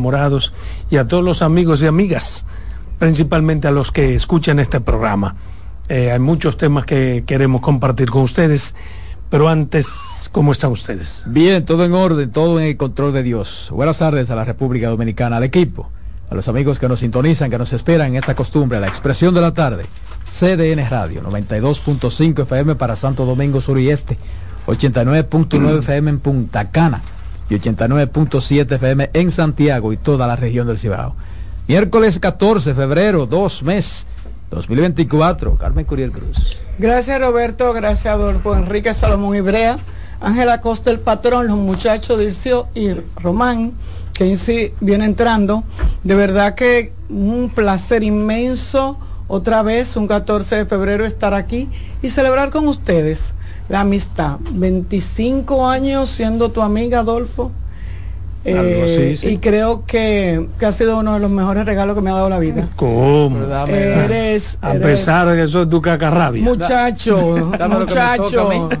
enamorados y a todos los amigos y amigas, principalmente a los que escuchan este programa. Eh, hay muchos temas que queremos compartir con ustedes, pero antes, ¿cómo están ustedes? Bien, todo en orden, todo en el control de Dios. Buenas tardes a la República Dominicana, al equipo, a los amigos que nos sintonizan, que nos esperan en esta costumbre, la expresión de la tarde. CDN Radio, 92.5 FM para Santo Domingo Sur y Este, 89.9 FM en Punta Cana y 89.7 FM en Santiago y toda la región del Cibao. Miércoles 14 de febrero, dos mes 2024. Carmen Curiel Cruz. Gracias Roberto, gracias Adolfo, Enrique Salomón Ibrea, Ángela Costa el patrón, los muchachos Dircio y Román, que sí viene entrando. De verdad que un placer inmenso otra vez, un 14 de febrero, estar aquí y celebrar con ustedes la amistad. 25 años siendo tu amiga, Adolfo. Eh, y creo que, ha sido uno de los mejores regalos que me ha dado la vida. ¿Cómo? Eres, a pesar de que eso es tu cacarrabia. Muchacho, muchacho.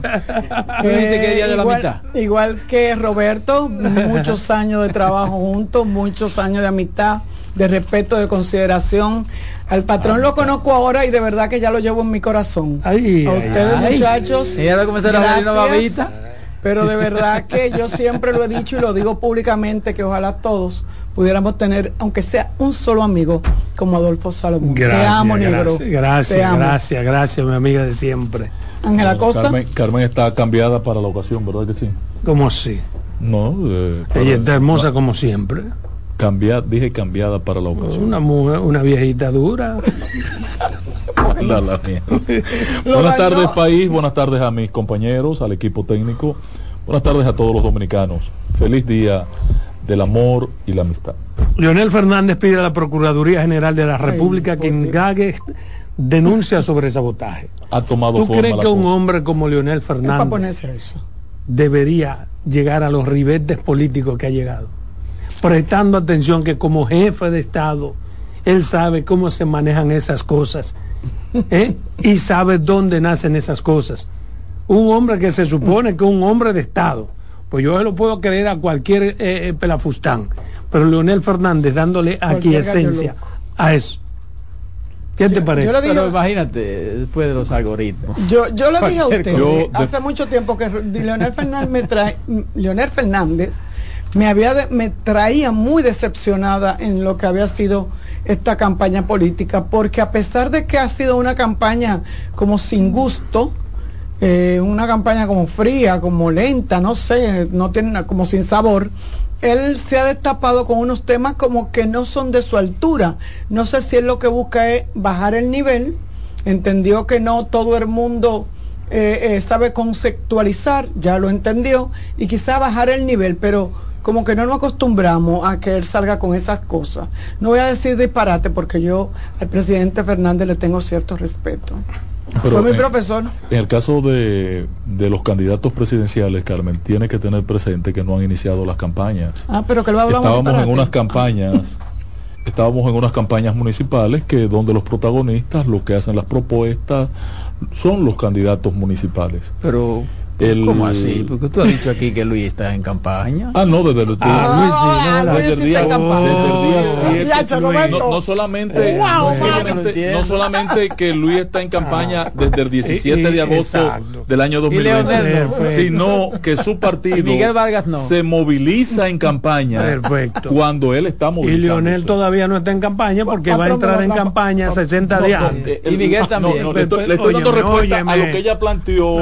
Eh, igual, igual que Roberto, muchos años de trabajo juntos, muchos años de amistad, de respeto, de consideración. Al patrón lo conozco ahora y de verdad que ya lo llevo en mi corazón. a ustedes muchachos. Gracias, pero de verdad que yo siempre lo he dicho y lo digo públicamente que ojalá todos pudiéramos tener, aunque sea un solo amigo como Adolfo Salomón. Gracias, Te amo, negro. Gracias, gracias, gracias, mi amiga de siempre. Ángela Costa. Carmen, está cambiada para la ocasión, ¿verdad que sí? ¿Cómo así? No. Eh, Ella está hermosa como siempre. Cambiada, dije cambiada para la ocasión. Una mujer, una viejita dura. buenas tardes país, buenas tardes a mis compañeros, al equipo técnico, buenas tardes a todos los dominicanos. Feliz día del amor y la amistad. Leonel Fernández pide a la Procuraduría General de la República que indague denuncia sobre sabotaje. Ha tomado ¿Tú crees que un hombre como Leonel Fernández debería llegar a los ribetes políticos que ha llegado? Prestando atención que como jefe de Estado, él sabe cómo se manejan esas cosas ¿eh? y sabe dónde nacen esas cosas. Un hombre que se supone que es un hombre de Estado, pues yo lo puedo creer a cualquier eh, eh, pelafustán, pero Leonel Fernández dándole aquí esencia a eso. ¿Qué te parece? Pero imagínate, después de los algoritmos. Yo, yo le dije a usted hace mucho tiempo que Leonel Fernández me trae, Leonel Fernández me, había me traía muy decepcionada en lo que había sido esta campaña política, porque a pesar de que ha sido una campaña como sin gusto, eh, una campaña como fría, como lenta, no sé, no tiene como sin sabor, él se ha destapado con unos temas como que no son de su altura. No sé si él lo que busca es bajar el nivel, entendió que no todo el mundo eh, eh, sabe conceptualizar, ya lo entendió, y quizá bajar el nivel, pero como que no nos acostumbramos a que él salga con esas cosas. No voy a decir disparate porque yo al presidente Fernández le tengo cierto respeto. Fue mi profesor. En el caso de, de, los candidatos presidenciales, Carmen, tiene que tener presente que no han iniciado las campañas. Ah, pero que lo hablamos Estábamos en unas campañas, estábamos en unas campañas municipales que donde los protagonistas, lo que hacen las propuestas, son los candidatos municipales. Pero ¿Cómo así? Porque tú has dicho aquí que Luis está en campaña. Ah, no, desde el, ah, Luis, desde el día, no, solamente, no, solamente que Luis está en campaña desde el 17 de agosto del año 2020, sino que su partido Miguel Vargas no. se moviliza en campaña Perfecto. cuando él está movilizando. Y Leonel todavía no está en campaña porque va a entrar en campaña 60 días. Y Miguel también. Le estoy dando respuesta a lo que ella planteó,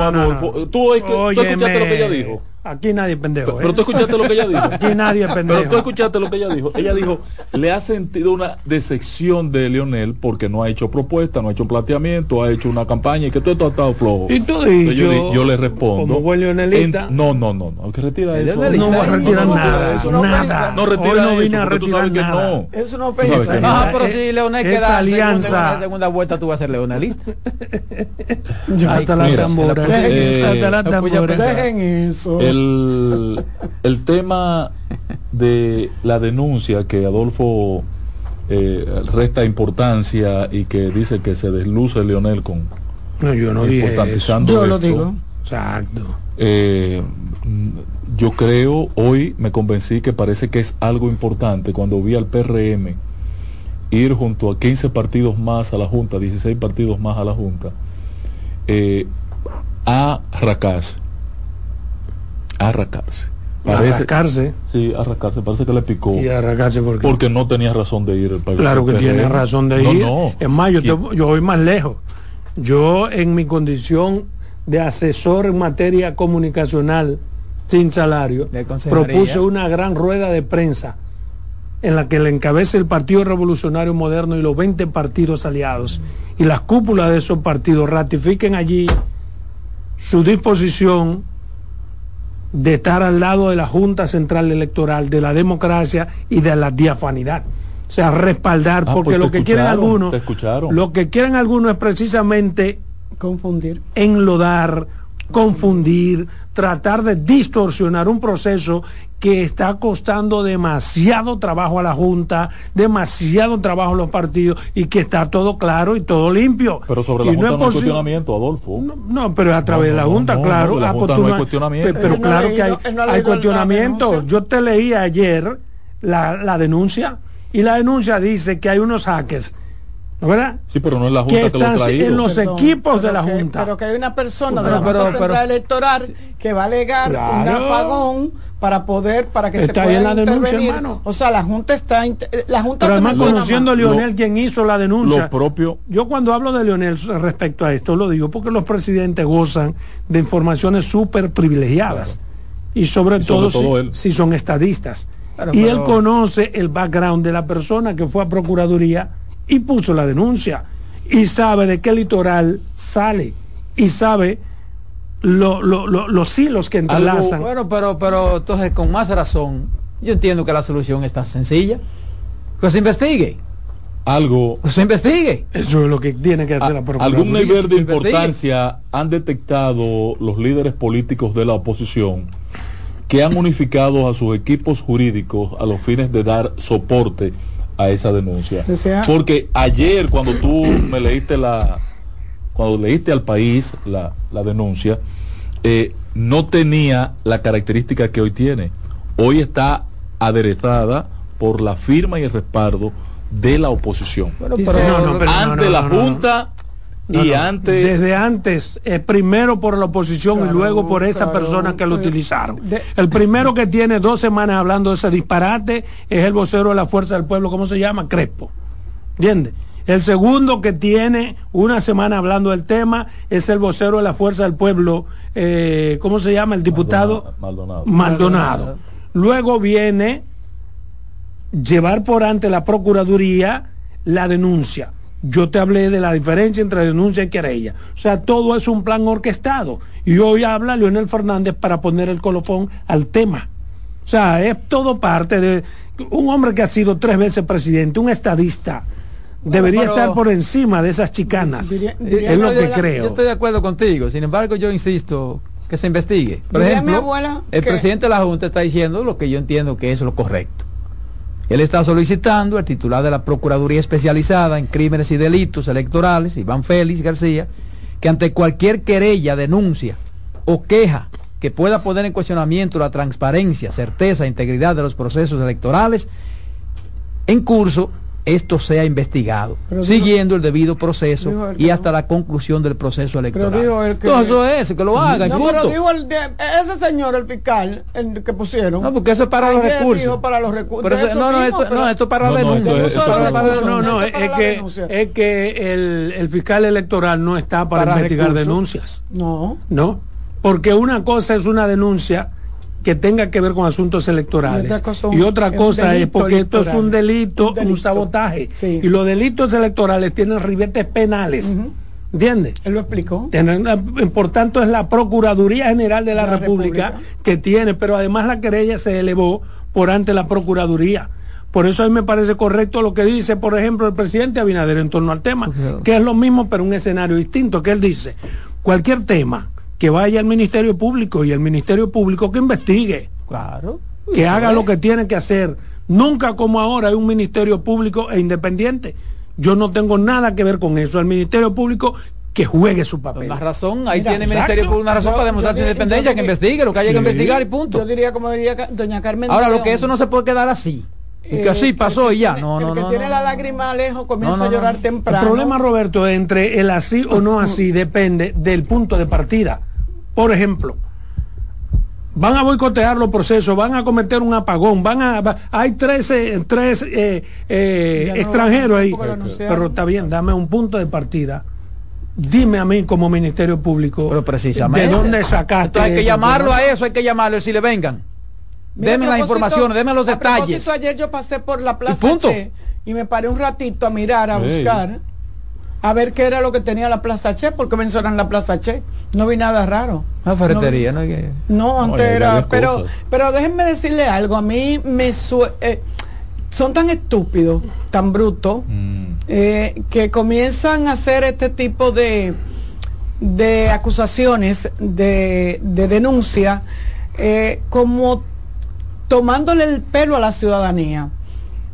Tú ¿Tú escuchaste lo que ella dijo? Aquí nadie es pendejo. Pero, ¿eh? tú escuchaste lo que ella dijo. Aquí nadie es pendejo. Pero tú escuchaste lo que ella dijo. Ella dijo, le ha sentido una decepción de Leonel porque no ha hecho propuesta, no ha hecho planteamiento, ha hecho una campaña y que todo esto ha estado flojo. Y tú yo, yo, le respondo. Como buen leonelista. no, no, no, no. Que retira eso. No va a retirar nada. Eso no, nada. No retira no eso. Porque tú sabes que no. Eso no pesa. Ah, pero si Leonel queda alianza. En segunda vuelta tú vas a ser leonelista. Yo hasta la tambora. Dejen eso. El el, tema de la denuncia que Adolfo eh, resta importancia y que dice que se desluce Leonel con no, yo no dije yo lo digo. Exacto. Eh, yo creo, hoy me convencí que parece que es algo importante. Cuando vi al PRM ir junto a 15 partidos más a la Junta, 16 partidos más a la Junta, eh, a arracarse. A arracarse. Parece, arracarse. Sí, arracarse. Parece que le picó. ¿Y arracarse por Porque no tenía razón de ir. El claro que tiene razón de ir. Es más, yo, yo voy más lejos. Yo, en mi condición de asesor en materia comunicacional sin salario, propuse una gran rueda de prensa en la que le encabece el Partido Revolucionario Moderno y los 20 partidos aliados y las cúpulas de esos partidos ratifiquen allí su disposición de estar al lado de la Junta Central Electoral, de la democracia y de la diafanidad. O sea, respaldar, ah, porque pues lo que quieren algunos, lo que quieren algunos es precisamente confundir, enlodar, confundir, tratar de distorsionar un proceso que está costando demasiado trabajo a la Junta, demasiado trabajo a los partidos y que está todo claro y todo limpio. Pero sobre la Junta no, hay cuestionamiento, Adolfo. No, pero a través de la Junta, claro. La Junta no hay cuestionamiento. Pero, claro que hay, hay cuestionamiento. Yo te leí ayer la, la denuncia y la denuncia dice que hay unos hackers ¿verdad? Sí, pero no es la Junta que, lo traído. En los equipos de la Junta. pero que hay una persona de la Junta Central Electoral que va a alegar un apagón para poder, para que se pueda intervenir. o sea, la Junta está, la Junta Pero además conociendo a Lionel quien hizo la denuncia. Lo propio. Yo cuando hablo de Lionel respecto a esto lo digo porque los presidentes gozan de informaciones súper privilegiadas y sobre, todo, si, son estadistas. y él conoce el background de la persona que fue a Procuraduría y puso la denuncia y sabe de qué litoral sale y sabe lo, los hilos que entrelazan. bueno, pero, pero entonces con más razón, yo entiendo que la solución está sencilla. Que se investigue. Algo. Que se investigue. Eso es lo que tiene que hacer la Procuraduría. Algún nivel de importancia han detectado los líderes políticos de la oposición que han unificado a sus equipos jurídicos a los fines de dar soporte a esa denuncia. Porque ayer cuando tú me leíste la, cuando leíste al país la, denuncia, eh, no tenía la característica que hoy tiene. Hoy está aderezada por la firma y el respaldo de la oposición. ante la Junta y antes desde antes eh, primero por la oposición y luego por esa persona que lo utilizaron. el primero que tiene dos semanas hablando de ese disparate es el vocero de la fuerza del pueblo cómo se llama Crespo. ¿entiendes? el segundo que tiene una semana hablando del tema es el vocero de la fuerza del pueblo eh, cómo se llama el diputado Maldonado. Maldonado. Luego viene llevar por ante la procuraduría la denuncia yo te hablé de la diferencia entre denuncia y querella. O sea, todo es un plan orquestado. Y hoy habla Leonel Fernández para poner el colofón al tema. O sea, es todo parte de un hombre que ha sido tres veces presidente, un estadista. debería estar por encima de esas chicanas. es lo que creo. Yo estoy de acuerdo contigo. Sin embargo, yo insisto que se investigue. Por ejemplo, el presidente de la Junta está diciendo lo que yo entiendo que es lo correcto. Él está solicitando al titular de la Procuraduría Especializada en Crímenes y Delitos Electorales, Iván Félix García, que ante cualquier querella, denuncia o queja que pueda poner en cuestionamiento la transparencia, certeza e integridad de los procesos electorales en curso, esto sea investigado, siguiendo el debido proceso y hasta la conclusión del proceso electoral. Pero el que, eso es, que lo haga. No, pero dijo el ese señor, el fiscal, el que pusieron. No, porque eso es para los recursos. para los recursos. no, no, esto, no, esto para la denuncia. No, no, es que, es que el, el fiscal electoral no está para, investigar denuncias. No. No, porque una cosa es una denuncia que tenga que ver con asuntos electorales. Y otra cosa, es, porque esto es un delito, un, sabotaje. Y los delitos electorales tienen ribetes penales. ¿Entiendes? Él lo explicó. por tanto, es la Procuraduría General de la, República, que tiene, pero además la querella se elevó por ante la Procuraduría. Por eso a mí me parece correcto lo que dice, por ejemplo, el presidente Abinader en torno al tema, que es lo mismo, pero un escenario distinto, que él dice, cualquier tema que vaya al Ministerio Público y el Ministerio Público que investigue. Claro. Que haga lo que tiene que hacer. Nunca como ahora hay un Ministerio Público e independiente. Yo no tengo nada que ver con eso. El Ministerio Público que juegue su papel. Una razón, ahí tiene el Ministerio por una razón para demostrar su independencia, que, investigue lo que haya que investigar y punto. Yo diría como diría doña Carmen. Ahora, lo que eso no se puede quedar así. Y que así pasó y ya. No, no, el que tiene la lágrima lejos comienza a llorar temprano. El problema, Roberto, entre el así o no así depende del punto de partida. Por ejemplo, van a boicotear los procesos, van a cometer un apagón, van a hay tres, tres eh, eh, extranjeros ahí, pero está bien, dame un punto de partida. Dime a mí como Ministerio Público pero precisamente, de dónde sacaste. hay que llamarlo a eso, hay que llamarlo y le vengan. deme las informaciones, deme los detalles. ayer yo pasé por la plaza y, y me paré un ratito a mirar, a buscar a ver qué era lo que tenía la Plaza Che, porque mencionan la Plaza Che. No vi nada raro. La ferretería, ¿no? No, antes era. Pero, pero déjenme decirle algo. A mí me. Eh, son tan estúpidos, tan brutos, mm. eh, que comienzan a hacer este tipo de, de acusaciones, de, de denuncia, eh, como tomándole el pelo a la ciudadanía.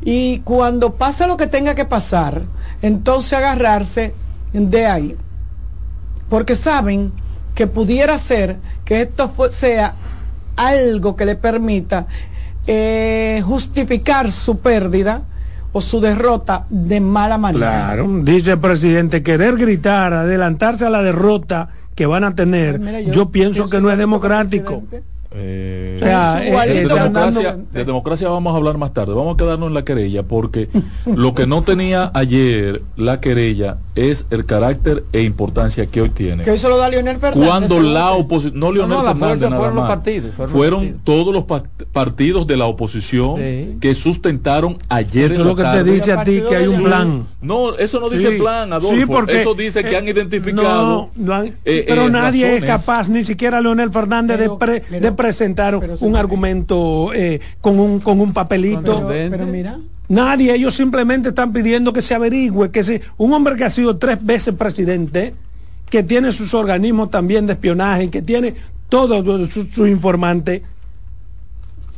Y cuando pasa lo que tenga que pasar, entonces agarrarse de ahí. Porque saben que pudiera ser que esto sea algo que le permita eh, justificar su pérdida o su derrota de mala manera. Claro, dice el presidente, querer gritar, adelantarse a la derrota que van a tener, yo, pienso que no es democrático. Eh, de, democracia, de, democracia, vamos a hablar más tarde. Vamos a quedarnos en la querella porque lo que no tenía ayer la querella es el carácter e importancia que hoy tiene. Que hoy se lo da Leonel Fernández. Cuando la oposición, no Leonel Fernández, nada fueron los partidos, fueron, todos los partidos de la oposición que sustentaron ayer. Eso es lo que te dice a ti que hay un plan. No, eso no dice plan, Adolfo. porque, eso dice que han identificado. Eh, pero eh, nadie es capaz, ni siquiera Leonel Fernández, de, pre, de presentaron un argumento eh, con, un, con un papelito. Pero, mira. Nadie, ellos simplemente están pidiendo que se averigüe, que si un hombre que ha sido tres veces presidente, que tiene sus organismos también de espionaje, que tiene todos sus su informantes,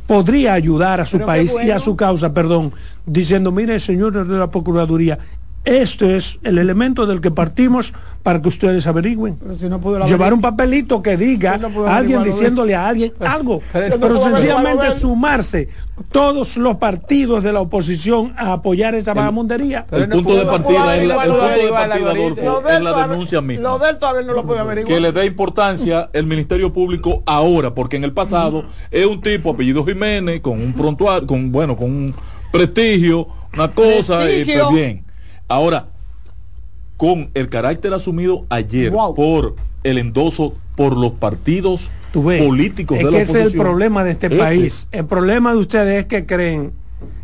podría ayudar a su país y a su causa, perdón, diciendo, mire, señor de la Procuraduría, esto es el elemento del que partimos para que ustedes averigüen. Llevar un papelito que diga a alguien diciéndole a alguien algo, pero, sencillamente sumarse todos los partidos de la oposición a apoyar esa vagamundería. El, punto de partida es la, denuncia misma. Lo del todavía no lo puede averiguar. Que le dé importancia el Ministerio Público ahora, porque en el pasado es un tipo apellido Jiménez con un prontuario, con bueno, con un prestigio, una cosa, y pues bien Ahora, con el carácter asumido ayer por el endoso por los partidos políticos de la oposición. Ese es el problema de este país. El problema de ustedes es que creen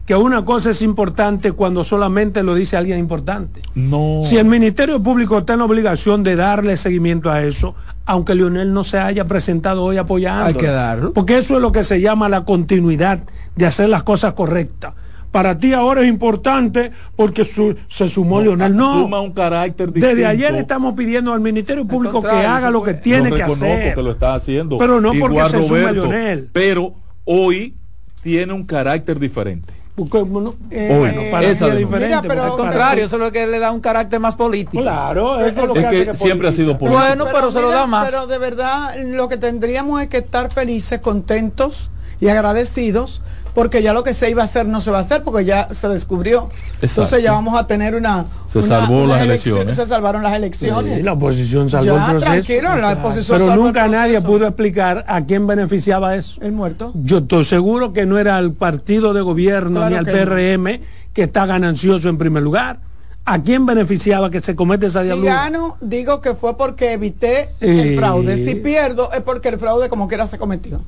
que una cosa es importante cuando solamente lo dice alguien importante. No. Si el Ministerio Público está en obligación de darle seguimiento a eso, aunque Leonel no se haya presentado hoy apoyando. Hay que darlo. Porque eso es lo que se llama la continuidad de hacer las cosas correctas para ti ahora es importante porque se sumó Leonel. No, suma un carácter distinto. Desde ayer estamos pidiendo al Ministerio Público que haga lo que tiene que hacer. que lo está haciendo. Pero no porque se sume Leonel. Pero hoy tiene un carácter diferente. Porque, bueno, eh, para esa es diferente. pero, al contrario, eso es lo que le da un carácter más político. Claro, eso es lo que, siempre ha sido político. Bueno, pero, se lo da más. Pero de verdad, lo que tendríamos es que estar felices, contentos y agradecidos porque ya lo que se iba a hacer no se va a hacer porque ya se descubrió. Entonces ya vamos a tener una... Se salvó las elecciones. Se salvaron las elecciones. Sí, la oposición salvó el proceso. Tranquilo, la oposición Pero nunca nadie pudo explicar a quién beneficiaba eso. El muerto. Yo estoy seguro que no era al partido de gobierno ni al PRM que está ganancioso en primer lugar. ¿A quién beneficiaba que se comete esa diablura? Si gano, digo que fue porque evité el fraude. Si pierdo, es porque el fraude como quiera se cometió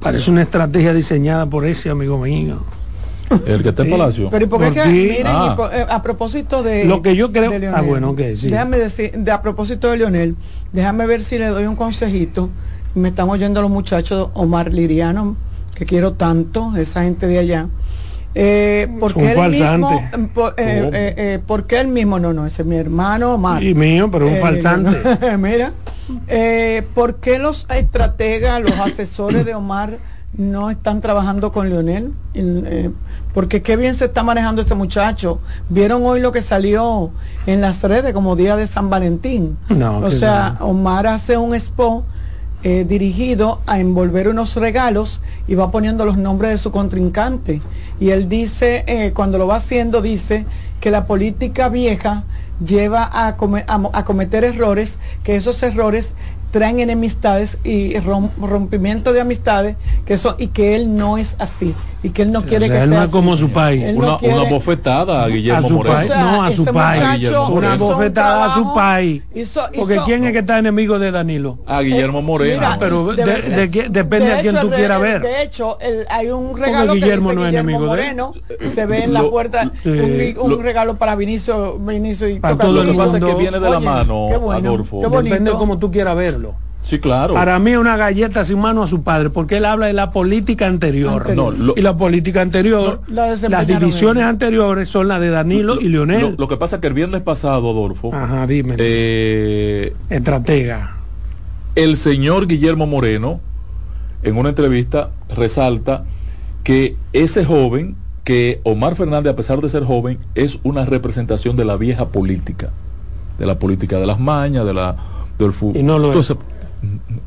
parece una estrategia diseñada por ese amigo mío. El que está en Palacio. Pero ¿por qué? Miren, ah. eh, a propósito de. Lo que yo creo. ah, bueno, okay, sí. Déjame decir, de, a propósito de Leonel, déjame ver si le doy un consejito. Me están oyendo los muchachos Omar Liriano, que quiero tanto, esa gente de allá. Eh, porque él mismo, eh, eh, eh, porque él mismo, no, no, ese es mi hermano Omar. Y mío, pero un falsante. mira, ¿por qué los estrategas, los asesores de Omar no están trabajando con Leonel, eh, porque qué bien se está manejando ese muchacho. Vieron hoy lo que salió en las redes como día de San Valentín. o sea, Omar hace un expo eh, dirigido a envolver unos regalos y va poniendo los nombres de su contrincante. Y él dice, eh, cuando lo va haciendo, dice que la política vieja lleva a, cometer errores, que esos errores traen enemistades y rompimiento de amistades que y que él no es así y que él no quiere que él sea no es como su país. Una, una, bofetada a Guillermo Moreno. no a su país una bofetada a su país. porque quién es que está enemigo de Danilo a Guillermo Moreno. pero depende a quién tú quieras ver. de hecho hay un regalo Guillermo que dice no Guillermo Moreno se ve en la puerta un, regalo para Vinicio Vinicio y para todo lo que pasa es que viene de la mano Adolfo. depende de cómo tú quieras verlo Sí, claro. Para mí una galleta sin mano a su padre, porque él habla de la política anterior. y la política anterior, las divisiones anteriores son las de Danilo y Leonel. Lo, que pasa es que el viernes pasado, Adolfo. Ajá, dime. Eh, Estratega. El señor Guillermo Moreno, en una entrevista, resalta que ese joven, que Omar Fernández, a pesar de ser joven, es una representación de la vieja política. De la política de las mañas, de la del fútbol. Y no lo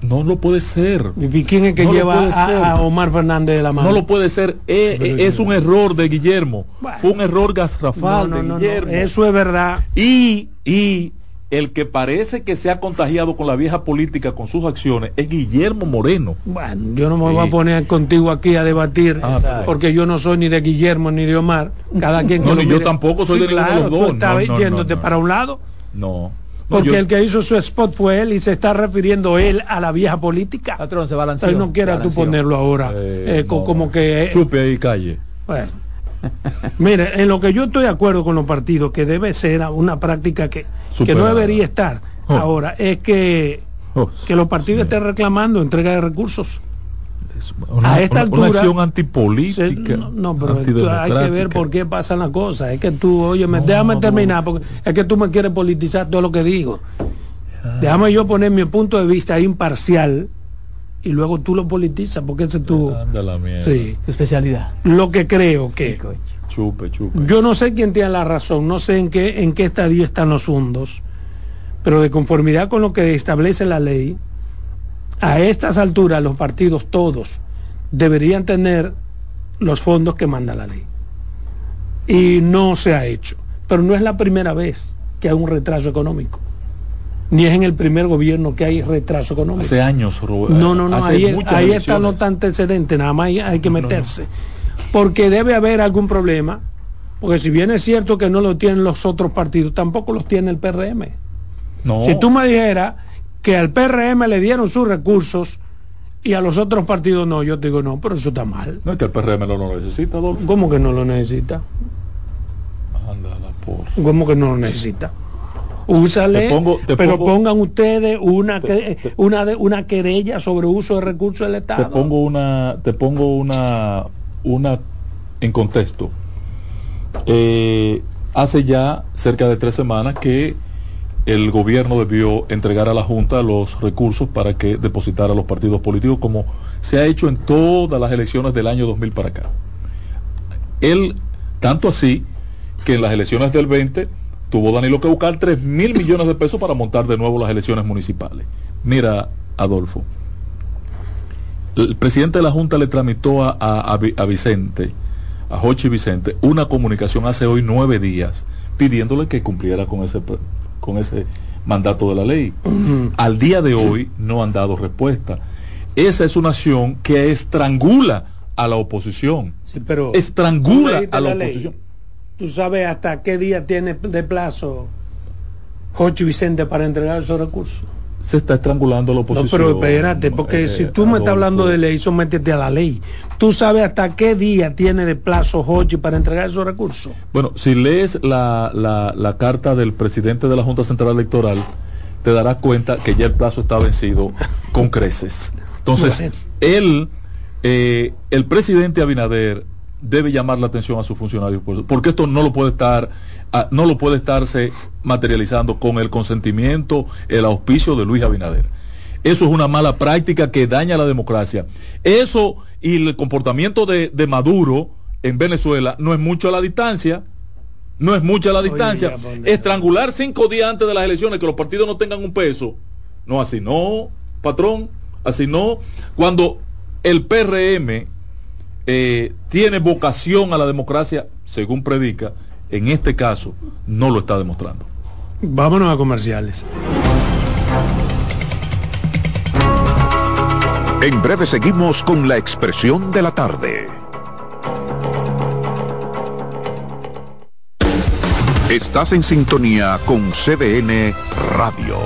no lo puede ser. ¿Y quién es que lleva a, Omar Fernández de la mano? No lo puede ser. Eh, eh, es, un error de Guillermo. Fue un error gasrafal de Guillermo. Eso es verdad. Y, y el que parece que se ha contagiado con la vieja política, con sus acciones, es Guillermo Moreno. Bueno, yo no me voy a poner contigo aquí a debatir, ah, porque yo no soy ni de Guillermo ni de Omar. Cada quien no, yo tampoco soy de los dos. ¿Estás yéndote para un lado? No. Porque el que hizo su spot fue él y se está refiriendo él a la vieja política. Patrón, se balanceó. no quieras tú ponerlo ahora. Eh, eh, como que. Eh, Chupe ahí calle. Bueno. Mire, en lo que yo estoy de acuerdo con los partidos, que debe ser una práctica que, que no debería estar oh. ahora, es que, oh, que los partidos estén reclamando entrega de recursos a esta altura, acción antipolítica. no, pero hay que ver por qué pasan las cosas. Es que tú, oye, déjame terminar, porque es que tú me quieres politizar todo lo que digo. Ah. Déjame yo poner mi punto de vista imparcial y luego tú lo politizas, porque ese es tu sí. especialidad. Lo que creo que. Chupe, chupe. Yo no sé quién tiene la razón, no sé en qué, en qué estadio están los hundos, pero de conformidad con lo que establece la ley, a estas alturas los partidos todos deberían tener los fondos que manda la ley. Y no se ha hecho. Pero no es la primera vez que hay un retraso económico. Ni es en el primer gobierno que hay retraso económico. Hace años, No, no, no, ahí, ahí está no tan antecedente, nada más hay, que meterse. Porque debe haber algún problema, porque si bien es cierto que no lo tienen los otros partidos, tampoco los tiene el PRM. No. Si tú me dijeras que al PRM le dieron sus recursos y a los otros partidos no. Yo digo, no, pero eso está mal. No es que el PRM no lo necesita, ¿Cómo que no lo necesita? por... ¿Cómo que no lo necesita? Úsale, pero pongan ustedes una, una, una querella sobre uso de recursos del Estado. Te pongo una, te pongo una, una en contexto. Eh, hace ya cerca de tres semanas que el gobierno debió entregar a la Junta los recursos para que depositara a los partidos políticos, como se ha hecho en todas las elecciones del año 2000 para acá. Él, tanto así, que en las elecciones del 20 tuvo Danilo que buscar 3 mil millones de pesos para montar de nuevo las elecciones municipales. Mira, Adolfo, el presidente de la Junta le tramitó a, a Vicente, a Jochi Vicente, una comunicación hace hoy nueve días pidiéndole que cumpliera con ese con ese mandato de la ley. Al día de hoy no han dado respuesta. Esa es una acción que estrangula a la oposición. Sí, pero estrangula a la, oposición. ¿Tú sabes hasta qué día tiene de plazo Jochi Vicente para entregar esos recursos? Se está estrangulando la oposición. No, pero espérate, porque si tú me estás hablando de ley, sométete a la ley. ¿Tú sabes hasta qué día tiene de plazo Hochi para entregar esos recursos? Bueno, si lees la, la, carta del presidente de la Junta Central Electoral, te darás cuenta que ya el plazo está vencido con creces. Entonces, él, eh, el presidente Abinader debe llamar la atención a sus funcionarios, porque esto no lo puede estar, ah, no lo puede estarse materializando con el consentimiento, el auspicio de Luis Abinader. Eso es una mala práctica que daña la democracia. Eso y el comportamiento de, Maduro en Venezuela no es mucho a la distancia. No es mucho a la distancia. Estrangular cinco días antes de las elecciones, que los partidos no tengan un peso. No, así no, patrón. Así no. Cuando el PRM eh, tiene vocación a la democracia, según predica, en este caso no lo está demostrando. Vámonos a comerciales. En breve seguimos con la expresión de la tarde. Estás en sintonía con CDN Radio.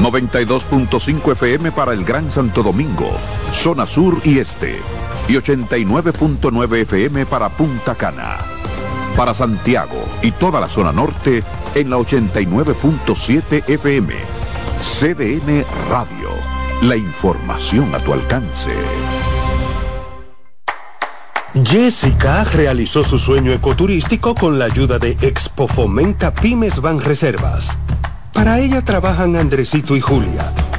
92.5 FM para el Gran Santo Domingo, zona sur y este. Y 89.9 FM para Punta Cana. Para Santiago y toda la zona norte en la 89.7 FM. CDN Radio la información a tu alcance. Jessica realizó su sueño ecoturístico con la ayuda de Expo Fomenta Pymes Van Reservas. Para ella trabajan Andresito y Julia,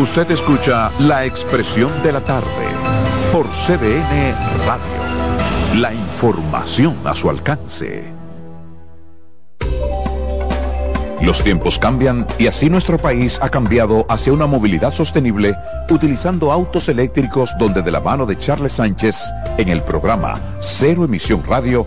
Usted escucha la expresión de la tarde, por CDN Radio. La información a su alcance. Los tiempos cambian y así nuestro país ha cambiado hacia una movilidad sostenible utilizando autos eléctricos donde de la mano de Charles Sánchez en el programa Cero Emisión Radio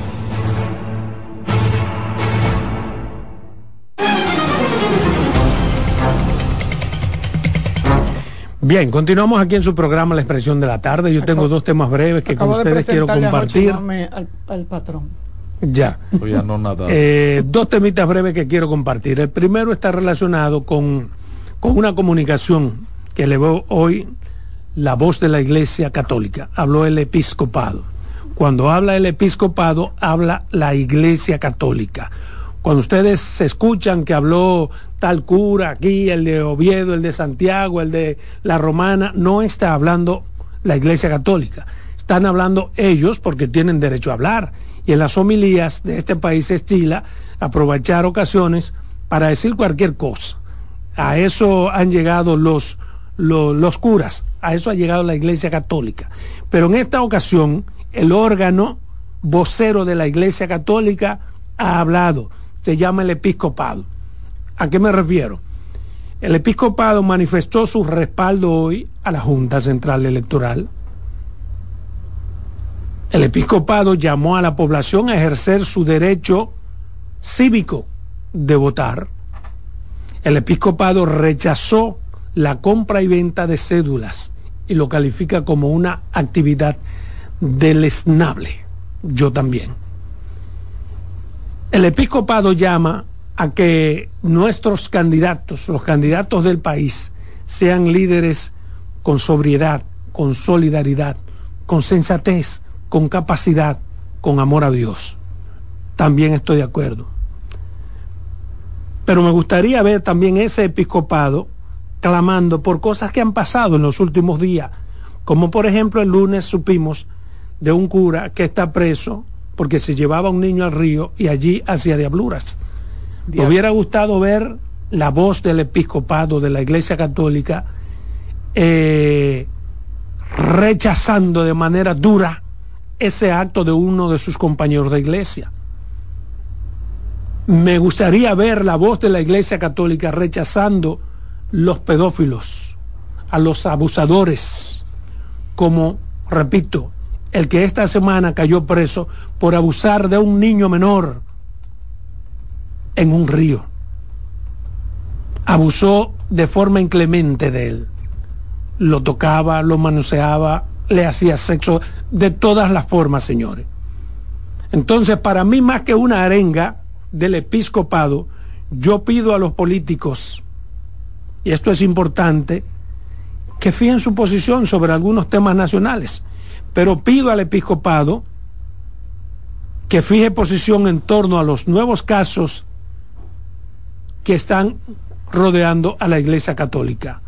Bien, continuamos aquí en su programa La Expresión de la Tarde. Yo tengo dos temas breves que con ustedes quiero compartir. Al, patrón. Ya. Eh, dos temitas breves que quiero compartir. El primero está relacionado con, con una comunicación que elevó hoy la voz de la Iglesia Católica. Habló el episcopado. Cuando habla el episcopado, habla la Iglesia Católica. Cuando ustedes se escuchan que habló tal cura aquí, el de Oviedo, el de Santiago, el de la Romana, no está hablando la Iglesia Católica. Están hablando ellos porque tienen derecho a hablar. Y en las homilías de este país se estila aprovechar ocasiones para decir cualquier cosa. A eso han llegado los, los, los curas, a eso ha llegado la Iglesia Católica. Pero en esta ocasión, el órgano vocero de la Iglesia Católica ha hablado, se llama el episcopado. ¿A qué me refiero? El episcopado manifestó su respaldo hoy a la Junta Central Electoral. El episcopado llamó a la población a ejercer su derecho cívico de votar. El episcopado rechazó la compra y venta de cédulas y lo califica como una actividad deleznable. Yo también. El episcopado llama a que nuestros candidatos, los candidatos del país, sean líderes con sobriedad, con solidaridad, con sensatez, con capacidad, con amor a Dios. También estoy de acuerdo. Pero me gustaría ver también ese episcopado clamando por cosas que han pasado en los últimos días, como por ejemplo el lunes supimos de un cura que está preso porque se llevaba un niño al río y allí hacía diabluras. Me hubiera gustado ver la voz del episcopado de la Iglesia Católica eh, rechazando de manera dura ese acto de uno de sus compañeros de iglesia. Me gustaría ver la voz de la Iglesia Católica rechazando los pedófilos, a los abusadores, como, repito, el que esta semana cayó preso por abusar de un niño menor en un río. Abusó de forma inclemente de él. Lo tocaba, lo manoseaba, le hacía sexo de todas las formas, señores. Entonces, para mí, más que una arenga del episcopado, yo pido a los políticos, y esto es importante, que fíjen su posición sobre algunos temas nacionales, pero pido al episcopado que fije posición en torno a los nuevos casos que están rodeando a la Iglesia Católica.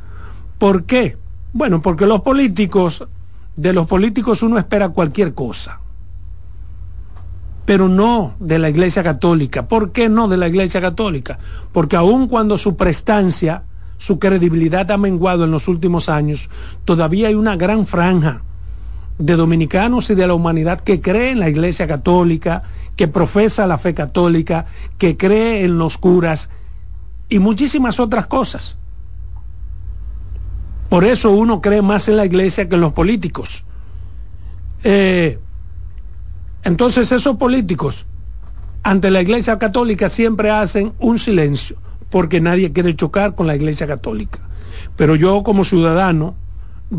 ¿Por qué? Bueno, porque los políticos, de los políticos uno espera cualquier cosa, pero no de la Iglesia Católica. ¿Por qué no de la Iglesia Católica? Porque aun cuando su prestancia, su credibilidad ha menguado en los últimos años, todavía hay una gran franja de dominicanos y de la humanidad que cree en la Iglesia Católica, que profesa la fe católica, que cree en los curas, y muchísimas otras cosas. Por eso uno cree más en la iglesia que en los políticos. Eh, entonces esos políticos ante la iglesia católica siempre hacen un silencio porque nadie quiere chocar con la iglesia católica. Pero yo como ciudadano,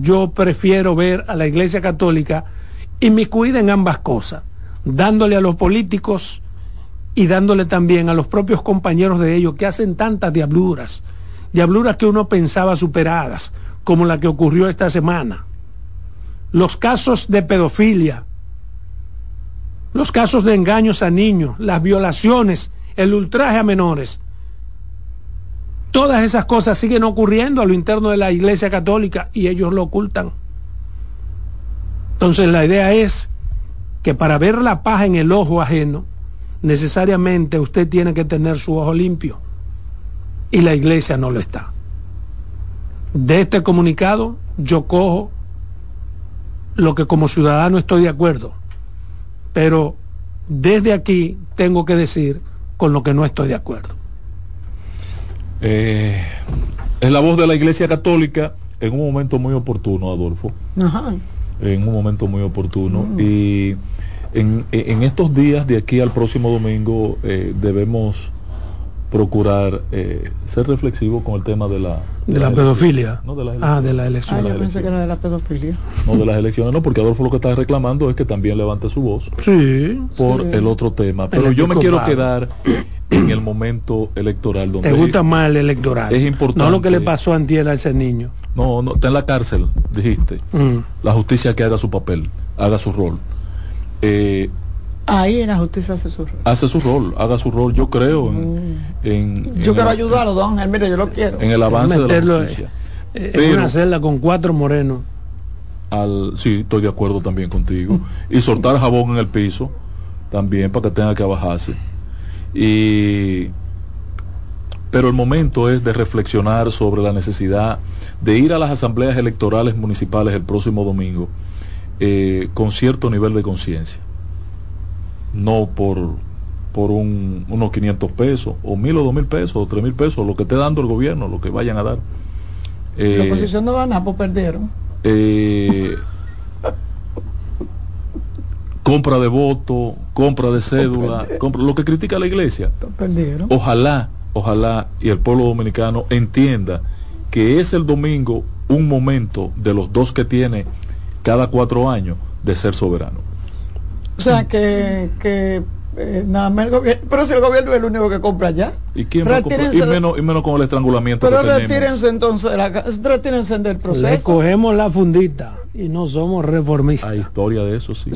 yo prefiero ver a la iglesia católica y me en ambas cosas, dándole a los políticos y dándole también a los propios compañeros de ellos que hacen tantas diabluras, diabluras que uno pensaba superadas, como la que ocurrió esta semana. Los casos de pedofilia, los casos de engaños a niños, las violaciones, el ultraje a menores. Todas esas cosas siguen ocurriendo a lo interno de la Iglesia Católica y ellos lo ocultan. Entonces la idea es que para ver la paja en el ojo ajeno, necesariamente usted tiene que tener su ojo limpio y la iglesia no lo está. De este comunicado yo cojo lo que como ciudadano estoy de acuerdo, pero desde aquí tengo que decir con lo que no estoy de acuerdo. Eh, es la voz de la Iglesia Católica en un momento muy oportuno, Adolfo. En un momento muy oportuno. Mm. Y en, estos días de aquí al próximo domingo eh, debemos procurar eh, ser reflexivos con el tema de la de, la, pedofilia. No de ah de la elección. ah, yo pensé que era de la pedofilia. No de las elecciones no porque Adolfo lo que está reclamando es que también levante su voz sí por el otro tema. Pero yo me quiero quedar en el momento electoral donde te gusta más el electoral es importante no lo que le pasó a Antiel a ese niño no no está en la cárcel dijiste mm. la justicia que haga su papel haga su rol eh, Ahí en la justicia hace su rol. Hace su rol, haga su rol, yo creo en... Mm. yo quiero ayudarlo, don mire, yo lo quiero. En el avance de la justicia. Eh, en una celda con cuatro morenos. Al, sí, estoy de acuerdo también contigo. y soltar jabón en el piso, también para que tenga que bajarse. Y pero el momento es de reflexionar sobre la necesidad de ir a las asambleas electorales municipales el próximo domingo eh, con cierto nivel de conciencia. No por, por un, unos 500 pesos, o mil o dos mil pesos, o tres mil pesos, lo que esté dando el gobierno, lo que vayan a dar. la eh, oposición no da nada, pues perdieron. Eh, compra de voto, compra de cédula, compra, lo que critica la iglesia. Ojalá, ojalá y el pueblo dominicano entienda que es el domingo un momento de los dos que tiene cada cuatro años de ser soberano. O sea, que, que eh, nada más el gobierno, pero si el gobierno es el único que compra ya. ¿Y quién va a comprar? Y menos, y menos con el estrangulamiento. Pero retírense entonces, la, retírense del proceso. Le cogemos la fundita y no somos reformistas. Hay historia de eso, sí.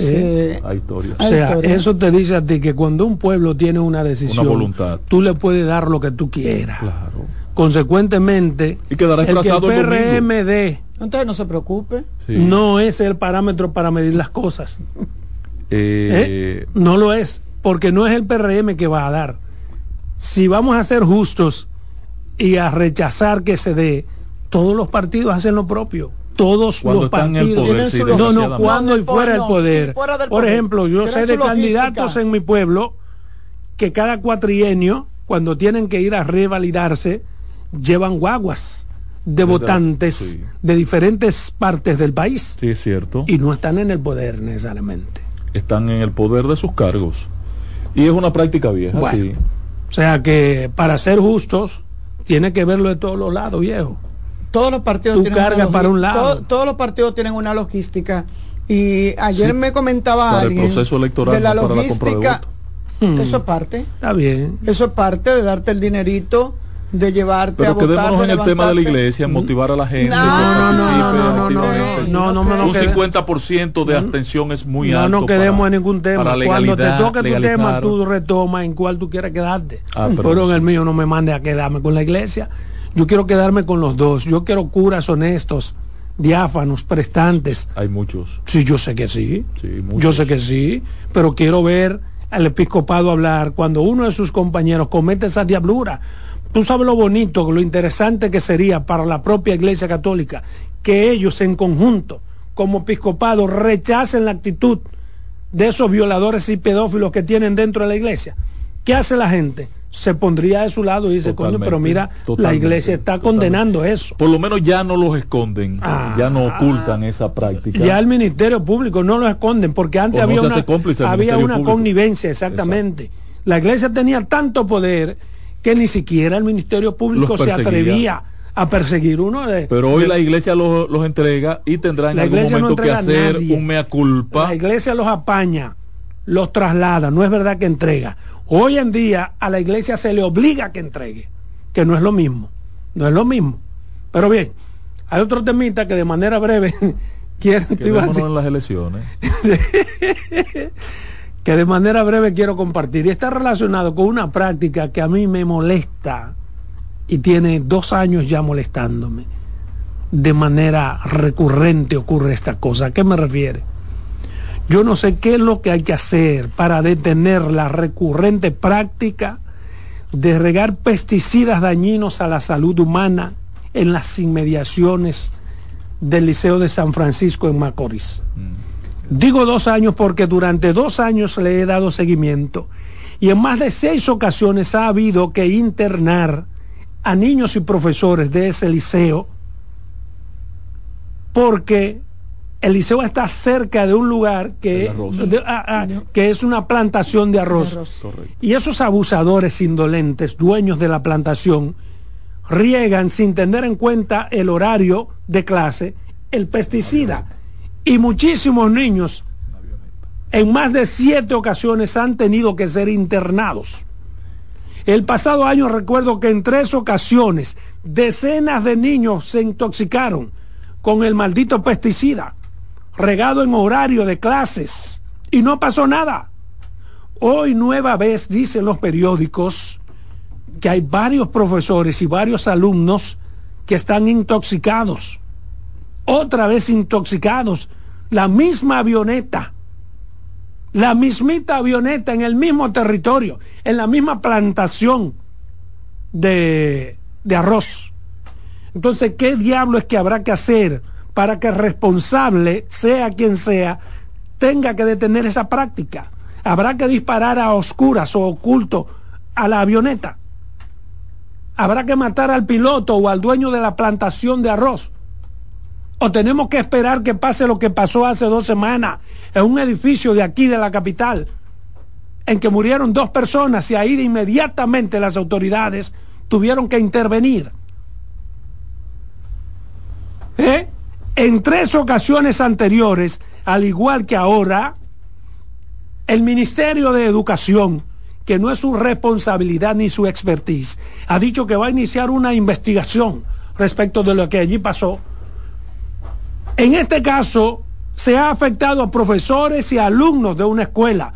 Hay historia. O sea, eso te dice a ti que cuando un pueblo tiene una decisión, una voluntad, tú le puedes dar lo que tú quieras. Claro. Consecuentemente, y quedará el, que el PRMD entonces no se preocupe. No es el parámetro para medir las cosas. Eh, ¿Eh? No lo es, porque no es el PRM que va a dar. Si vamos a ser justos y a rechazar que se dé, todos los partidos hacen lo propio. Todos los partidos. no, no, cuando y fuera del poder. Por ejemplo, yo sé de candidatos en mi pueblo que cada cuatrienio, cuando tienen que ir a revalidarse, llevan guaguas de votantes de diferentes partes del país. Sí, es cierto. Y no están en el poder necesariamente. Están en el poder de sus cargos. Y es una práctica vieja, sí. O sea que para ser justos, tiene que verlo de todos los lados, viejo. Todos los partidos tienen para un lado. todos los partidos tienen una logística. Y ayer me comentaba para alguien el proceso electoral de la logística. Hmm. Eso es parte. Está bien. Eso es parte de darte el dinerito de llevarte Pero a votar, quedémonos en el tema de la iglesia, motivar a la gente. No, no, no, no, Un 50% de abstención es muy alto. No, no quedemos en ningún tema. Cuando te toque tu tema, tú retomas en cuál tú quieres quedarte. Ah, pero en el mío no me mande a quedarme con la iglesia. Yo quiero quedarme con los dos. Yo quiero curas honestos, diáfanos, prestantes. Hay muchos. Sí, yo sé que sí. sí yo sé que sí. Pero quiero ver al episcopado hablar cuando uno de sus compañeros comete esa diablura Tú sabes lo bonito, lo interesante que sería para la propia Iglesia Católica que ellos en conjunto, como episcopado, rechacen la actitud de esos violadores y pedófilos que tienen dentro de la iglesia. ¿Qué hace la gente? Se pondría de su lado y dice, coño, pero mira, la iglesia está condenando eso. Por lo menos ya no los esconden, ya no ah. ocultan esa práctica. Ya el Ministerio Público no lo esconden, porque antes había una, había una connivencia, exactamente. La iglesia tenía tanto poder que ni siquiera el Ministerio Público se atrevía a perseguir uno de, pero hoy la iglesia los, entrega y tendrá en algún momento que hacer un mea culpa la iglesia los apaña los traslada no es verdad que entrega hoy en día a la iglesia se le obliga a que entregue que no es lo mismo no es lo mismo pero bien hay otro temita que de manera breve quiero en las elecciones que de manera breve quiero compartir. Y está relacionado con una práctica que a mí me molesta y tiene dos años ya molestándome. De manera recurrente ocurre esta cosa. ¿A qué me refiere? Yo no sé qué es lo que hay que hacer para detener la recurrente práctica de regar pesticidas dañinos a la salud humana en las inmediaciones del Liceo de San Francisco en Macorís. Mm. Digo dos años porque durante dos años le he dado seguimiento y en más de seis ocasiones ha habido que internar a niños y profesores de ese liceo porque el liceo está cerca de un lugar que, ah, ah, que es una plantación de arroz. Y esos abusadores indolentes, dueños de la plantación, riegan sin tener en cuenta el horario de clase el pesticida. Y muchísimos niños en más de siete ocasiones han tenido que ser internados. El pasado año recuerdo que en tres ocasiones decenas de niños se intoxicaron con el maldito pesticida, regado en horario de clases, y no pasó nada. Hoy nueva vez dicen los periódicos que hay varios profesores y varios alumnos que están intoxicados otra vez intoxicados. La misma avioneta, la mismita avioneta en el mismo territorio, en la misma plantación de, de arroz. Entonces, ¿qué diablo es que habrá que hacer para que responsable, sea quien sea, tenga que detener esa práctica? Habrá que disparar a oscuras o oculto a la avioneta. Habrá que matar al piloto o al dueño de la plantación de arroz ¿O tenemos que esperar que pase lo que pasó hace dos semanas en un edificio de aquí de la capital, en que murieron dos personas y ahí de inmediatamente las autoridades tuvieron que intervenir? ¿eh? En tres ocasiones anteriores, al igual que ahora, el Ministerio de Educación, que no es su responsabilidad ni su expertise, ha dicho que va a iniciar una investigación respecto de lo que allí pasó. En este caso, se ha afectado a profesores y alumnos de una escuela,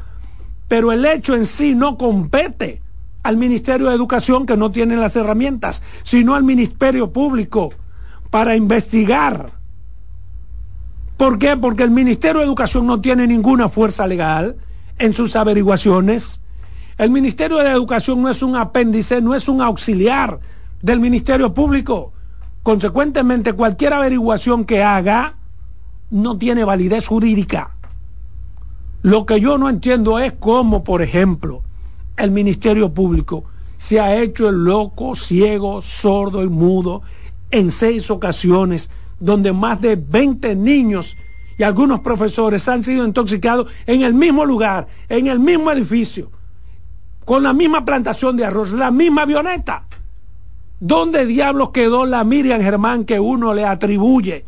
pero el hecho en sí no compete al Ministerio de Educación que no tiene las herramientas, sino al Ministerio Público para investigar ¿Por qué? Porque el Ministerio de Educación no tiene ninguna fuerza legal en sus averiguaciones. El Ministerio de Educación no es un apéndice, no es un auxiliar del Ministerio Público. Consecuentemente, cualquier averiguación que haga no tiene validez jurídica. Lo que yo no entiendo es cómo, por ejemplo, el Ministerio Público se ha hecho el loco, ciego, sordo y mudo en seis ocasiones donde más de 20 niños y algunos profesores han sido intoxicados en el mismo lugar, en el mismo edificio, con la misma plantación de arroz, la misma avioneta. ¿Dónde diablos quedó la Miriam Germán que uno le atribuye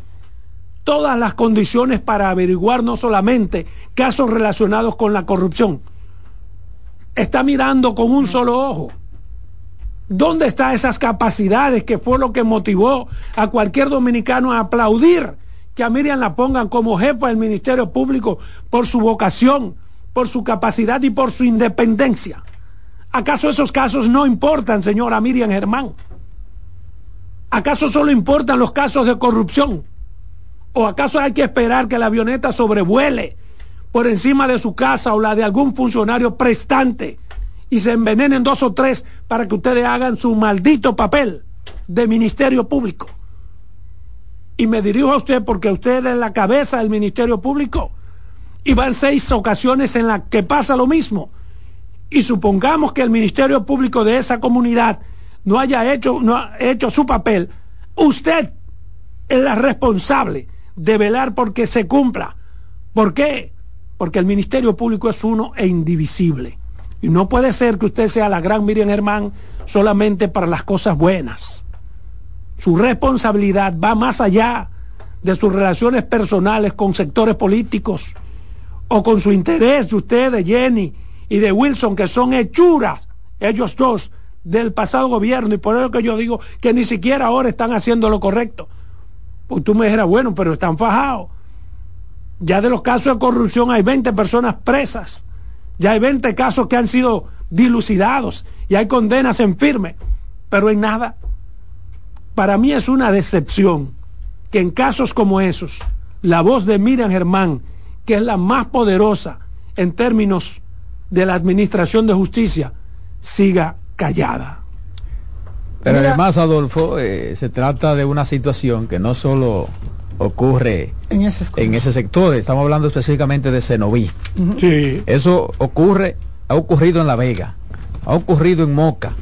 todas las condiciones para averiguar no solamente casos relacionados con la corrupción? Está mirando con un solo ojo ¿Dónde están esas capacidades que fue lo que motivó a cualquier dominicano a aplaudir que a Miriam la pongan como jefa del Ministerio Público por su vocación, por su capacidad y por su independencia? ¿Acaso esos casos no importan, señora Miriam Germán? ¿Acaso solo importan los casos de corrupción? ¿O acaso hay que esperar que la avioneta sobrevuele por encima de su casa o la de algún funcionario prestante? Y se envenenen dos o tres para que ustedes hagan su maldito papel de Ministerio Público. Y me dirijo a usted porque usted es la cabeza del Ministerio Público y van seis ocasiones en las que pasa lo mismo. Y supongamos que el Ministerio Público de esa comunidad no haya hecho, no hecho su papel, usted es la responsable de velar porque se cumpla. ¿Por qué? Porque el Ministerio Público es uno e indivisible. Y no puede ser que usted sea la gran Miriam Germán solamente para las cosas buenas. Su responsabilidad va más allá de sus relaciones personales con sectores políticos o con su interés de usted, de Jenny y de Wilson, que son hechuras, ellos dos, del pasado gobierno. Y por eso que yo digo que ni siquiera ahora están haciendo lo correcto. Pues tú me dijeras, bueno, pero están fajados. Ya de los casos de corrupción hay 20 personas presas ya hay 20 casos que han sido dilucidados y hay condenas en firme, pero en nada. Para mí es una decepción que en casos como esos, la voz de Miriam Germán, que es la más poderosa en términos de la administración de justicia, siga callada. Pero además, Adolfo, eh, se trata de una situación que no solo ocurre en ese, en ese sector. Estamos hablando específicamente de Cenoví. sí. Eso ocurre, ha ocurrido en La Vega, ha ocurrido en Moca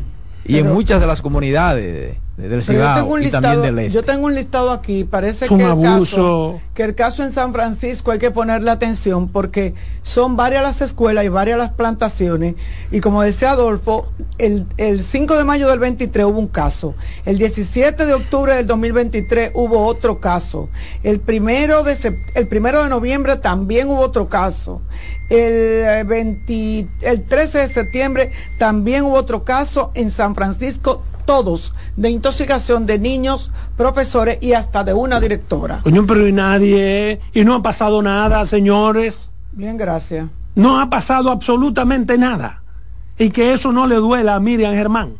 y en muchas de las comunidades del Cibao y también del Este. Yo tengo un listado aquí, parece que el, caso, que el caso en San Francisco hay que ponerle atención porque son varias las escuelas y varias las plantaciones y como decía Adolfo, el, el 5 de mayo del 23 hubo un caso, el 17 de octubre del 2023 hubo otro caso, el primero de, el primero de noviembre también hubo otro caso, el, 20, el 13 de septiembre también hubo otro caso en San Francisco todos de intoxicación de niños, profesores y hasta de una directora. Coño, pero y nadie, y no ha pasado nada, señores. Bien, gracias. No ha pasado absolutamente nada. Y que eso no le duela a Miriam Germán.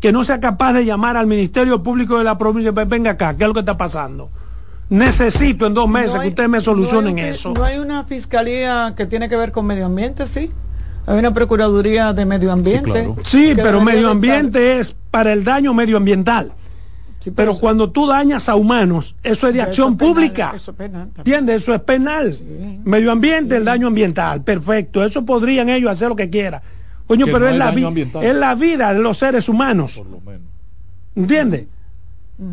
Que no sea capaz de llamar al Ministerio Público de la provincia, venga acá, ¿qué es lo que está pasando? Necesito en dos meses que ustedes me solucionen eso. No hay una fiscalía que tiene que ver con medio ambiente, sí. Hay una Procuraduría de Medio Ambiente. Sí, pero medio ambiente es para el daño medioambiental. pero, cuando tú dañas a humanos, eso es de acción pública. Eso es penal. ¿Entiendes? Eso es penal. Medio ambiente, el daño ambiental. Perfecto. Eso podrían ellos hacer lo que quieran. Coño, pero es, la es la vida de los seres humanos. Por lo menos. ¿Entiendes?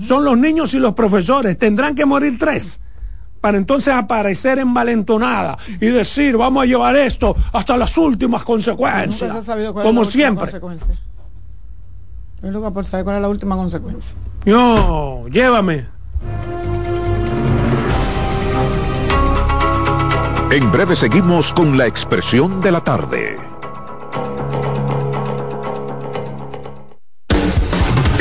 Son los niños y los profesores. Tendrán que morir tres para entonces aparecer envalentonada y decir, vamos a llevar esto hasta las últimas consecuencias, como siempre. Consecuencia. Por saber cuál es la última consecuencia. No, llévame. En breve seguimos con la expresión de la tarde.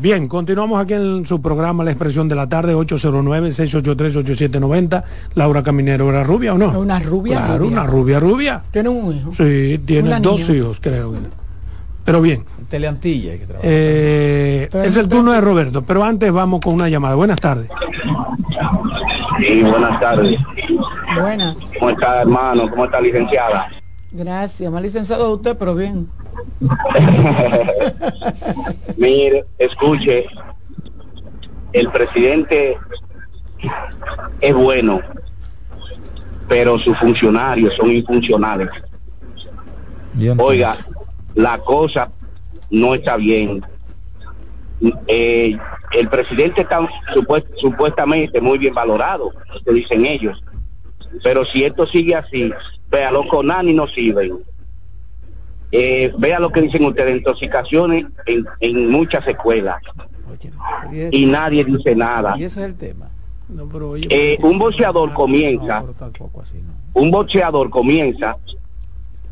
Bien, continuamos aquí en su programa La Expresión de la Tarde, 809-683-8790. Laura Caminero, ¿era rubia o no? Una rubia. Claro, una rubia rubia. ¿Tiene un hijo? Sí, tiene dos hijos, creo. Pero bien. Teleantilla que eh, es el turno de Roberto, pero antes vamos con una llamada. Buenas tardes. Sí, buenas tardes. Buenas. ¿Cómo está, hermano? ¿Cómo está, licenciada? Gracias, más licenciado usted, pero bien. Mire, escuche, el presidente es bueno, pero sus funcionarios son infuncionales. Oiga, la cosa no está bien. Eh, el presidente está supuestamente muy bien valorado, lo dicen ellos. Pero si esto sigue así, vea, los CONANI no sirven eh, vea lo que dicen ustedes, intoxicaciones en, muchas escuelas. y, nadie dice nada. Y ese es el tema. Eh, un boxeador comienza, un boxeador comienza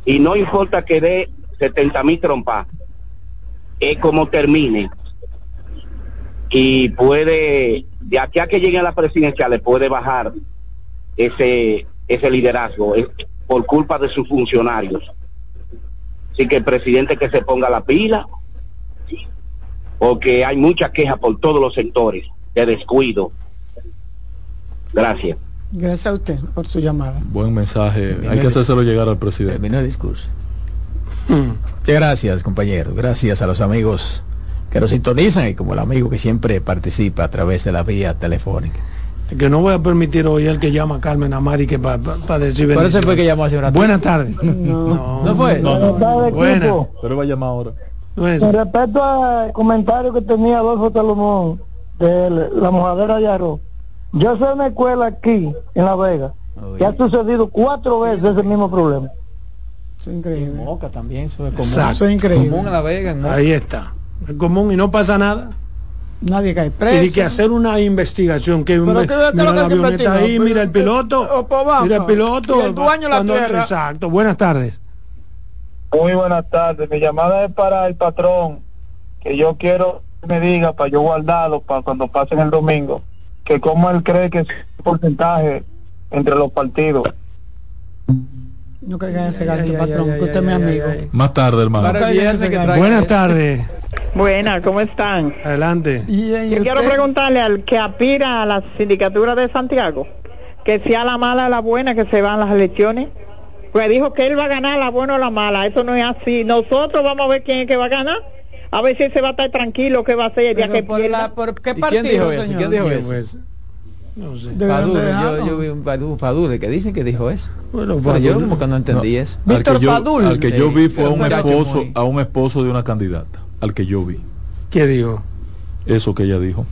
y no importa que dé 70 mil trompas, es como termine y puede, de aquí a que llegue a la presidencia, le puede bajar ese, ese liderazgo por culpa de sus funcionarios. Así que el presidente que se ponga la pila, porque hay mucha queja por todos los sectores de descuido. Gracias. Gracias a usted por su llamada. Buen mensaje. Hay que hacérselo llegar al presidente. Terminó el discurso. Muchas gracias, compañero. Gracias a los amigos que nos sintonizan y como el amigo que siempre participa a través de la vía telefónica. Que no voy a permitir hoy el que llama a Carmen Amari que para pa, decir Por eso fue que llamó hace un rato. Buenas tardes. No, no, fue. Buenas tardes, Buena. Pero va a llamar ahora. Con respecto al comentario que tenía Adolfo Salomón de la mojadera de arroz, yo soy una escuela aquí, en La Vega, que ha sucedido cuatro veces ese mismo problema. Eso es increíble. En Moca también, eso es común. Exacto. Eso es increíble. Común en La Vega. En Ahí está. Es común y no pasa nada. Nadie cae preso. Tiene que hacer una investigación. Que Pero mira que, que la que avioneta ahí, mira el piloto. Mira el piloto. Y el dueño la cuando- tierra. Exacto. Buenas tardes. Muy buenas tardes. Mi llamada es para el patrón, que yo quiero que me diga para yo guardarlo para cuando pasen el domingo, que cómo él cree que es el porcentaje entre los partidos. No caiga en ese gancho, patrón, que usted es mi amigo. Más tarde, hermano. Para el viernes que traiga- Buenas tardes. Buenas, ¿cómo están? Adelante. Yo quiero preguntarle al que aspira a la sindicatura de Santiago, que sea la mala o la buena que se van las elecciones. Pues dijo que él va a ganar la buena o la mala. Eso no es así. Nosotros vamos a ver quién es que va a ganar. A ver si él se va a estar tranquilo, qué va a hacer el día que pierda. ¿Por qué ¿Y quién dijo eso? ¿Quién dijo ¿Quién eso? No sé. Yo, vi un Fadule, Fadule que dicen que dijo eso. Bueno, Pero yo como que no entendí eso. Al Víctor que yo, Fadul. al que yo vi fue a un esposo, muy- a un esposo de una candidata. Al que yo vi. ¿Qué dijo? Eso que ella dijo.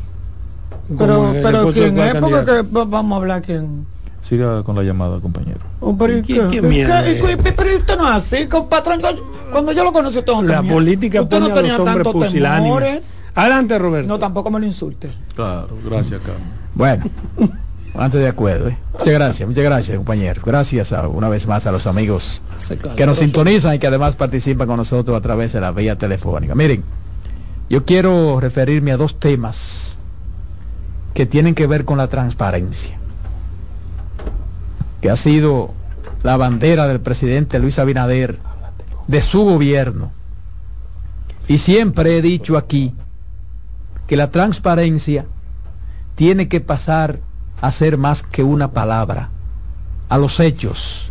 Pero, el pero quién es, porque que va- vamos a hablar quién. Siga con la llamada, compañero. Oh, pero ¿y ¿Qué- qué? qué ¿Y mierda qué? ¿Y es? qué? Pero usted no es así, con patrón. yo- cuando yo lo conocí, usted no La tenía- política usted no a tenía tantos temores. Adelante, Roberto. No, tampoco me lo insulte. Claro, gracias, Carmen. Bueno, antes de acuerdo. ¿eh? Muchas gracias, muchas gracias, compañeros. Gracias a- una vez más a los amigos que nos sintonizan y que además participan con nosotros a través de la vía telefónica. Miren, yo quiero referirme a dos temas que tienen que ver con la transparencia, que ha sido la bandera del presidente Luis Abinader, de su gobierno. Y siempre he dicho aquí que la transparencia tiene que pasar a ser más que una palabra, a los hechos,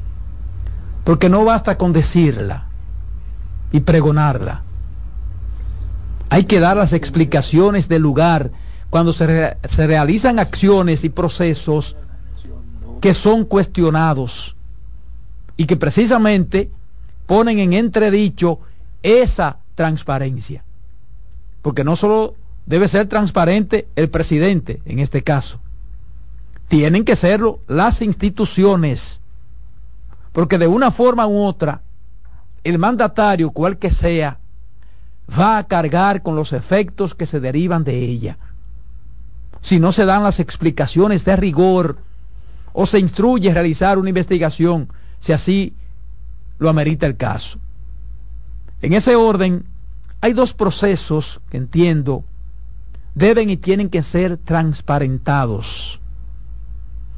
porque no basta con decirla y pregonarla. Hay que dar las explicaciones del lugar cuando se, se realizan acciones y procesos que son cuestionados y que precisamente ponen en entredicho esa transparencia. Porque no solo debe ser transparente el presidente en este caso, tienen que serlo las instituciones. Porque de una forma u otra, el mandatario, cual que sea, va a cargar con los efectos que se derivan de ella. Si no se dan las explicaciones de rigor o se instruye a realizar una investigación, si así lo amerita el caso. En ese orden, hay dos procesos que entiendo deben y tienen que ser transparentados.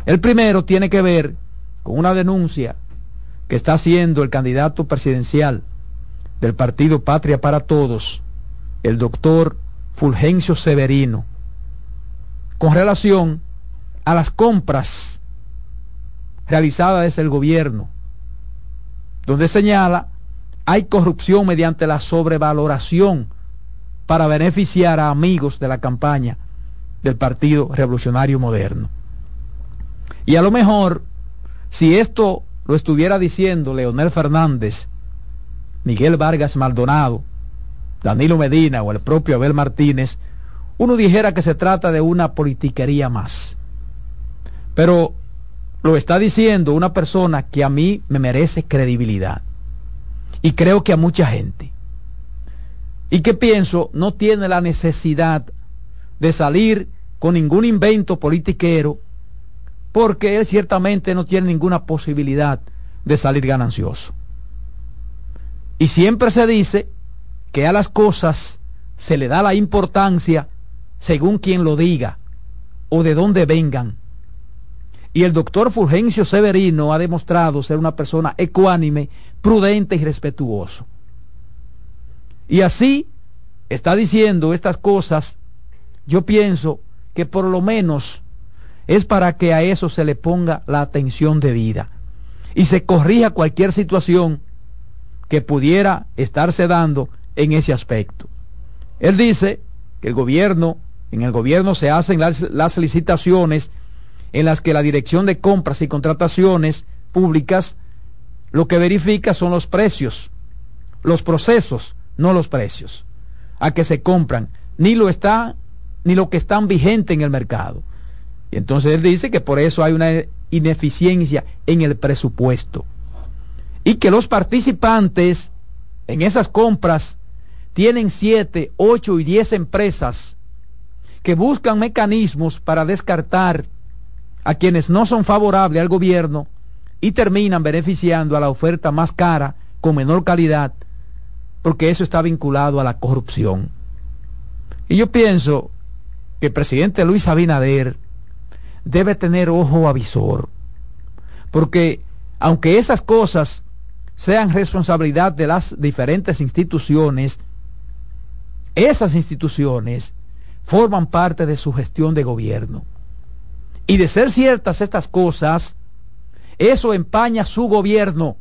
El primero tiene que ver con una denuncia que está haciendo el candidato presidencial del partido Patria para Todos, el doctor Fulgencio Severino, con relación a las compras realizadas desde el gobierno, donde señala hay corrupción mediante la sobrevaloración para beneficiar a amigos de la campaña del Partido Revolucionario Moderno. Y a lo mejor, si esto lo estuviera diciendo Leonel Fernández, Miguel Vargas Maldonado, Danilo Medina o el propio Abel Martínez, uno dijera que se trata de una politiquería más. Pero lo está diciendo una persona que a mí me merece credibilidad. Y creo que a mucha gente. Y que pienso no tiene la necesidad de salir con ningún invento politiquero porque él ciertamente no tiene ninguna posibilidad de salir ganancioso. Y siempre se dice que a las cosas se le da la importancia según quien lo diga o de dónde vengan. Y el doctor Fulgencio Severino ha demostrado ser una persona ecuánime, prudente y respetuoso. Y así está diciendo estas cosas, yo pienso que por lo menos es para que a eso se le ponga la atención debida y se corrija cualquier situación que pudiera estarse dando en ese aspecto. Él dice que el gobierno, en el gobierno se hacen las, las licitaciones en las que la dirección de compras y contrataciones públicas lo que verifica son los precios, los procesos, no los precios a que se compran, ni lo está, ni lo que están vigente en el mercado. Entonces él dice que por eso hay una ineficiencia en el presupuesto. Y que los participantes en esas compras tienen siete, ocho y diez empresas que buscan mecanismos para descartar a quienes no son favorables al gobierno y terminan beneficiando a la oferta más cara con menor calidad, porque eso está vinculado a la corrupción. Y yo pienso que el presidente Luis Abinader debe tener ojo avisor, porque aunque esas cosas sean responsabilidad de las diferentes instituciones, esas instituciones forman parte de su gestión de gobierno. Y de ser ciertas estas cosas, eso empaña su gobierno.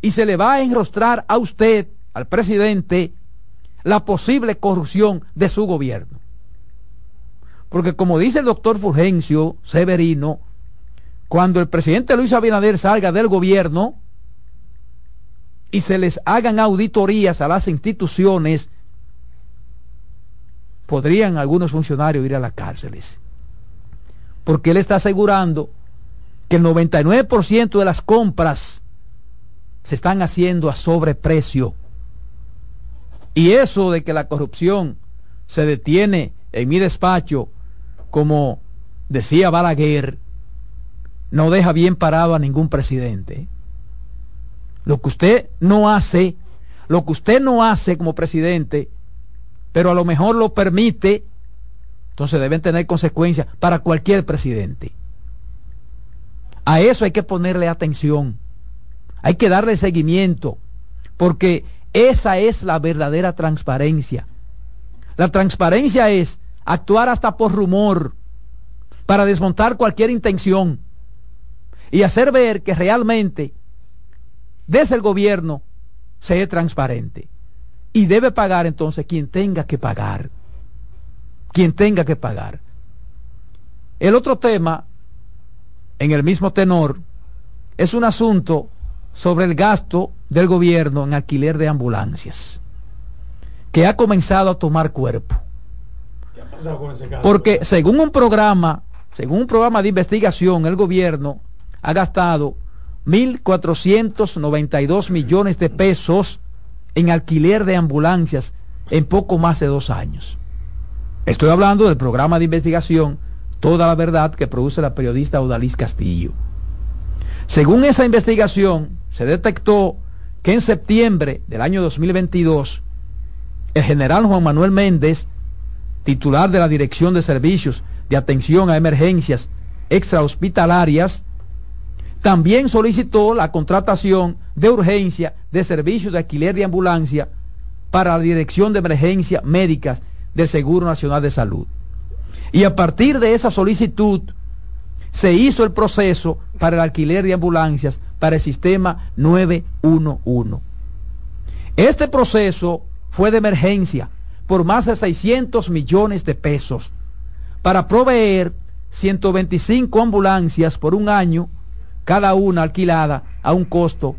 Y se le va a enrostrar a usted, al presidente, la posible corrupción de su gobierno. Porque como dice el doctor Fulgencio Severino, cuando el presidente Luis Abinader salga del gobierno y se les hagan auditorías a las instituciones, podrían algunos funcionarios ir a las cárceles. Porque él está asegurando que el 99% de las compras se están haciendo a sobreprecio. Y eso de que la corrupción se detiene en mi despacho, como decía Balaguer, no deja bien parado a ningún presidente. Lo que usted no hace, lo que usted no hace como presidente, pero a lo mejor lo permite, entonces deben tener consecuencias para cualquier presidente. A eso hay que ponerle atención, hay que darle seguimiento, porque esa es la verdadera transparencia. La transparencia es actuar hasta por rumor para desmontar cualquier intención y hacer ver que realmente desde el gobierno se transparente. Y debe pagar entonces quien tenga que pagar. Quien tenga que pagar. El otro tema, en el mismo tenor, es un asunto sobre el gasto del gobierno en alquiler de ambulancias, que ha comenzado a tomar cuerpo. Porque según un programa, según un programa de investigación, el gobierno ha gastado 1.492 millones de pesos en alquiler de ambulancias en poco más de dos años. Estoy hablando del programa de investigación Toda la Verdad que produce la periodista Odalís Castillo. Según esa investigación, se detectó que en septiembre del año 2022, el general Juan Manuel Méndez, titular de la Dirección de Servicios de Atención a Emergencias Extrahospitalarias, también solicitó la contratación de urgencia de servicios de alquiler de ambulancia para la Dirección de Emergencias Médicas del Seguro Nacional de Salud. Y a partir de esa solicitud se hizo el proceso para el alquiler de ambulancias para el sistema 911. Este proceso fue de emergencia por más de 600 millones de pesos para proveer 125 ambulancias por un año cada una alquilada a un costo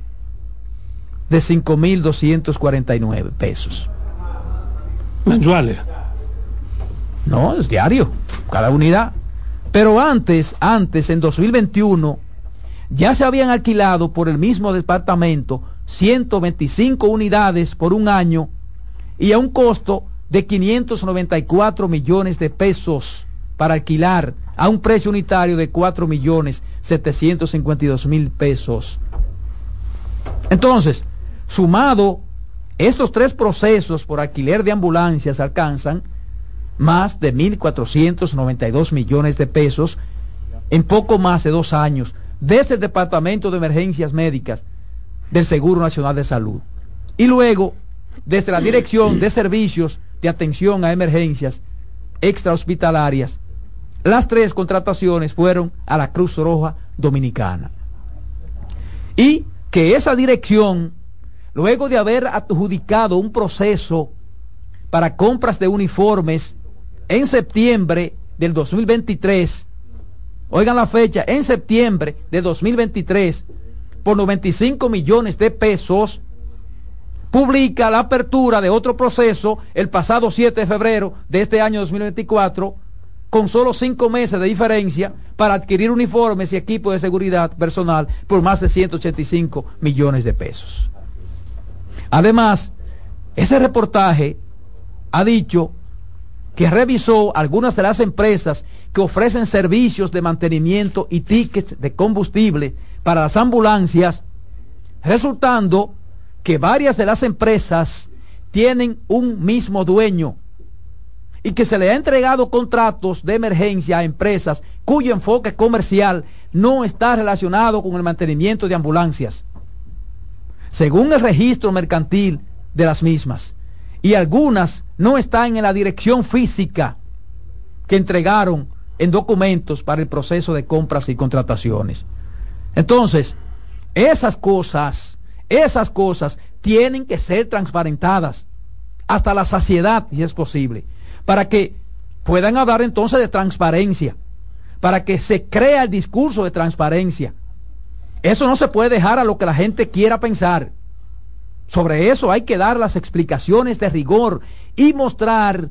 de 5.249 pesos. ¿Mensuales? No, es diario, cada unidad. Pero antes, antes, en 2021, ya se habían alquilado por el mismo departamento 125 unidades por un año y a un costo de 594 millones de pesos para alquilar a un precio unitario de 4 millones 752 mil pesos. Entonces, sumado, estos tres procesos por alquiler de ambulancias alcanzan más de 1.492 millones de pesos en poco más de dos años desde el Departamento de Emergencias Médicas del Seguro Nacional de Salud. Y luego, desde la Dirección de Servicios de Atención a Emergencias Extrahospitalarias las tres contrataciones fueron a la Cruz Roja Dominicana. Y que esa dirección, luego de haber adjudicado un proceso para compras de uniformes en septiembre del 2023. Oigan la fecha, en septiembre de 2023, por 95 millones de pesos, publica la apertura de otro proceso el pasado 7 de febrero de este año 2024, con solo cinco meses de diferencia para adquirir uniformes y equipos de seguridad personal por más de 185 millones de pesos. Además, ese reportaje ha dicho que revisó algunas de las empresas que ofrecen servicios de mantenimiento y tickets de combustible para las ambulancias, resultando que varias de las empresas tienen un mismo dueño y que se le ha entregado contratos de emergencia a empresas cuyo enfoque comercial no está relacionado con el mantenimiento de ambulancias, según el registro mercantil de las mismas. Y algunas no están en la dirección física que entregaron en documentos para el proceso de compras y contrataciones. Entonces, esas cosas, esas cosas tienen que ser transparentadas hasta la saciedad, si es posible para que puedan hablar entonces de transparencia, para que se crea el discurso de transparencia. Eso no se puede dejar a lo que la gente quiera pensar. Sobre eso hay que dar las explicaciones de rigor y mostrar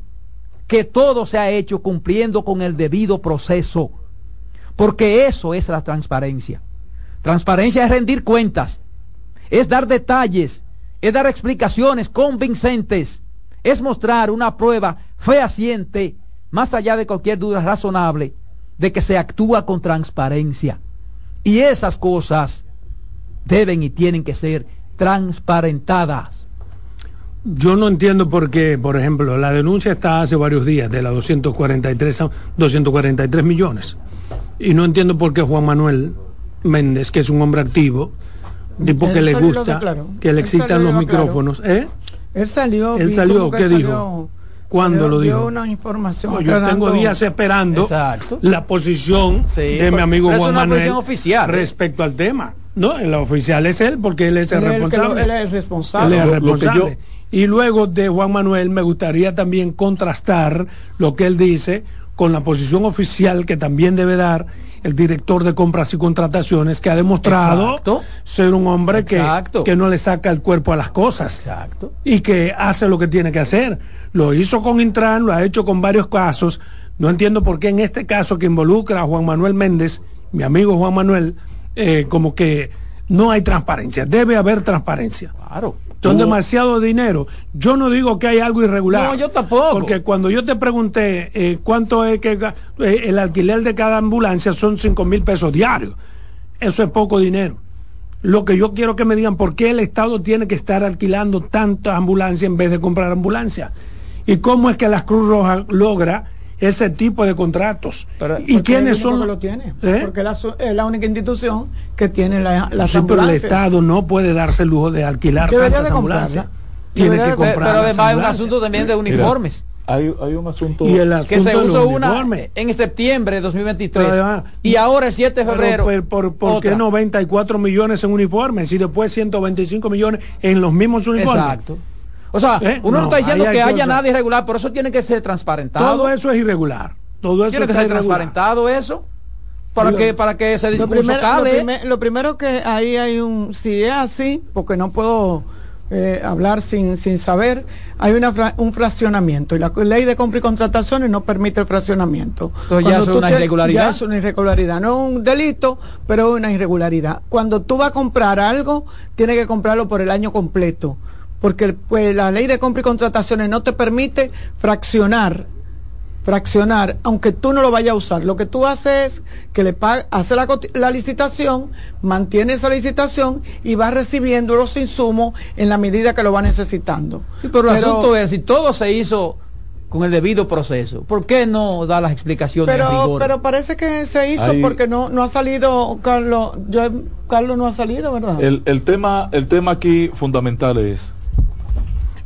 que todo se ha hecho cumpliendo con el debido proceso. Porque eso es la transparencia. Transparencia es rendir cuentas, es dar detalles, es dar explicaciones convincentes es mostrar una prueba fehaciente, más allá de cualquier duda razonable, de que se actúa con transparencia. Y esas cosas deben y tienen que ser transparentadas. Yo no entiendo por qué, por ejemplo, la denuncia está hace varios días de la 243 243 millones. Y no entiendo por qué Juan Manuel Méndez, que es un hombre activo, tipo que le gusta, que le excitan los micrófonos, ¿eh? Él salió. Él salió, ¿qué dijo? ¿Cuándo lo dijo? una información. yo tengo días esperando la posición de mi amigo Juan Manuel oficial, respecto al tema. No, la oficial es él porque él es el, responsable. él es responsable. Él es responsable. Y luego de Juan Manuel me gustaría también contrastar lo que él dice con la posición oficial que también debe dar el director de compras y contrataciones, que ha demostrado ser un hombre que, que, no le saca el cuerpo a las cosas Exacto. y que hace lo que tiene que hacer. Lo hizo con Intran, lo ha hecho con varios casos. No entiendo por qué en este caso que involucra a Juan Manuel Méndez, mi amigo Juan Manuel, eh, como que no hay transparencia. Debe haber transparencia. Claro son demasiado dinero. Yo no digo que hay algo irregular. No, yo tampoco. Porque cuando yo te pregunté eh, cuánto es que eh, el alquiler de cada ambulancia son 5 mil pesos diarios. Eso es poco dinero. Lo que yo quiero que me digan, ¿por qué el Estado tiene que estar alquilando tantas ambulancias en vez de comprar ambulancias? ¿Y cómo es que la Cruz Roja logra ese tipo de contratos. ¿Y quiénes son? lo tiene? ¿Eh? Porque es la única institución que tiene la, las sí, pero el Estado no puede darse el lujo de alquilar Debería de ambulancias. Tiene que comprar pero además hay un asunto también de uniformes. hay, hay, un asunto y el asunto que se usó una en septiembre de 2023 y ahora el 7 de febrero pero, por, por, qué 94 millones en uniformes y después 125 millones en los mismos uniformes exacto o sea, ¿Eh? uno no, está diciendo que haya nada irregular, por eso tiene que ser transparentado. Todo eso es irregular. Todo eso tiene que ser transparentado eso. Para que, para que ese discurso lo, lo, primero que ahí hay un, si es así, porque no puedo eh, hablar sin, sin saber, hay una un fraccionamiento y la ley de compra y contrataciones no permite el fraccionamiento. Entonces ya es una irregularidad. Ya es una irregularidad, no un delito, pero una irregularidad. Cuando tú vas a comprar algo, tienes que comprarlo por el año completo porque pues, la ley de compra y contrataciones no te permite fraccionar fraccionar, aunque tú no lo vayas a usar. Lo que tú haces es que le hace la, la, licitación, mantiene esa licitación y va recibiendo los insumos en la medida que lo va necesitando. Sí, pero el asunto es, si todo se hizo con el debido proceso, ¿por qué no da las explicaciones pero, Pero parece que se hizo porque no, no ha salido, Carlos, yo, Carlos no ha salido, ¿verdad? El, el, tema, el tema aquí fundamental es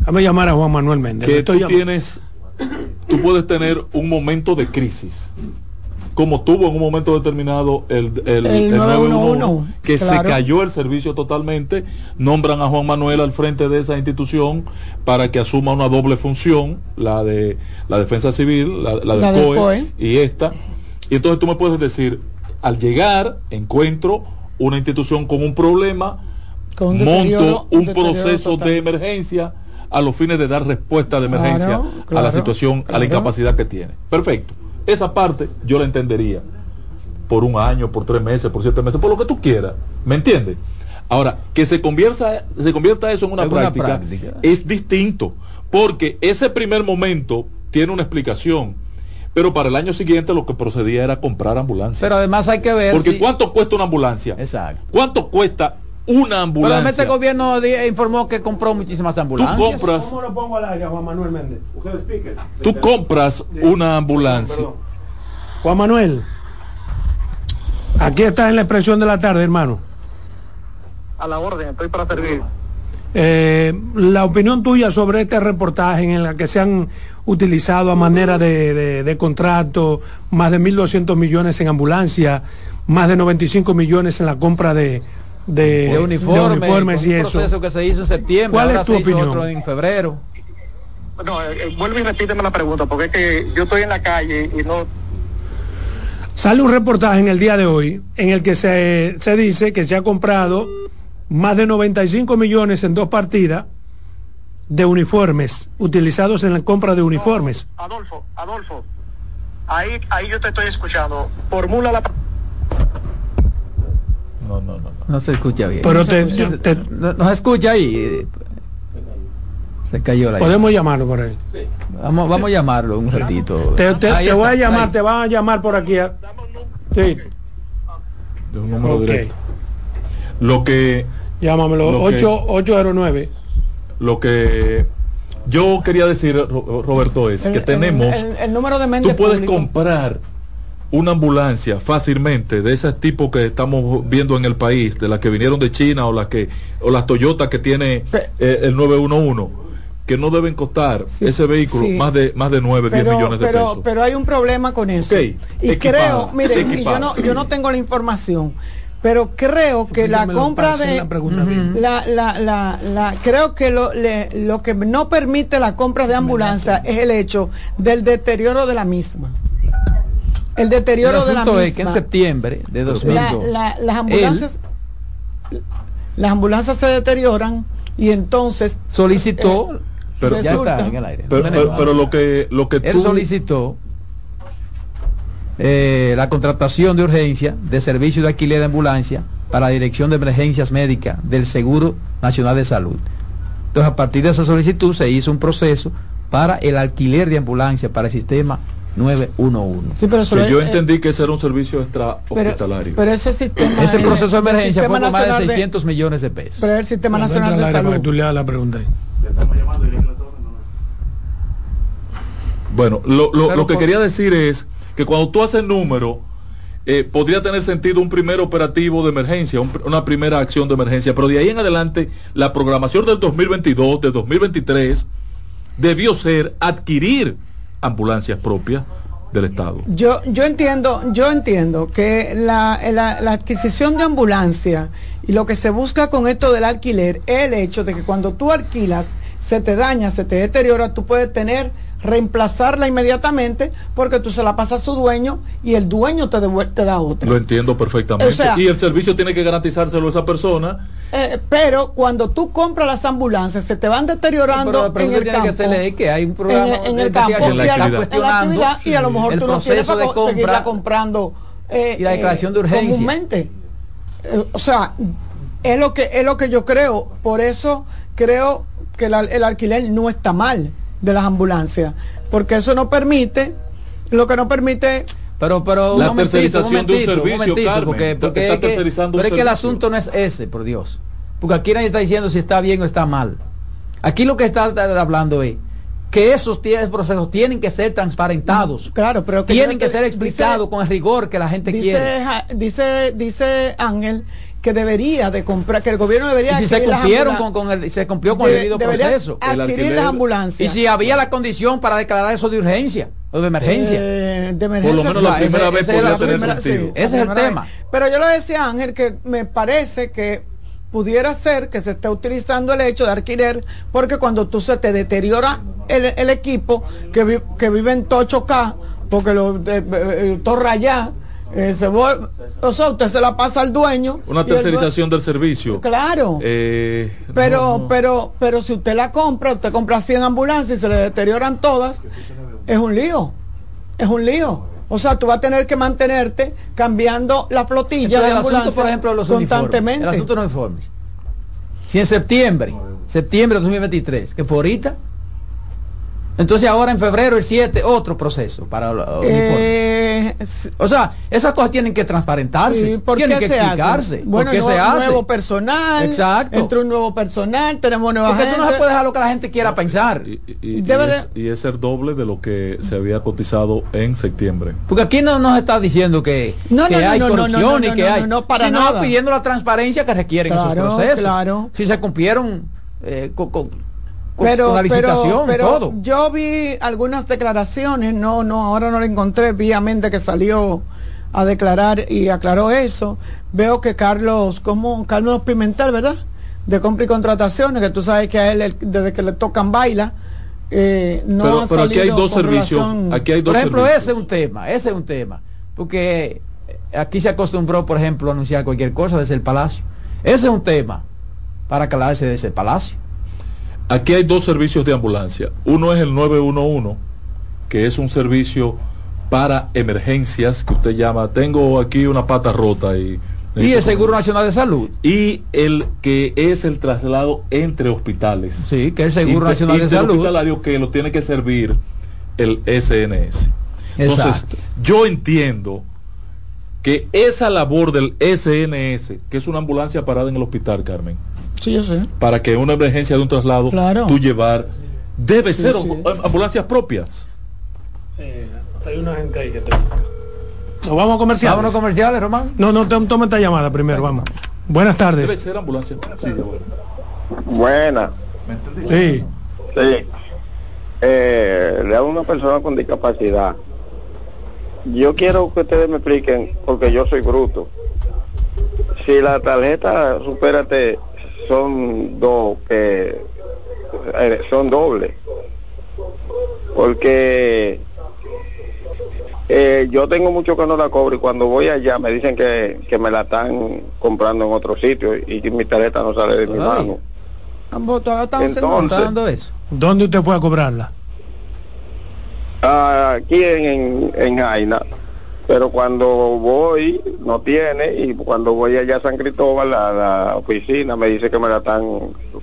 Déjame llamar a Juan Manuel Méndez. Que tú tienes, tú puedes tener un momento de crisis como tuvo en un momento determinado el, el, el, 911, que se cayó el servicio totalmente, nombran a Juan Manuel al frente de esa institución para que asuma una doble función, la de la defensa civil, la, la, de COE, y esta. Y entonces tú me puedes decir, al llegar encuentro una institución con un problema, monto un, proceso de emergencia a los fines de dar respuesta de emergencia a la situación, a la incapacidad que tiene. Perfecto. Esa parte yo la entendería por un año, por tres meses, por siete meses, por lo que tú quieras. ¿Me entiendes? Ahora, que se convierta, se convierta eso en una, práctica, es distinto, porque ese primer momento tiene una explicación. Pero para el año siguiente lo que procedía era comprar ambulancias. Pero además hay que ver. Porque ¿cuánto cuesta una ambulancia? Exacto. ¿Cuánto cuesta una ambulancia. este gobierno informó que compró muchísimas ambulancias. Tú compras. ¿Cómo lo pongo al aire, Juan Manuel Méndez? Tú compras una ambulancia. Juan Manuel, aquí está en la expresión de la tarde, hermano. A la orden, estoy para servir. Eh, la opinión tuya sobre este reportaje en el que se han utilizado a manera de, de contrato más de 1.200 millones en ambulancia, más de 95 millones en la compra de, de, uniformes, y un proceso que se hizo en septiembre, ¿Cuál es tu opinión? otro en febrero. No, eh, eh, vuelve y repíteme la pregunta, porque es que yo estoy en la calle y no... Sale un reportaje en el día de hoy en el que se, se dice que se ha comprado más de 95 millones en dos partidas de uniformes, utilizados en la compra de uniformes. Adolfo, Adolfo, ahí, ahí yo te estoy escuchando. Formula la no, no, no. No se escucha bien. Pero te, no, se escucha ahí. Se cayó la Podemos llamarlo por ahí. Vamos, vamos a llamarlo un ratito. Te, voy a llamar, te van a llamar por aquí. ¿eh? Sí. De un número directo. Lo que. Llámamelo, 809. Lo que yo quería decir, Roberto, es que tenemos. El, número de mente Tú puedes comprar una ambulancia fácilmente de ese tipo que estamos viendo en el país, de las que vinieron de China o las que o las Toyota que tiene eh, el 911 que no deben costar ese vehículo más de más de 9, 10 millones de pero, pesos. Pero hay un problema con eso. y creo, mire, yo no yo no tengo la información, pero creo que la compra de la, la, la, la, creo que lo, lo que no permite la compra de ambulancia es el hecho del deterioro de la misma el deterioro de la misma. es que en septiembre de 2002 las ambulancias las ambulancias se deterioran y entonces solicitó eh, pero ya está en el aire pero, lo que lo que él solicitó eh, la contratación de urgencia de servicio de alquiler de ambulancia para la dirección de emergencias médicas del Seguro Nacional de Salud. Entonces, a partir de esa solicitud se hizo un proceso para el alquiler de ambulancia para el sistema 911. Sí, pero yo eh, entendí que ese era un servicio extra hospitalario. Pero, ese sistema ese proceso de emergencia fue más de 600 millones de pesos. Pero el sistema nacional de salud. tú le la pregunta Bueno, lo, lo, lo que quería decir es que cuando tú haces número eh, podría tener sentido un primer operativo de emergencia, una primera acción de emergencia, pero de ahí en adelante la programación del 2022, de 2023, debió ser adquirir ambulancias propias del Estado. Yo, yo entiendo, yo entiendo que la, la, adquisición de ambulancia y lo que se busca con esto del alquiler es el hecho de que cuando tú alquilas, se te daña, se te deteriora, tú puedes tener reemplazarla inmediatamente porque tú se la pasas a su dueño y el dueño te, te da otra. Lo entiendo perfectamente. y el servicio tiene que garantizárselo a esa persona. Eh, pero cuando tú compras las ambulancias se te van deteriorando en el campo. Que, que hay un programa en, el campo y, a la, y a lo mejor tú no quieres seguirla comprando eh, y la declaración de eh, urgencia. Comúnmente. o sea, es lo que es lo que yo creo. Por eso creo que el alquiler no está mal de las ambulancias, porque eso no permite, lo que no permite pero, pero, la tercerización de un servicio, porque, porque pero es que el asunto no es ese, por Dios. Porque aquí nadie está diciendo si está bien o está mal. Aquí lo que está hablando es que esos procesos tienen que ser transparentados. Claro, pero tienen que ser explicados con el rigor que la gente quiere. Dice, dice Ángel que debería de comprar, que el gobierno debería y si se cumplieron con, el, se cumplió con el debido proceso. Adquirir las ambulancias. Y si había la condición para declarar eso de urgencia. o de emergencia. Eh, de emergencia. Por lo menos la primera vez podría tener sentido. ese es el tema. Pero yo le decía a Ángel que me parece que pudiera ser que se esté utilizando el hecho de alquiler, porque cuando tú se te deteriora el, equipo que, que vive en Tocho K, porque lo de, torra allá, eh, se o sea, usted se la pasa al dueño. Una tercerización del servicio. Claro. Eh, pero, pero, pero si usted la compra, usted compra 100 ambulancias y se le deterioran todas, es un lío. Es un lío. O sea, tú vas a tener que mantenerte cambiando la flotilla de ambulancias por ejemplo, los constantemente. el asunto de los informes. Si en septiembre, septiembre de 2023, que fue ahorita, entonces ahora en febrero el 7, otro proceso para los eh, O sea, esas cosas tienen que transparentarse, tienen que explicarse. Bueno, ¿por qué se hace? nuevo personal, Exacto. entra un nuevo personal, tenemos nueva Porque eso no se puede dejar lo que la gente quiera pensar. Y, es, ser doble de lo que se había cotizado en septiembre. Porque aquí no nos está diciendo que, que hay corrupción y que hay, no, para sino pidiendo la transparencia que requieren esos procesos. Claro. Si se cumplieron eh, con pero, pero, yo vi algunas declaraciones, no, no, ahora no lo encontré, vi a Méndez que salió a declarar y aclaró eso. Veo que Carlos, como Carlos Pimentel, ¿verdad? De compra y contrataciones, que tú sabes que a él desde que le tocan baila. Eh, no pero, aquí hay dos servicios. Aquí hay dos por ejemplo, ese es un tema, ese es un tema. Porque aquí se acostumbró, por ejemplo, a anunciar cualquier cosa desde el palacio. Ese es un tema para aclararse desde el palacio. Aquí hay dos servicios de ambulancia. Uno es el 911, que es un servicio para emergencias que usted llama, tengo aquí una pata rota y... Y el Seguro Nacional de Salud. Y el que es el traslado entre hospitales. Sí, que es el Seguro Nacional de Salud. hospitalario que lo tiene que servir el SNS. Entonces, yo entiendo que esa labor del SNS, que es una ambulancia parada en el hospital, Carmen, Sí, yo sé. Para que una emergencia de un traslado, tú llevar, debe ser ambulancias propias. Eh, hay una gente ahí que te Nos vamos a comerciales. Vámonos comerciales, Román. No, no, toma esta llamada primero, vamos. Buenas tardes. Debe ser ambulancia. Sí, Buena. Sí. Sí. Eh, le hago una persona con discapacidad. Yo quiero que ustedes me expliquen, porque yo soy bruto. Si la tarjeta, supérate, son dos que eh, son dobles porque eh, yo tengo mucho que no la cobro y cuando voy allá me dicen que, que me la están comprando en otro sitio y mi tarjeta no sale de mi mano. Entonces, eso. ¿Dónde usted fue a cobrarla? Aquí en, en, en Jaina pero cuando voy no tiene y cuando voy allá a San Cristóbal a la oficina me dice que me la están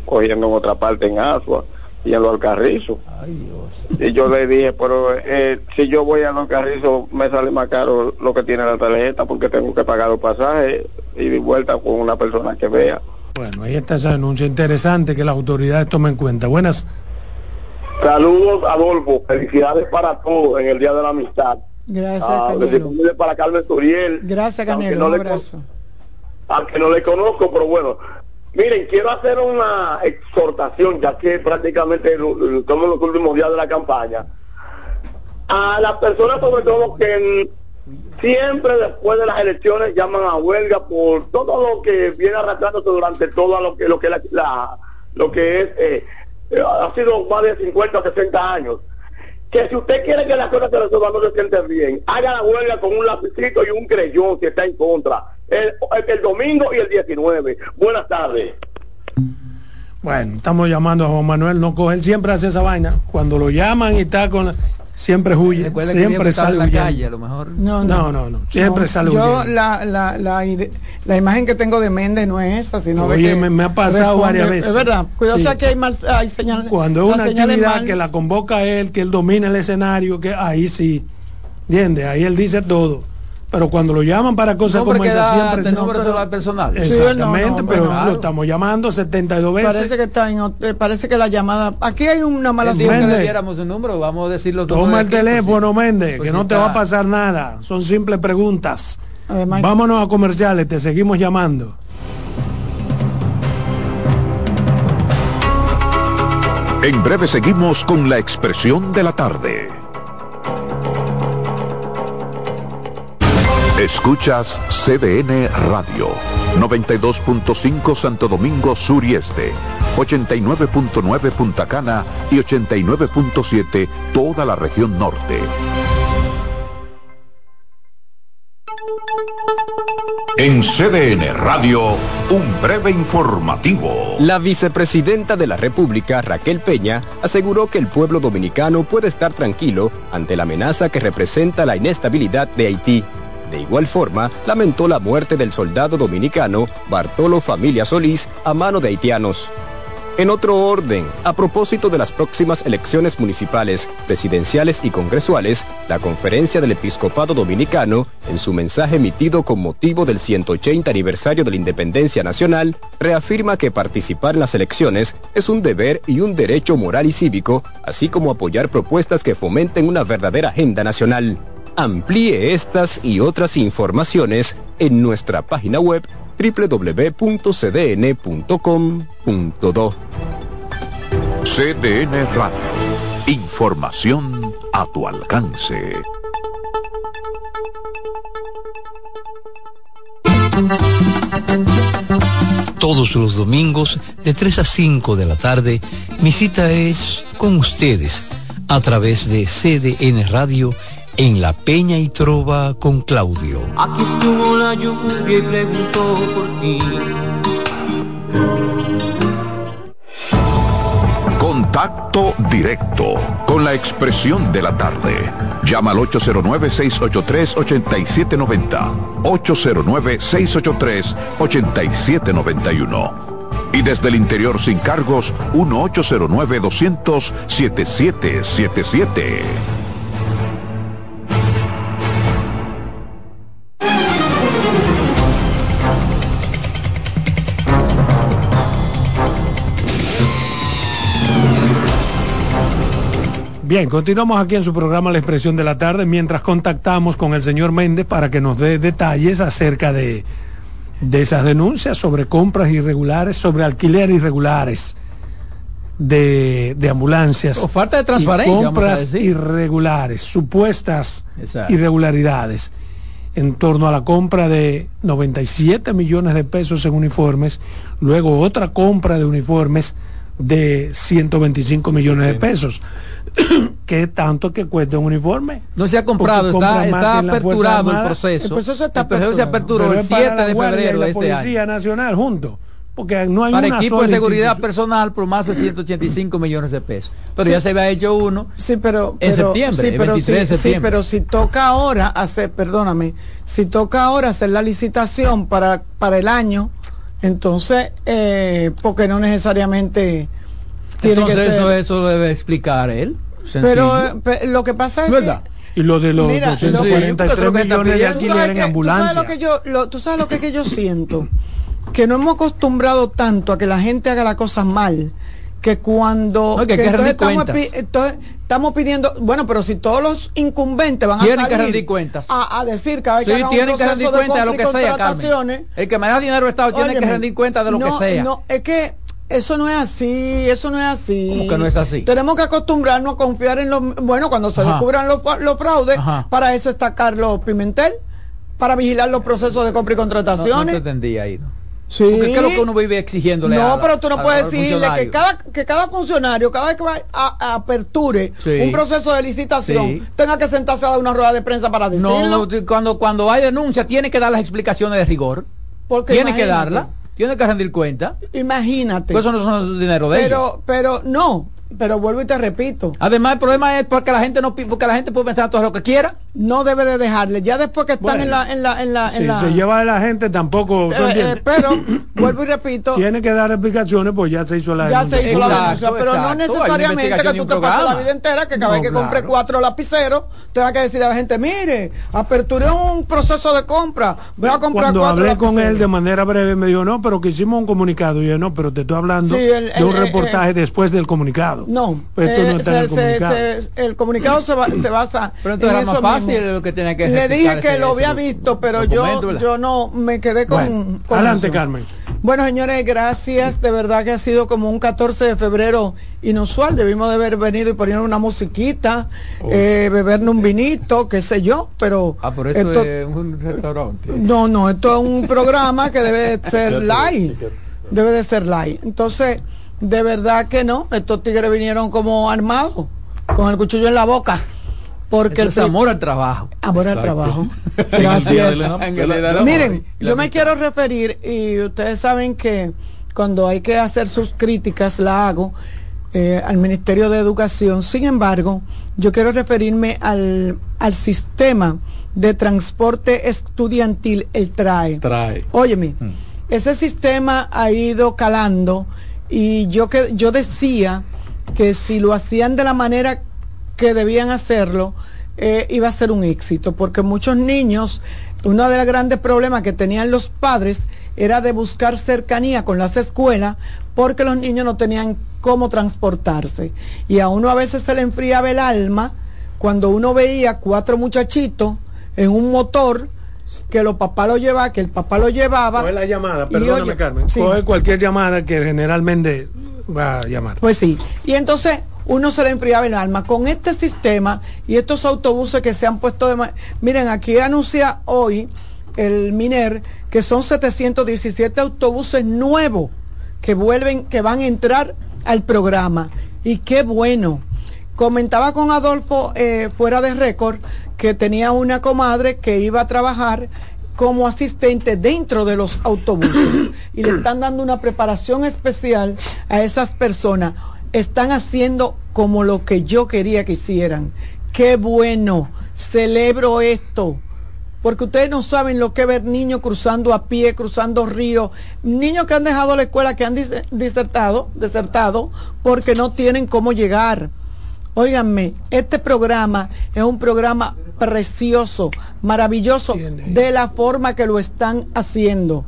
cogiendo en otra parte en Asua y en los Alcarrizos. Y yo le dije, pero eh, si yo voy a los Alcarrizos me sale más caro lo que tiene la tarjeta porque tengo que pagar los pasajes y de vuelta con una persona que vea. Bueno, ahí está esa denuncia interesante que las autoridades tomen en cuenta. Buenas. Saludos, Adolfo. Felicidades para todos en el Día de la Amistad. Gracias, ah, para Carmen. Gracias, Canelo. Un abrazo. Aunque no le conozco, pero bueno. Miren, quiero hacer una exhortación, ya que prácticamente estamos en los últimos días de la campaña. A las personas, sobre todo, que siempre después de las elecciones llaman a huelga por todo lo que viene arrastrándose durante todo lo que lo que la, lo que es eh, eh, ha sido más de 50 o 60 años que si usted quiere que las cosas se resuelvan no se siente bien, haga la huelga con un lapicito y un creyón si está en contra. El, el, domingo y el 19. Buenas tardes. Bueno, estamos llamando a Juan Manuel, no coge, él siempre hace esa vaina. Cuando lo llaman y está con siempre huye, siempre sale la calle, a lo mejor. No, no, no, siempre sale Yo la, la, la, la, imagen que tengo de Méndez no es esa, sino Oye, me, ha pasado varias veces. Es verdad, cuidado, sea que hay, mal, hay señal, Cuando es una actividad que la convoca él, que él domina el escenario, que ahí sí, ¿entiendes? Ahí él dice todo pero cuando lo llaman para cosas como esa siempre no, pero, personal exactamente pero lo estamos llamando 72 veces. Parece que está en, eh, parece que la llamada aquí hay una mala suerte que le diéramos un número vamos a decir los toma el teléfono Méndez pues que no te va a pasar nada. Son simples preguntas. Además, vámonos a comerciales te seguimos llamando. En breve seguimos con la expresión de la tarde Escuchas CDN Radio, 92.5 Santo Domingo Sur y Este, 89.9 Punta Cana y 89.7 toda la región norte. En CDN Radio, un breve informativo. La vicepresidenta de la República, Raquel Peña, aseguró que el pueblo dominicano puede estar tranquilo ante la amenaza que representa la inestabilidad de Haití de igual forma, lamentó la muerte del soldado dominicano Bartolo Familia Solís a mano de haitianos. En otro orden, a propósito de las próximas elecciones municipales, presidenciales y congresuales, la Conferencia del Episcopado Dominicano, en su mensaje emitido con motivo del 180 aniversario de la Independencia Nacional, reafirma que participar en las elecciones es un deber y un derecho moral y cívico, así como apoyar propuestas que fomenten una verdadera agenda nacional. Amplíe estas y otras informaciones en nuestra página web www.cdn.com.do. CDN Radio. Información a tu alcance. Todos los domingos de 3 a 5 de la tarde, mi cita es con ustedes a través de CDN Radio en La Peña y Trova con Claudio. Aquí estuvo la lluvia y preguntó por ti. Contacto directo con la expresión de la tarde. Llama al 809-683-8790. 809-683-8791. Y desde el interior sin cargos, 1-809-200-7777. Bien, continuamos aquí en su programa La Expresión de la Tarde mientras contactamos con el señor Méndez para que nos dé detalles acerca de, de esas denuncias sobre compras irregulares, sobre alquiler irregulares de, de ambulancias. O falta de transparencia. compras irregulares, supuestas irregularidades en torno a la compra de 97 millones de pesos en uniformes, luego otra compra de uniformes de 125 millones de pesos. ¿Qué tanto que cuesta un uniforme? No se ha comprado, está, está aperturado el proceso. El proceso, está se aperturó el 7 de febrero de este Policía Nacional juntos. Porque no hay Para equipo de seguridad personal por más de 185 millones de pesos. Pero ya se había hecho uno sí, pero, en septiembre, sí, pero, 23 de septiembre. Sí, pero si toca ahora hacer, perdóname, si toca ahora hacer la licitación para, para el año, entonces, eh, porque no necesariamente tiene Entonces que ser... eso, eso lo debe explicar él. Pero, pero, lo que pasa es ¿verdad? que y lo de los Mira, 243 lo que, millones de alquiler en ambulancia. ¿tú sabes, lo que yo, lo, tú sabes lo que, que yo siento? Que no hemos acostumbrado tanto a que la gente haga las cosas mal que cuando no, que que entonces, estamos, entonces, estamos pidiendo bueno pero si todos los incumbentes van tienen a salir que cuentas a, a, decir cada vez sí, que hagan tienen un que rendir cuenta de lo que sea Carmen. el que me da dinero al Estado tiene que rendir cuenta de lo no, que sea no es que eso no es así, eso no es así. ¿Cómo que no es así? Tenemos que acostumbrarnos a confiar en los... Bueno, cuando se Ajá. descubran los, los fraudes, Ajá. para eso está Carlos Pimentel, para vigilar los procesos de compra y contrataciones. No, no te entendí ahí, ¿no? Sí. Porque ¿qué es lo que uno vive exigiéndole No, a, pero tú no a, puedes decirle que cada, que cada funcionario, cada vez que va a, a aperture sí. un proceso de licitación, sí. tenga que sentarse a dar una rueda de prensa para decirlo. No, cuando, cuando hay denuncia, tiene que dar las explicaciones de rigor. Porque tiene imagínate. que darla tiene que rendir cuenta. Imagínate. Pues eso no son dinero de pero, ellos. Pero no, pero vuelvo y te repito. Además, el problema es porque la gente no porque la gente puede pensar todo lo que quiera. No debe de dejarle. Ya después que están bueno, en la en la en la, si la... se lleva de la gente tampoco. Eh, eh, pero vuelvo y repito. Tiene que dar explicaciones, pues ya se hizo la Ya se hizo exacto, la denuncia, pero exacto. no necesariamente que tú te pases la vida entera que cada no, vez que claro. compre cuatro lapiceros tenga que decir a la gente, mire, aperturé un proceso de compra, voy a comprar Cuando cuatro hablé lapiceros. con él de manera breve me dijo, "No, pero que hicimos un comunicado." Y yo, "No, pero te estoy hablando sí, el, de un el, reportaje el, después del comunicado." Comunicado. No, pues no está el, comunicado. el comunicado se, basa pero entonces era más fácil lo que tenía que Le dije que lo había visto, pero yo, yo no me quedé con. adelante, Carmen. Bueno, señores, gracias. De verdad que ha sido como un 14 de febrero inusual. Debimos de haber venido y poner una musiquita, oh. eh, bebernos un vinito, qué sé yo, pero... Ah, por esto, es un restaurante. No, no, esto es un programa que debe de ser live. Debe de ser live. Entonces, de verdad que no. Estos tigres vinieron como armados, con el cuchillo en la boca. Porque el amor al trabajo. Amor al trabajo. Gracias. Miren, yo me quiero referir, y ustedes saben que cuando hay que hacer sus críticas, la hago eh, al Ministerio de Educación. Sin embargo, yo quiero referirme al, al sistema de transporte estudiantil, el TRAE. TRAE. Óyeme, mm. ese sistema ha ido calando y yo, que, yo decía que si lo hacían de la manera que debían hacerlo, eh, iba a ser un éxito, porque muchos niños, uno de los grandes problemas que tenían los padres era de buscar cercanía con las escuelas porque los niños no tenían cómo transportarse. Y a uno a veces se le enfriaba el alma cuando uno veía cuatro muchachitos en un motor que los papás lo llevaban, que el papá lo llevaba. Coge la llamada, perdóname Carmen. Coge cualquier llamada que generalmente va a llamar. Pues sí. Y entonces uno se le enfriaba el alma. Con este sistema y estos autobuses que se han puesto de... Miren, aquí anuncia hoy el MINER que son 717 autobuses nuevos que vuelven, que van a entrar al programa. Y qué bueno. Comentaba con Adolfo eh, fuera de récord que tenía una comadre que iba a trabajar como asistente dentro de los autobuses y le están dando una preparación especial a esas personas. Están haciendo como lo que yo quería que hicieran. Qué bueno, celebro esto porque ustedes no saben lo que ver niños cruzando a pie, cruzando ríos, niños que han dejado la escuela, que han disertado, desertado, porque no tienen cómo llegar. Óiganme, este programa es un programa precioso, maravilloso, de la forma que lo están haciendo.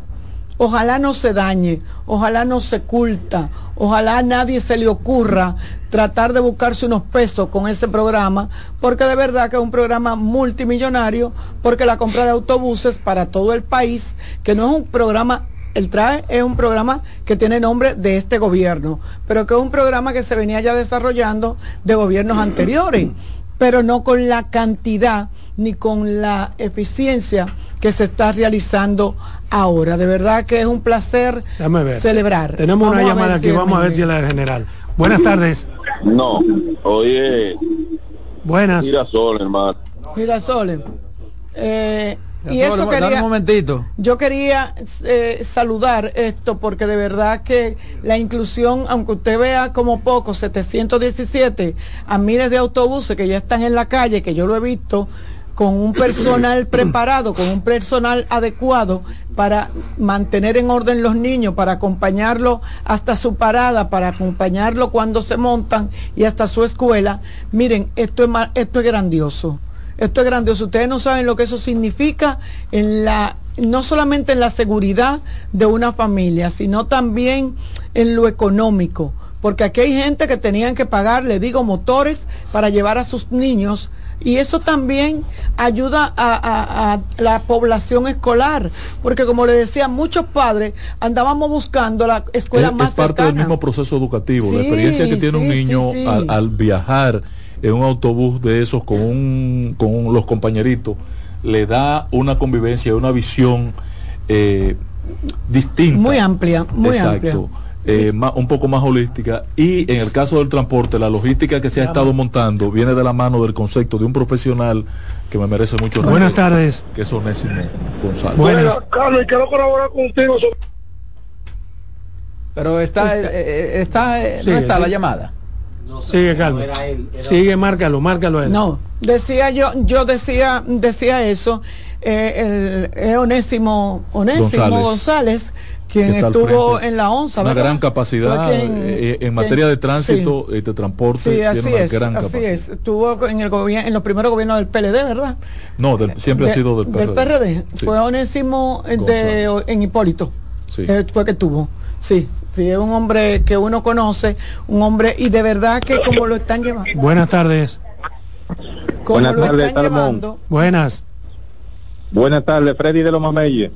Ojalá no se dañe, ojalá no se culta, ojalá a nadie se le ocurra tratar de buscarse unos pesos con este programa, porque de verdad que es un programa multimillonario, porque la compra de autobuses para todo el país, que no es un programa el TRAE es un programa que tiene nombre de este gobierno, pero que es un programa que se venía ya desarrollando de gobiernos anteriores, pero no con la cantidad ni con la eficiencia que se está realizando ahora. De verdad que es un placer celebrar. Tenemos una llamada aquí, vamos a ver si es la general. Buenas tardes. No, oye. Buenas. Girasol, hermano. Girasol. Eh, y eso quería, un momentito. Yo quería eh, saludar esto porque de verdad que la inclusión, aunque usted vea como poco, 717 a miles de autobuses que ya están en la calle, que yo lo he visto, con un personal preparado, con un personal adecuado para mantener en orden los niños, para acompañarlo hasta su parada, para acompañarlo cuando se montan y hasta su escuela. Miren, esto es, esto es grandioso. Esto es grandioso. Ustedes no saben lo que eso significa en la no solamente en la seguridad de una familia, sino también en lo económico, porque aquí hay gente que tenían que pagar, le digo, motores para llevar a sus niños. Y eso también ayuda a, la población escolar, porque como le decía, muchos padres andábamos buscando la escuela más es parte del mismo proceso educativo, la experiencia que tiene un niño al, viajar en un autobús de esos con, un, con los compañeritos, le da una convivencia, una visión eh, distinta. Muy amplia, muy amplia. Eh, un poco más holística. Y en el caso del transporte la logística que se ha estado montando viene de la mano del concepto de un profesional que me merece mucho buenas tardes. que es Onésimo González. Buenas. Carlos quiero colaborar contigo pero está eh, eh, está no está la llamada sigue Carlos sigue márcalo márcalo él. no decía yo yo decía decía eso el, Onésimo Onésimo González quien estuvo en la ONSA. Una gran capacidad eh, en materia de tránsito y de transporte. Sí, así es. así es. Estuvo en, el gobierno, en los primeros gobiernos del PLD, ¿verdad? No, siempre ha sido del PRD. Del PRD. Fue onésimo de, en Hipólito. Sí. Eh, fue que tuvo. Sí, Sí, es un hombre que uno conoce, un hombre y de verdad que como lo están llevando. Buenas tardes. Buenas tardes, llevando, Buenas. Buenas tardes, Freddy de los Mameyes.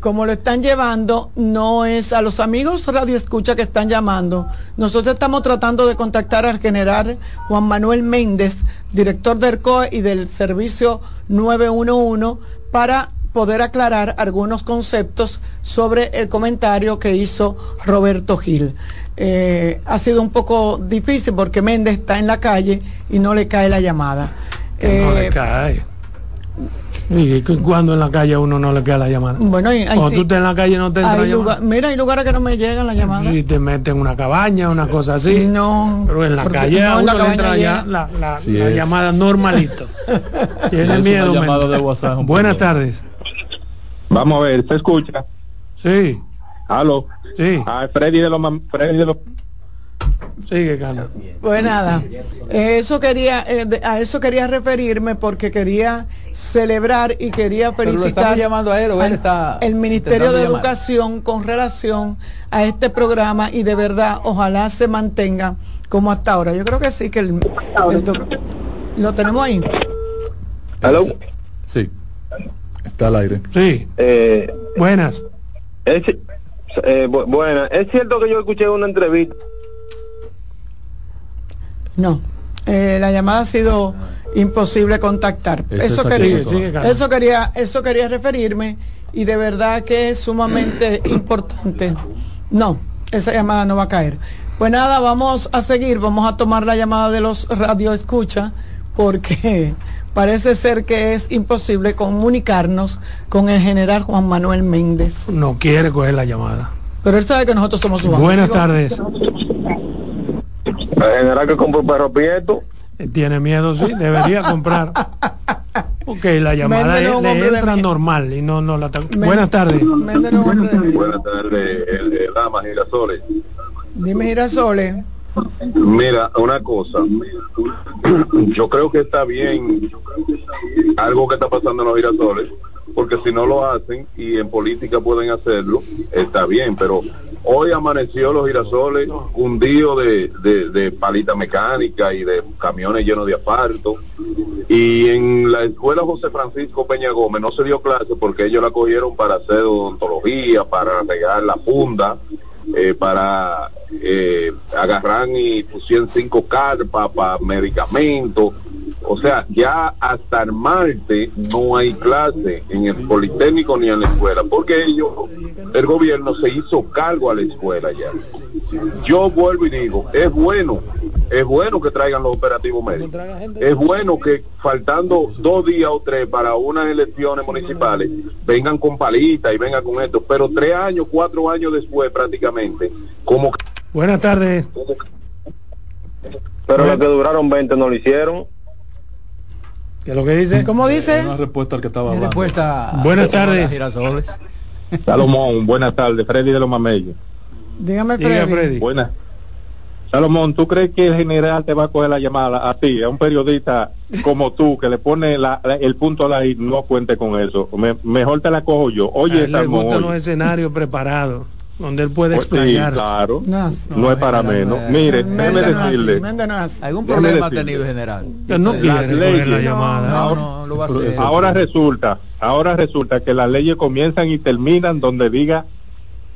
Como lo están llevando, no es a los amigos Radio Escucha que están llamando. Nosotros estamos tratando de contactar al general Juan Manuel Méndez, director del COE y del servicio 911, para poder aclarar algunos conceptos sobre el comentario que hizo Roberto Gil. Eh, ha sido un poco difícil porque Méndez está en la calle y no le cae la llamada. no le eh, cae. ¿Y cuando en la calle a uno no le cae la llamada? Bueno, Cuando tú estás en la calle no te entra la Mira, hay lugares que no me llegan la llamada. Si te meten en una cabaña, una cosa así. No. Pero en la calle a uno le entra ya la, la, llamada normalito. Tiene miedo. Buenas tardes. Vamos a ver, ¿se escucha? Sí. ¿Aló? Sí. Ah, Freddy de los... Freddy de los... Sigue, Carlos. Pues nada, eso quería, eh, a eso quería referirme porque quería celebrar y quería felicitar llamando a él, o él está el Ministerio de Educación con relación a este programa y de verdad ojalá se mantenga como hasta ahora. Yo creo que sí que el, lo tenemos ahí. ¿Aló? Sí. Está al aire. Sí. Eh, buenas. Es, eh, buenas. Es cierto que yo escuché una entrevista. No. Eh, la llamada ha sido imposible contactar. Eso, quería, eso quería, eso quería referirme y de verdad que es sumamente importante. No, esa llamada no va a caer. Pues nada, vamos a seguir, vamos a tomar la llamada de los radio escucha porque parece ser que es imposible comunicarnos con el general Juan Manuel Méndez. No quiere coger la llamada. Pero él sabe que nosotros somos humanos. Buenas tardes. El general que compró un perro prieto. Tiene miedo, sí, debería comprar. Ok, la llamada es, le entra normal y no, no la Buenas tardes. Buenas tardes, el, el, Dama Girasoles. Dime Girasoles. Mira, una cosa, yo creo que está bien algo que está pasando en los girasoles, porque si no lo hacen y en política pueden hacerlo, está bien, pero hoy amaneció los girasoles hundido de, de, de palita mecánica y de camiones llenos de asfalto, y en la escuela José Francisco Peña Gómez no se dio clase porque ellos la cogieron para hacer odontología, para regar la funda, eh, para eh, agarrar y pusieron cinco carpas para medicamentos. O sea, ya hasta el martes no hay clase en el Politécnico ni en la escuela, porque ellos, el gobierno se hizo cargo a la escuela ya. Yo vuelvo y digo, es bueno, es bueno que traigan los operativos médicos. Es bueno que faltando dos días o tres para unas elecciones municipales, vengan con palitas y vengan con esto, pero tres años, cuatro años después prácticamente, como... Buenas tardes. Pero los que duraron 20 no lo hicieron. ¿Qué es lo que dice? ¿Cómo dice? Una respuesta al que estaba hablando. Respuesta buenas tardes. Salomón, buenas tardes. Freddy de los Mamellos. Dígame, Freddy. Buenas. Salomón, ¿tú crees que el general te va a coger la llamada a ti, a un periodista como tú, que le pone el punto a la y no cuente con eso? mejor te la cojo yo. Oye, Salomón. Le un escenario preparado donde él puede pues explayarse. claro, no, es para menos. Mire, déjeme decirle. ¿Algún problema ha tenido general? no quiere la llamada. ahora resulta, ahora resulta que las leyes comienzan y terminan donde diga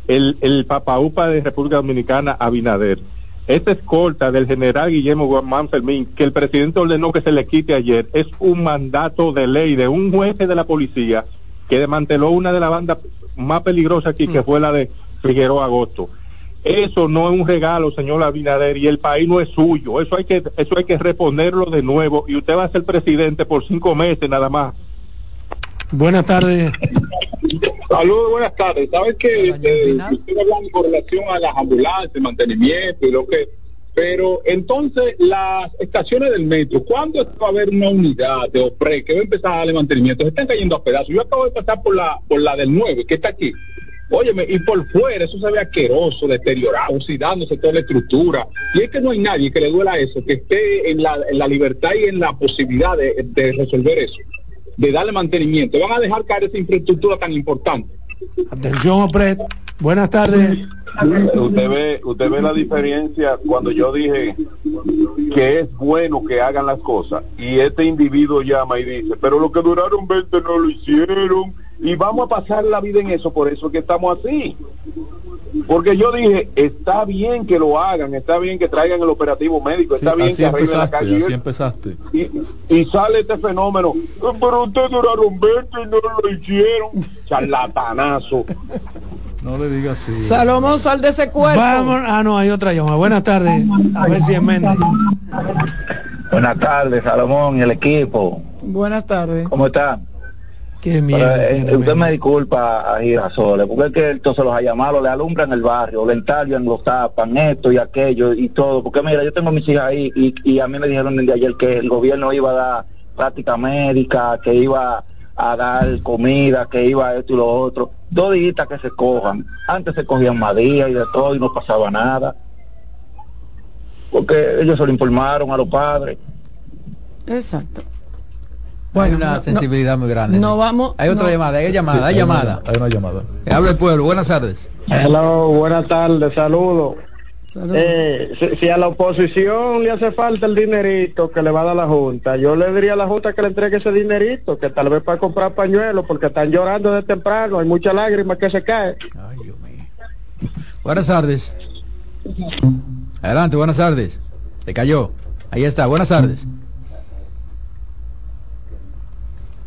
el, el papaupa de República Dominicana, Abinader. Esta escolta del general Guillermo Guamán Fermín, que el presidente ordenó que se le quite ayer, es un mandato de ley de un juez de la policía que desmanteló una de las bandas más peligrosas aquí, que mm. fue la de Figueroa Agosto. Eso no es un regalo, señor Abinader, y el país no es suyo. Eso hay que, eso hay que reponerlo de nuevo. Y usted va a ser presidente por cinco meses nada más. Buenas tardes. Saludos, buenas tardes. Sabes que eh, estoy hablando con relación a las ambulancias, mantenimiento y lo que. Pero entonces, las estaciones del metro, ¿cuándo va a haber una unidad de OPRE que va a empezar a darle mantenimiento? Se están cayendo a pedazos. Yo acabo de pasar por la, por la del 9, que está aquí. Óyeme, y por fuera eso se ve asqueroso, deteriorado, oxidándose toda la estructura. Y es que no hay nadie que le duela eso, que esté en la, en la libertad y en la posibilidad de, de resolver eso de darle mantenimiento. Van a dejar caer esa infraestructura tan importante. Atención, Opret. Buenas tardes. Usted ve, usted ve la diferencia cuando yo dije que es bueno que hagan las cosas y este individuo llama y dice, pero lo que duraron 20 no lo hicieron y vamos a pasar la vida en eso, por eso que estamos así. Porque yo dije, está bien que lo hagan, está bien que traigan el operativo médico, está bien que arreglen la calle. Así empezaste. Y, y, sale este fenómeno, pero ustedes duraron 20 y no lo hicieron. Charlatanazo. No le digas así. Salomón, sal de ese cuerpo. Vamos, ah, no, hay otra llamada. Buenas tardes. A ver si es Méndez. Buenas tardes, Salomón y el equipo. Buenas tardes. ¿Cómo está? Qué miedo. Eh, usted me disculpa a Girasoles, porque es que entonces los ha llamado, le alumbran el barrio, le entallan, lo tapan, esto y aquello y todo. Porque mira, yo tengo mis hijas ahí y, y a mí me dijeron de ayer que el gobierno iba a dar práctica médica, que iba a dar comida, que iba a esto y lo otro. Dos días que se cojan. Antes se cogían más días y de todo y no pasaba nada. Porque ellos se lo informaron a los padres. Exacto. Bueno, hay una sensibilidad muy grande. No vamos. Hay otra llamada, hay llamada, Sí, hay, hay una- llamada. hay una llamada. Que Habla el pueblo, buenas tardes. Hello, buenas tardes, saludos. Eh, si, si a la oposición le hace falta el dinerito que le va a dar la Junta, yo le diría a la Junta que le entregue ese dinerito, que tal vez para comprar pañuelos, porque están llorando de temprano, hay muchas lágrimas que se caen. Buenas tardes. Adelante, buenas tardes. Se cayó. Ahí está, buenas tardes.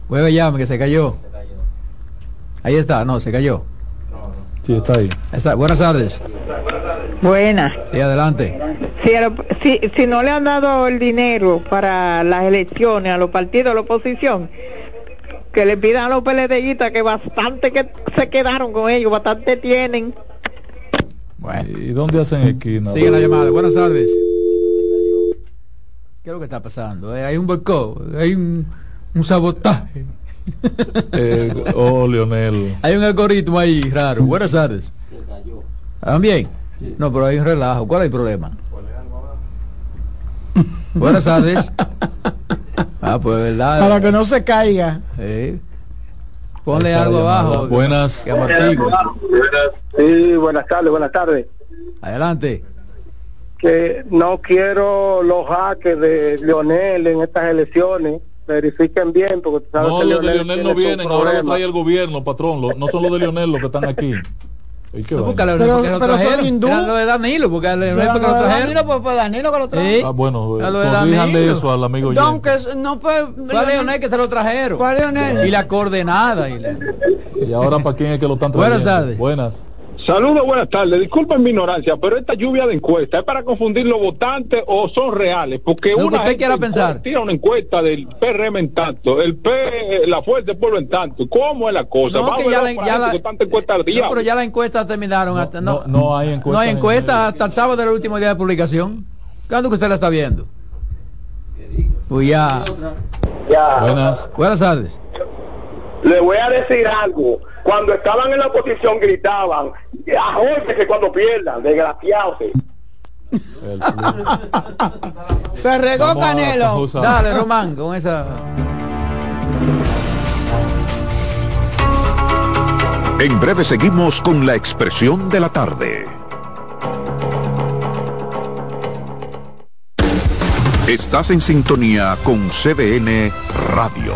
Vuelve llame que se cayó. Ahí está, no, se cayó. Sí, está ahí. Está, buenas tardes. Buena. Sí, adelante. Si, si, si no le han dado el dinero para las elecciones a los partidos de la oposición, que le pidan a los PLDistas que bastante que se quedaron con ellos, bastante tienen. ¿Y dónde hacen esquina? Sigue la llamada. Buenas tardes. ¿Qué es lo que está pasando? Eh, Hay un boicot, hay un, un sabotaje. Eh, oh, Leonel. Hay un algoritmo ahí raro. Buenas tardes. ¿También? No, pero hay un relajo. ¿Cuál es el problema? Buenas tardes. Ah, pues verdad. Para que no se caiga. Sí. Ponle algo abajo. Buenas. Que. Sí, buenas tardes, buenas tardes. Adelante. Que no quiero los hackers de Leonel en estas elecciones, verifiquen bien, porque tú sabes No, que los de tiene no vienen, ahora lo trae el gobierno, patrón. Lo- no son los de Leonel los que están aquí. ¿Y qué No, Pero- porque lo pero son hindú. Era lo de Danilo, porque Leonel Será porque lo trajeron. Danilo, pues fue Danilo que lo trajo. Sí. Ah, bueno, eh, A lo de corríjanle Danilo. eso al amigo Don, que no fue. Fue Leonel que se lo trajeron. Fue Leonel. Y la coordenada. Y la- Y ahora para quién es que lo están Buenas trayendo? tardes. Buenas. Saludos, buenas tardes. Disculpen mi ignorancia, pero esta lluvia de encuestas es para confundir los votantes o son reales, porque Lo que una usted gente quiera pensar. tira una encuesta del PRM en tanto, el P, la Fuerza del Pueblo en tanto. ¿Cómo es la cosa? No, Vamos que a ya ver la- los ya la- que tanta encuesta al día. No, pero ya la encuesta terminaron. hasta, no, No, no hay encuesta. no hay en encuesta el- hasta el sábado del último día de publicación. ¿Cuándo que usted la está viendo? Pues ya. Ya. Buenas. Buenas tardes. Le voy a decir algo. Cuando estaban en la oposición gritaban, que cuando pierdan, desgraciados. Se regó Vamos Canelo. Dale, Román, con esa. En breve seguimos con la expresión de la tarde. Estás en sintonía con CDN Radio.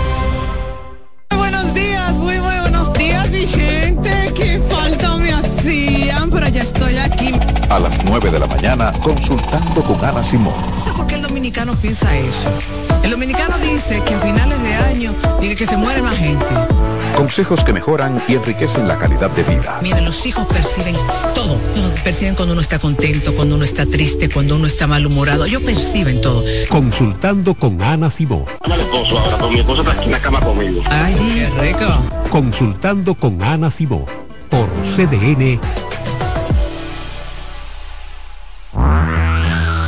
A las 9 de la mañana, consultando con Ana Simón. No sé por qué el dominicano piensa eso. El dominicano dice que en finales de año dice que se muere más gente. Consejos que mejoran y enriquecen la calidad de vida. Miren, los hijos perciben todo. Perciben cuando uno está contento, cuando uno está triste, cuando uno está malhumorado. Ellos perciben todo. Consultando con Ana Simón. Esposo ahora, pero mi esposo está aquí en la cama conmigo. Ay, qué rico. Consultando con Ana Simón. Por CDN.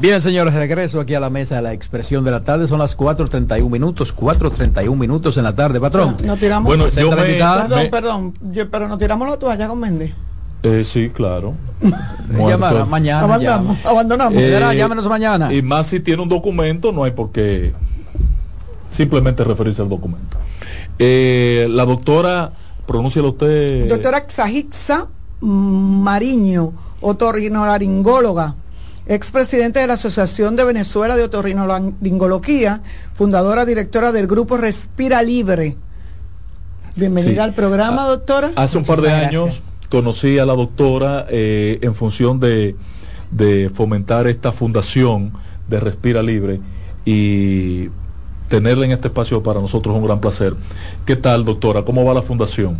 Bien, señores, regreso aquí a la mesa de la expresión de la tarde. Son las 4.31 minutos, 4.31 minutos en la tarde, patrón. No, tiramos bueno, yo me, perdón, perdón, pero no tiramos la toalla con Mendy. Eh, sí, claro. Llamará mañana. Abandonamos. abandonamos. Eh, llámenos mañana. Y más si tiene un documento, no hay por qué simplemente referirse al documento. Eh, la doctora, pronúncialo usted. Doctora Xajixa Mariño, otorrinolaringóloga, expresidente de la Asociación de Venezuela de Otorrinolaringología, fundadora directora del grupo Respira Libre. Bienvenida al programa, ah, doctora. Hace un par de años conocí a la doctora eh, en función de, de fomentar esta fundación de Respira Libre y tenerla en este espacio para nosotros es un gran placer. ¿Qué tal, doctora? ¿Cómo va la fundación?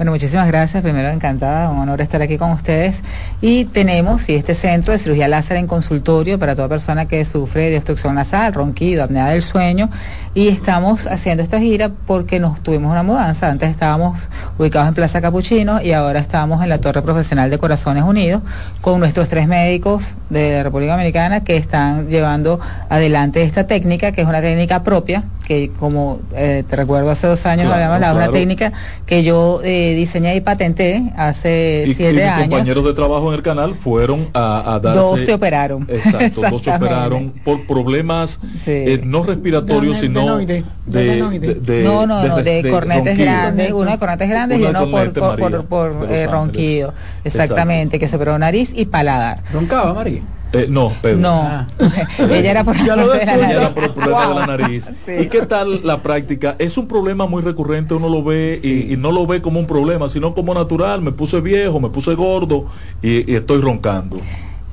Bueno, muchísimas gracias. Primero, encantada, un honor estar aquí con ustedes. Y tenemos y este centro de cirugía láser en consultorio para toda persona que sufre de obstrucción nasal, ronquido, apnea del sueño. Y estamos haciendo esta gira porque nos tuvimos una mudanza. Antes estábamos ubicados en Plaza Capuchino y ahora estamos en la Torre Profesional de Corazones Unidos con nuestros tres médicos de la República Dominicana que están llevando adelante esta técnica, que es una técnica propia, que como eh, te recuerdo hace dos años habíamos hablado, una técnica que yo... Eh, diseñé y patenté hace siete años. Mis compañeros de trabajo en el canal fueron a, a darse... Dos se operaron. Exacto, dos se operaron por problemas eh, no respiratorios, sino de, de, No, no, no, de, cornetes grandes, uno de cornetes grandes y uno por, por, por, eh, ronquido. Exactamente, que se operó nariz y paladar. ¿Roncaba, María? Eh, no, Pedro. No, ah. ella era por, el problema de la nariz. ¿Y qué tal la práctica? Es un problema muy recurrente, uno lo ve y, no lo ve como un problema, sino como natural. Me puse viejo, me puse gordo y estoy roncando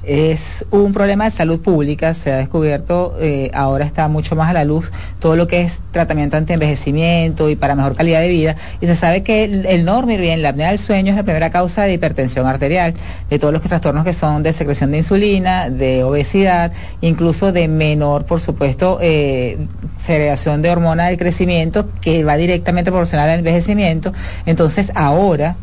es un problema de salud pública, se ha descubierto, eh, ahora está mucho más a la luz todo lo que es tratamiento anti-envejecimiento y para mejor calidad de vida, y se sabe que el, el bien, la apnea del sueño es la primera causa de hipertensión arterial, de todos los trastornos que son de secreción de insulina, de obesidad, incluso de menor, por supuesto, eh, segregación de hormona del crecimiento, que va directamente proporcional al envejecimiento. Entonces, ahora,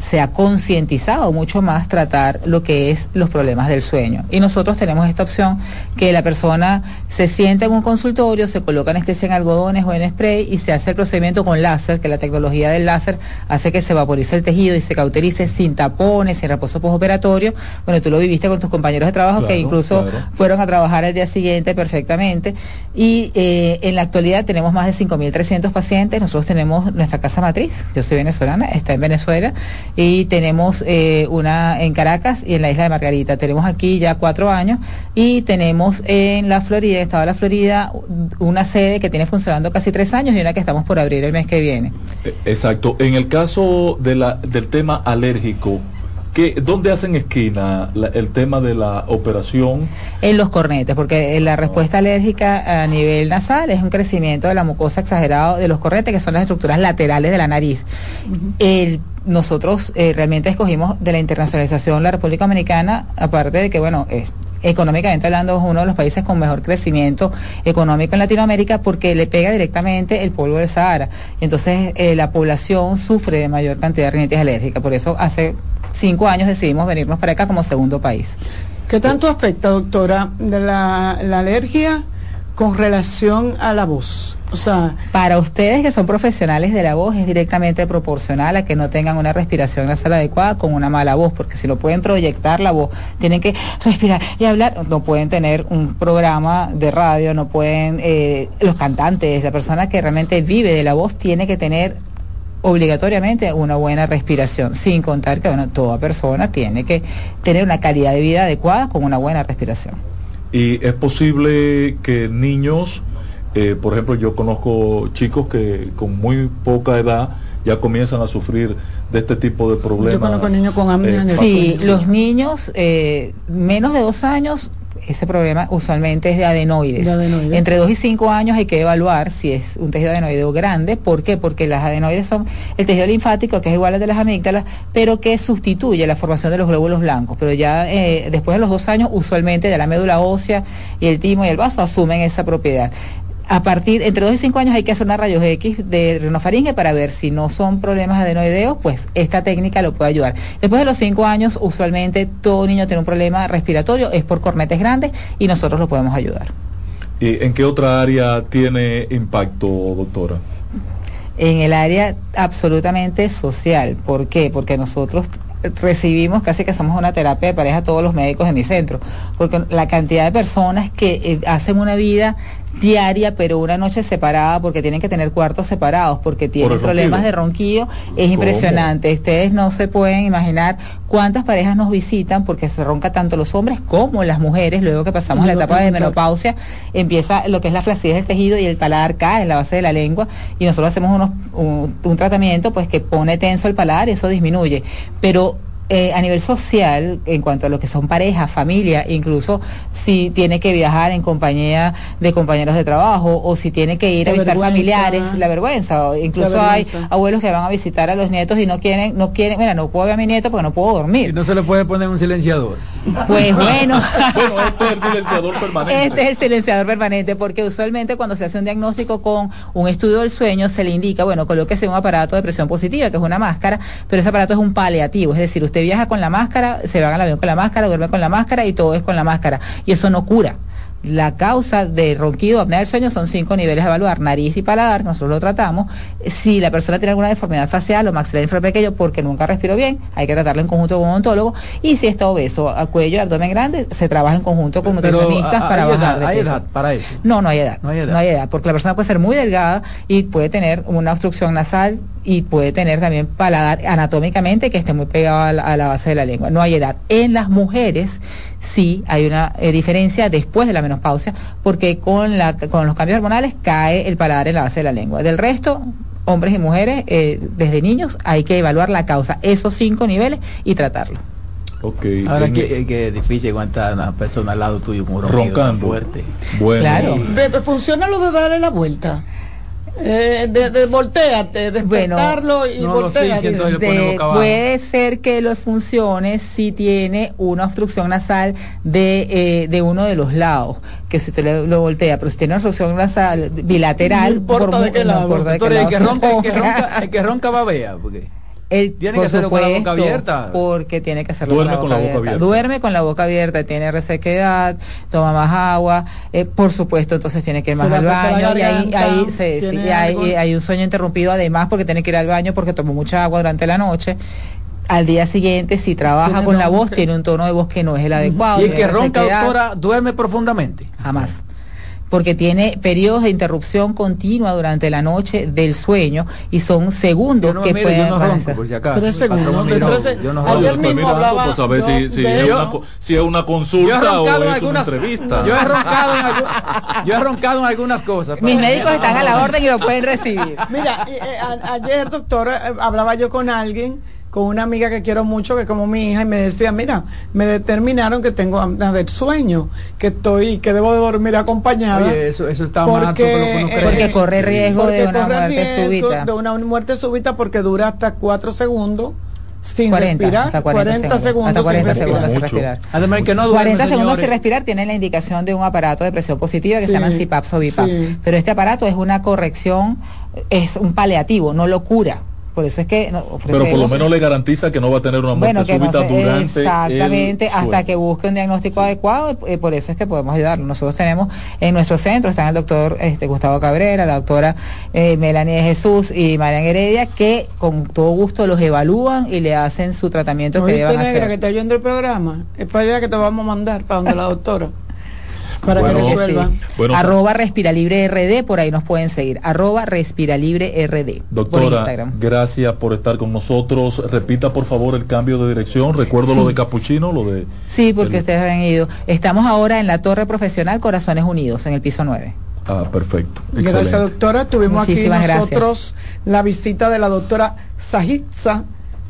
se ha concientizado mucho más tratar lo que es los problemas del sueño. Y nosotros tenemos esta opción que la persona se sienta en un consultorio, se coloca anestesia en algodones o en spray y se hace el procedimiento con láser, que la tecnología del láser hace que se vaporice el tejido y se cauterice sin tapones, sin reposo postoperatorio. Bueno, tú lo viviste con tus compañeros de trabajo que incluso fueron a trabajar el día siguiente perfectamente. Y eh, en la actualidad tenemos más de 5.300 pacientes. Nosotros tenemos nuestra casa matriz. Yo soy venezolana, está en Venezuela y tenemos eh, una en Caracas y en la isla de Margarita. Tenemos aquí ya cuatro años y tenemos en la Florida, en el estado de la Florida, una sede que tiene funcionando casi tres años y una que estamos por abrir el mes que viene. Eh, exacto. En el caso de la, del tema alérgico, ¿Qué, ¿Dónde hacen esquina el tema de la operación? En los cornetes, porque la respuesta alérgica a nivel nasal es un crecimiento de la mucosa exagerado de los cornetes, que son las estructuras laterales de la nariz. el, nosotros eh, realmente escogimos de la internacionalización la República Dominicana, aparte de que, bueno, es económicamente hablando es uno de los países con mejor crecimiento económico en Latinoamérica porque le pega directamente el polvo del Sahara. Entonces eh, la población sufre de mayor cantidad de rinitis alérgica. Por eso hace cinco años decidimos venirnos para acá como segundo país. ¿Qué tanto afecta, doctora, de la, alergia con relación a la voz? O sea, para ustedes que son profesionales de la voz es directamente proporcional a que no tengan una respiración nasal adecuada con una mala voz, porque si no pueden proyectar la voz, tienen que respirar y hablar, no pueden tener un programa de radio, no pueden, eh, los cantantes, la persona que realmente vive de la voz tiene que tener obligatoriamente una buena respiración, sin contar que bueno, toda persona tiene que tener una calidad de vida adecuada con una buena respiración. Y es posible que niños, eh, por ejemplo, yo conozco chicos que con muy poca edad ya comienzan a sufrir de este tipo de problemas. Yo conozco niños con amnesia. Eh, sí, los niños eh, menos de dos años ese problema usualmente es de adenoides. Entre 2 y 5 años hay que evaluar si es un tejido adenoideo grande. ¿Por qué? Porque las adenoides son el tejido linfático, que es igual al de las amígdalas, pero que sustituye la formación de los glóbulos blancos. Pero ya eh, después de los dos años, usualmente de la médula ósea y el timo y el vaso asumen esa propiedad a partir, entre 2 y 5 años hay que hacer una rayos X de rinofaringe para ver si no son problemas adenoideos, pues esta técnica lo puede ayudar. Después de los 5 años, usualmente todo niño tiene un problema respiratorio, es por cornetes grandes y nosotros lo podemos ayudar. ¿Y en qué otra área tiene impacto, doctora? En el área absolutamente social. ¿Por qué? Porque nosotros recibimos casi que somos una terapia de pareja todos los médicos de mi centro, porque la cantidad de personas que eh, hacen una vida diaria, pero una noche separada porque tienen que tener cuartos separados, porque tienen problemas de ronquillo, es impresionante. Ustedes no se pueden imaginar cuántas parejas nos visitan porque se ronca tanto los hombres como las mujeres, luego que pasamos la etapa de menopausia, empieza lo que es la flacidez del tejido y el paladar cae en la base de la lengua y nosotros hacemos unos, un, un tratamiento pues que pone tenso el paladar y eso disminuye. Pero eh, a nivel social, en cuanto a lo que son parejas, familia, incluso si tiene que viajar en compañía de compañeros de trabajo o si tiene que ir a visitar familiares, la vergüenza. incluso hay abuelos que van a visitar a los nietos y no quieren, no quieren, mira, no puedo ver a mi nieto porque no puedo dormir. Y no se le puede poner un silenciador. Pues bueno. bueno, este es el silenciador permanente. Este es el silenciador permanente porque usualmente cuando se hace un diagnóstico con un estudio del sueño se le indica, bueno, colóquese un aparato de presión positiva, que es una máscara, pero ese aparato es un paliativo, es decir, usted viaja con la máscara, se va al avión con la máscara, duerme con la máscara y todo es con la máscara. Y eso no cura. La causa de ronquido, apnea del sueño, son cinco niveles a evaluar, nariz y paladar, nosotros lo tratamos. Si la persona tiene alguna deformidad facial o maxilar infrapequeño porque nunca respiró bien, hay que tratarlo en conjunto con un ontólogo. Y si está obeso, a cuello, abdomen grande, se trabaja en conjunto con nutricionistas para bajar ¿Hay edad para eso? No, no hay edad. No hay edad. No hay edad, porque la persona puede ser muy delgada y puede tener una obstrucción nasal y puede tener también paladar anatómicamente que esté muy pegado a la, base de la lengua. No hay edad. En las mujeres sí hay una eh, diferencia después de la menopausia, porque con, la, con los cambios hormonales cae el paladar en la base de la lengua. Del resto, hombres y mujeres, eh, desde niños, hay que evaluar la causa, esos cinco niveles y tratarlo. Okay. Ahora que, que, es difícil aguantar una persona al lado tuyo con un roncando fuerte. Bueno. Claro. ¿Funciona lo de darle la vuelta? Eh, de, de volteate, despertarlo y no puede ser que lo funcione si tiene una obstrucción nasal de, eh, de uno de los lados, que si usted lo, voltea, pero si tiene una obstrucción nasal bilateral, no importa de qué lado, el que ronca, el que ronca, el que ronca babea, porque tiene que hacerlo con la boca abierta. Porque tiene que hacerlo Duerme con la, boca, abierta. Duerme con la boca abierta, tiene resequedad, toma más agua, eh, por supuesto, entonces tiene que ir más al baño. y ahí, ahí, se, sí, hay, hay, un sueño interrumpido además porque tiene que ir al baño porque tomó mucha agua durante la noche. Al día siguiente, si trabaja con la voz, tiene un tono de voz que no es el adecuado. Y el que ronca, doctora, duerme profundamente. Jamás porque tiene periodos de interrupción continua durante la noche del sueño y son segundos que pueden yo no si tres segundos yo no ayer mismo hablaba pues a ver si, si, es una, si, es una, consulta o es una entrevista. yo he roncado en, yo he roncado en algunas cosas mis médicos están a la orden y lo pueden recibir. Mira eh, eh, ayer doctor eh, hablaba yo con alguien con una amiga que quiero mucho, que como mi hija, y me decía, mira, me determinaron que tengo del sueño, que estoy, que debo de dormir acompañada. Oye, eso, eso está porque, mal, porque corre riesgo de una muerte súbita. De una muerte súbita porque dura hasta cuatro segundos sin respirar, hasta 40, segundos, hasta 40 segundos sin respirar. Además, que no duerme, 40 segundos sin respirar tiene la indicación de un aparato de presión positiva que se llama CPAPs o BIPAPs. Pero este aparato es una corrección, es un paliativo, no lo cura Por eso es que Pero por lo menos le garantiza que no va a tener una muerte súbita durante Exactamente, hasta que busque un diagnóstico adecuado, eh, por eso es que podemos ayudarlo. Nosotros tenemos en nuestro centro, están el doctor este, Gustavo Cabrera, la doctora eh, Melanie de Jesús y Marian Heredia, que con todo gusto los evalúan y le hacen su tratamiento que deban negra, que te oyendo el programa, es para allá que te vamos a mandar, para donde la doctora. para que resuelvan. arroba Respiralibre RD, por ahí nos pueden seguir. Arroba Respiralibre RD. Doctora, gracias por estar con nosotros. Repita por favor el cambio de dirección. Recuerdo lo de Capuchino, lo de... Sí, porque ustedes han ido. Estamos ahora en la Torre Profesional Corazones Unidos, en el piso 9. Ah, perfecto. Gracias, doctora. Tuvimos aquí nosotros la visita de la doctora Sajitza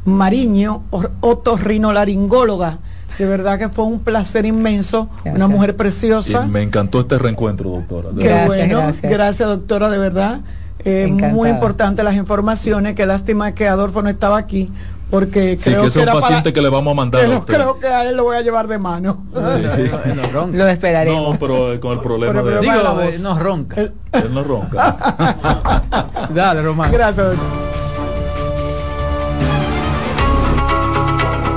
Mariño, otorrinolaringóloga de verdad que fue un placer inmenso, una mujer preciosa. me encantó este reencuentro, doctora. Qué bueno, gracias. doctora, de verdad. Eh, muy importante las informaciones, qué lástima que Adolfo no estaba aquí, porque creo que, es un paciente que le vamos a mandar. a creo que a él lo voy a llevar de mano. lo esperaremos. No, pero eh, con el problema de Digo, eh, no ronca. Él no ronca. Dale, Román. Gracias.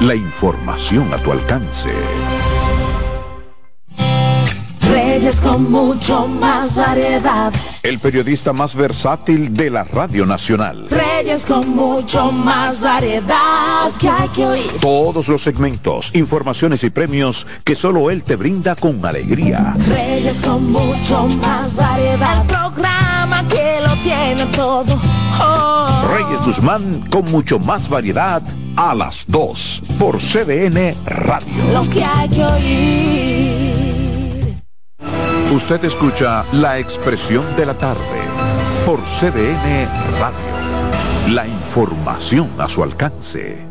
la información a tu alcance. Reyes con mucho más variedad. El periodista más versátil de la Radio Nacional. Reyes con mucho más variedad que hay que oír. Todos los segmentos, informaciones y premios que solo él te brinda con alegría. Reyes con mucho más variedad. El programa que lo tiene todo. Reyes Guzmán con mucho más variedad a las 2 por CDN Radio. Lo que hay que oír. Usted escucha la expresión de la tarde por CDN Radio. La información a su alcance.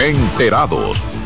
Enterados,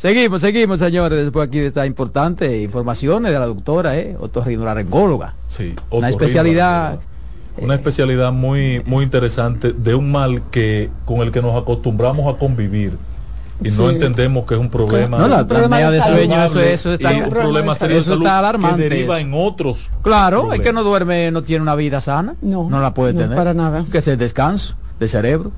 Seguimos, seguimos, señores, después aquí de esta importante informaciones de la doctora, ¿eh? otorrinolaringóloga. Sí, una especialidad. Una especialidad muy, muy interesante de un mal que con el que nos acostumbramos a convivir y no entendemos que es un problema. No, la apnea de, sueño, eso, eso está, un problema serio eso está alarmante. Que deriva en otros. Claro, es que no duerme, no tiene una vida sana. No, no la puede tener. Para nada. Que es el descanso de cerebro.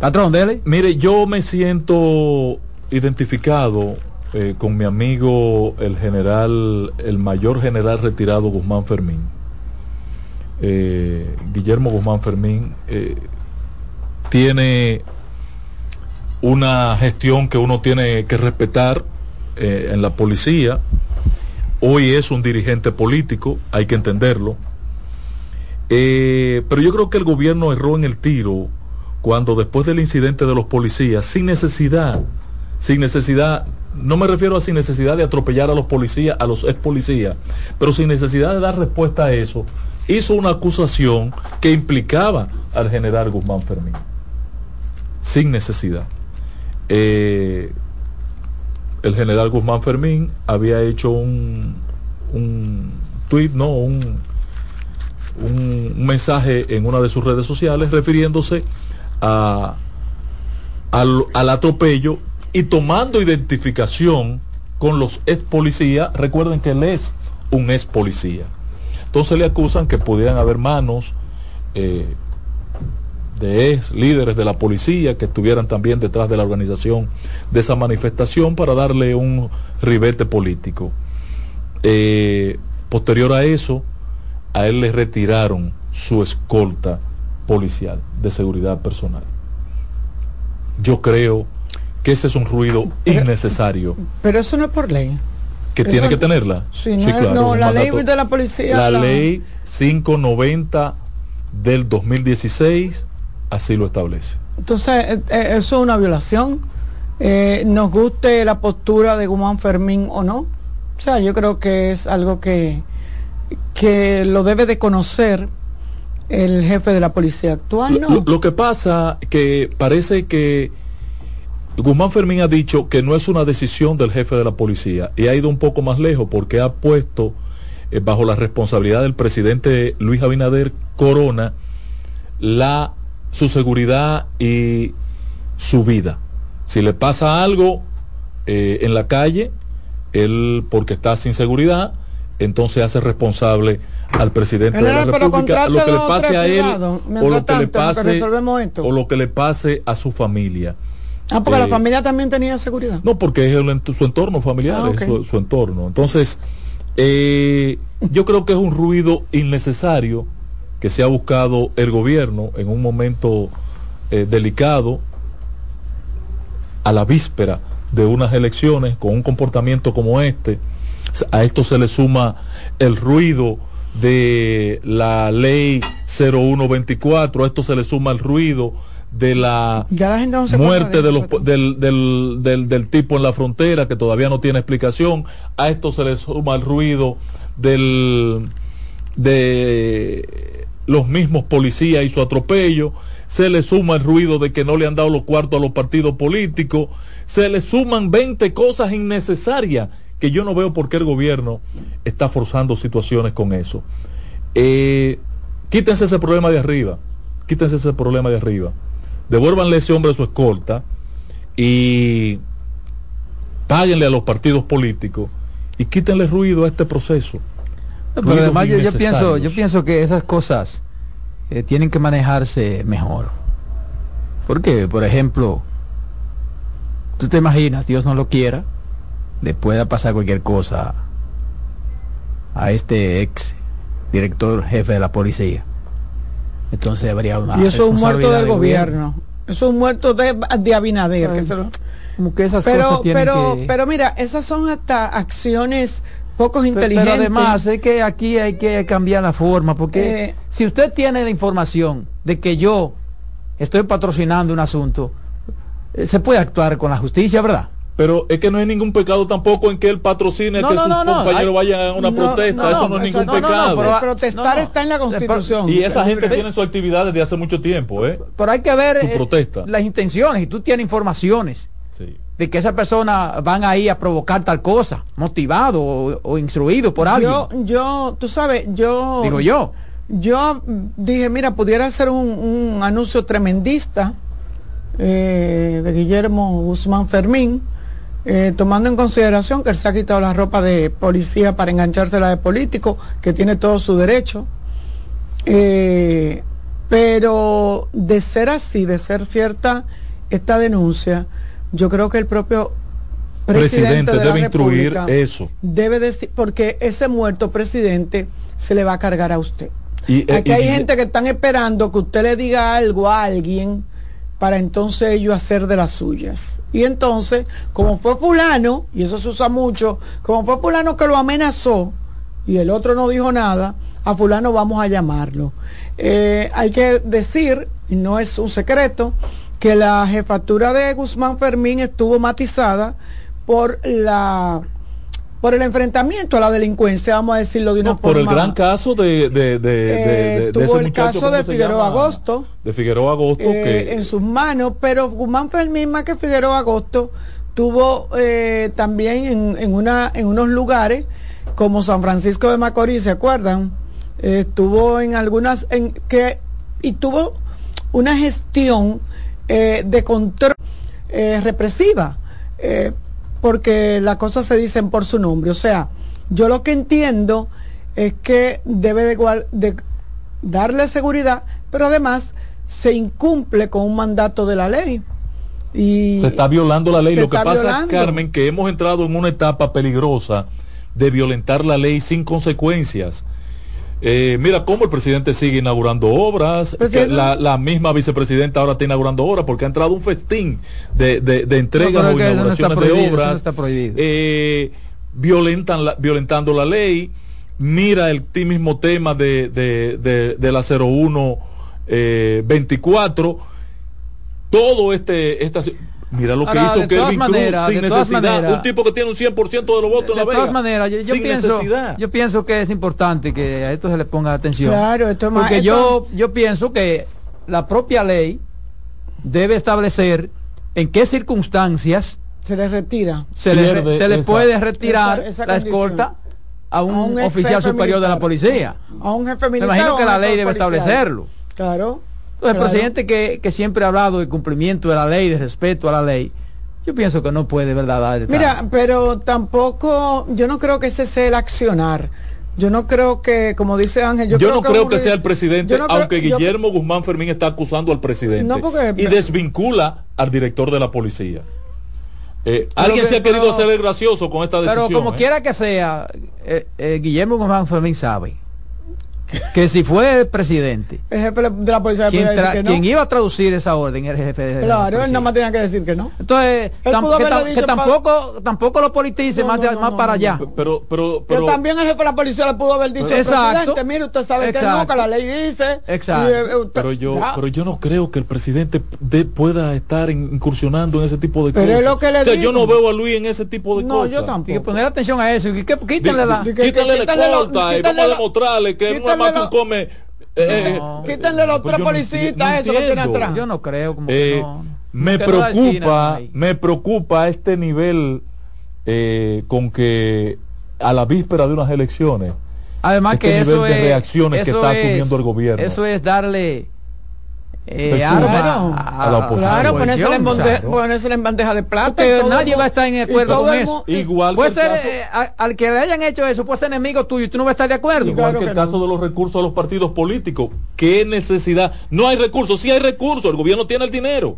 Patrón, dele. Mire, yo me siento identificado eh, con mi amigo el general, el mayor general retirado Guzmán Fermín. Eh, Guillermo Guzmán Fermín eh, tiene una gestión que uno tiene que respetar en la policía. Hoy es un dirigente político, hay que entenderlo. pero yo creo que el gobierno erró en el tiro cuando después del incidente de los policías, sin necesidad, sin necesidad, no me refiero a sin necesidad de atropellar a los policías, a los ex policías, pero sin necesidad de dar respuesta a eso, hizo una acusación que implicaba al general Guzmán Fermín. Sin necesidad. Eh, el general Guzmán Fermín había hecho un, un tweet, no, un, un mensaje en una de sus redes sociales refiriéndose al, atropello y tomando identificación con los ex policías, recuerden que él es un ex policía. Entonces le acusan que pudieran haber manos eh, de ex líderes de la policía que estuvieran también detrás de la organización de esa manifestación para darle un ribete político. Eh, posterior a eso, a él le retiraron su escolta policial de seguridad personal. Yo creo que ese es un ruido innecesario. Pero eso no es por ley. Que tiene que tenerla. Sí, no, la ley de la policía. La, ley 590 del 2016 así lo establece. Entonces, eh, eh, eso es una violación. Eh, nos guste la postura de Guzmán Fermín o no. O sea, yo creo que es algo que, que lo debe de conocer el jefe de la policía actual, ¿no? Lo, que pasa que parece que Guzmán Fermín ha dicho que no es una decisión del jefe de la policía y ha ido un poco más lejos porque ha puesto eh, bajo la responsabilidad del presidente Luis Abinader Corona la su seguridad y su vida. Si le pasa algo eh, en la calle, él porque está sin seguridad, entonces hace responsable al presidente de la República lo que le pase a él o lo que le pase o lo que le pase a su familia. Ah, porque la eh, familia también tenía seguridad. No, porque es su entorno familiar, ah, su, entorno. Entonces, eh, yo creo que es un ruido innecesario que se ha buscado el gobierno en un momento eh, delicado a la víspera de unas elecciones con un comportamiento como este. A esto se le suma el ruido de la ley 0124, a esto se le suma el ruido de la, muerte de los, del, del, del, tipo en la frontera que todavía no tiene explicación, a esto se le suma el ruido del, de los mismos policías y su atropello, se le suma el ruido de que no le han dado los cuartos a los partidos políticos, se le suman 20 cosas innecesarias que yo no veo por qué el gobierno está forzando situaciones con eso. Eh, quítense ese problema de arriba, quítense ese problema de arriba, devuélvanle a ese hombre su escolta y páguenle a los partidos políticos y quítenle ruido a este proceso. pero además yo, pienso, yo pienso que esas cosas eh, tienen que manejarse mejor. Porque, por ejemplo, tú te imaginas, Dios no lo quiera, le pueda pasar cualquier cosa a este ex director jefe de la policía. Entonces habría una. Y eso es un muerto del gobierno. Eso es un muerto de, de Abinader. como que esas pero, cosas pero, pero mira, esas son hasta acciones pocos inteligentes. Pero, además es que aquí hay que cambiar la forma, porque eh, si usted tiene la información de que yo estoy patrocinando un asunto, eh, se puede actuar con la justicia, ¿verdad? Pero es que no hay ningún pecado tampoco en que él patrocine que sus compañeros vayan a una protesta. eso no es ningún pecado. Pero protestar está en la Constitución. Y esa gente tiene su actividad desde hace mucho tiempo. ¿eh? Pero hay que ver eh, las intenciones. Y tú tienes informaciones de que esas personas van ahí a provocar tal cosa, motivado o, instruido por alguien. Yo, yo, tú sabes, yo... Digo yo. Yo dije, mira, pudiera ser un, anuncio tremendista eh, de Guillermo Guzmán Fermín, eh, tomando en consideración que él se ha quitado la ropa de policía para enganchársela de político, que tiene todo su derecho. Eh, pero de ser así, de ser cierta esta denuncia, yo creo que el propio presidente, debe instruir eso. Debe decir, porque ese muerto presidente se le va a cargar a usted. Y, eh, Aquí hay gente que están esperando que usted le diga algo a alguien para entonces ellos hacer de las suyas. Y entonces, como fue fulano, y eso se usa mucho, como fue fulano que lo amenazó y el otro no dijo nada, a fulano vamos a llamarlo. Eh, hay que decir, y no es un secreto, que la jefatura de Guzmán Fermín estuvo matizada por la por el enfrentamiento a la delincuencia, vamos a decirlo de una forma. Por el gran caso de, de, de, eh, tuvo el caso de Figueroa Agosto. De Figueroa Agosto. Eh, en sus manos, pero Guzmán Fermín, más que Figueroa Agosto, tuvo eh, también en, en, una, en unos lugares como San Francisco de Macorís, ¿se acuerdan? estuvo en algunas, en que, y tuvo una gestión de control represiva porque las cosas se dicen por su nombre. O sea, yo lo que entiendo es que debe de, darle seguridad, pero además se incumple con un mandato de la ley. Y se está violando la ley. Lo que pasa, es, Carmen, que hemos entrado en una etapa peligrosa de violentar la ley sin consecuencias. Eh, mira cómo el presidente sigue inaugurando obras, la, misma vicepresidenta ahora está inaugurando obras porque ha entrado un festín de, de, entregas o inauguraciones de obras, eh, violentan la, violentando la ley, mira el mismo tema de, de, la 01 eh, 24, todo este, esta, Mira lo que hizo Kevin Cruz sin necesidad. un tipo que tiene un 100% de los votos en la Vega. De todas maneras, yo, pienso, yo pienso que es importante que a esto se le ponga atención. Claro, esto es más, Porque yo, yo pienso que la propia ley debe establecer en qué circunstancias se le retira. Se, le, se le, puede retirar la escolta a un, oficial superior de la policía. A un jefe militar. Me imagino que la ley debe establecerlo. Claro el presidente que, siempre ha hablado de cumplimiento de la ley, de respeto a la ley, yo pienso que no puede, ¿verdad? Mira, pero tampoco, yo no creo que ese sea el accionar. Yo no creo que, como dice Ángel, yo, no creo que, sea el presidente, aunque Guillermo Guzmán Fermín está acusando al presidente y desvincula al director de la policía. Eh, alguien se ha querido hacer el gracioso con esta decisión. Pero como ¿eh? quiera que sea, eh, Guillermo Guzmán Fermín sabe que si fue el presidente, el jefe de la policía quien, quien iba a traducir esa orden era el jefe de Claro, él nada más tenía que decir que no. Entonces, que, tampoco, tampoco lo politice más, más para allá. Pero, pero, pero, también el jefe de la policía le pudo haber dicho exacto, presidente, mire, usted sabe que no, que la ley dice. Exacto. Eh, pero yo, pero yo no creo que el presidente pueda estar incursionando en ese tipo de pero cosas. Es lo que le o sea, yo no veo a Luis en ese tipo de cosas. No, yo tampoco. Hay que poner atención a eso. Quítale la. Quítale la cuota y vamos a demostrarle que es más que un come eh, Quítenle los tres policías eso que tiene atrás. Yo no creo como eh, no. Me preocupa, me preocupa este nivel eh, con que a la víspera de unas elecciones. Además este que nivel eso de es, reacciones que está asumiendo el gobierno. Eso es darle eh, claro, a, la oposición. Claro, ponérsela en, claro. en, bandeja de plata. Nadie va a estar en acuerdo con eso. Igual puede ser, eh, al que le hayan hecho eso, puede ser enemigo tuyo y tú no vas a estar de acuerdo. Igual claro que, el caso de los recursos a los partidos políticos. ¿Qué necesidad? No hay recursos, sí hay recursos, el gobierno tiene el dinero.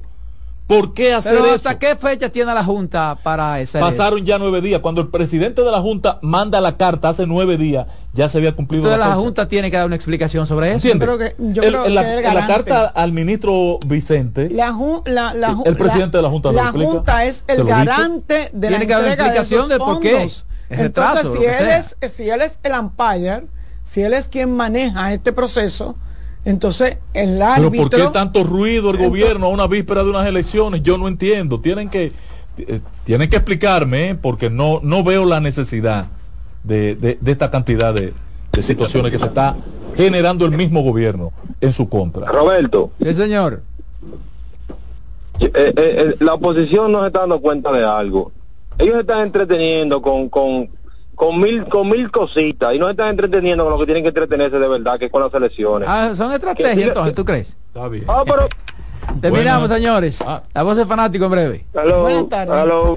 ¿Por qué hacer Pero hasta qué fecha tiene la Junta para ese? Pasaron ya nueve días. Cuando el presidente de la Junta manda la carta hace nueve días, ya se había cumplido Entonces la, Junta tiene que dar una explicación sobre eso. Yo creo que, yo creo la, que la, carta al ministro Vicente, la, la, el presidente de la Junta, la Junta es el garante de la tiene que dar una explicación de, por qué. Entonces, si él, es, si él es el umpire, si él es quien maneja este proceso, entonces, el árbitro... ¿Pero por qué tanto ruido el gobierno a una víspera de unas elecciones? Yo no entiendo. Tienen que, eh, tienen que explicarme, ¿eh? porque no, no veo la necesidad de, de, esta cantidad de, de, situaciones que se está generando el mismo gobierno en su contra. Roberto. Sí, señor. eh, eh, eh, la oposición no se está dando cuenta de algo. Ellos se están entreteniendo con, con, con mil con mil cositas y no se están entreteniendo con lo que tienen que entretenerse de verdad, que es con las elecciones. Ah, son estrategias entonces, ¿tú crees? Está bien. Ah, pero... Terminamos, señores. La voz de fanático en breve. Hello, Buenas tardes. hello.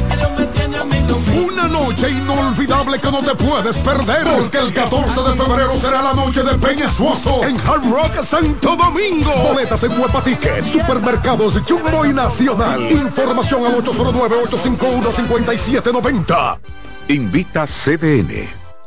Una noche inolvidable que no te puedes perder. Porque el 14 de febrero será la noche de Peña Suoso en Hard Rock Santo Domingo. Boletas en Huepa Ticket, Supermercados Jumbo y Nacional. Información al 809-851-5790. Invita CDN.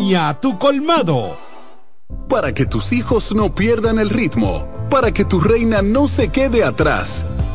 a tu colmado. Para que tus hijos no pierdan el ritmo, para que tu reina no se quede atrás,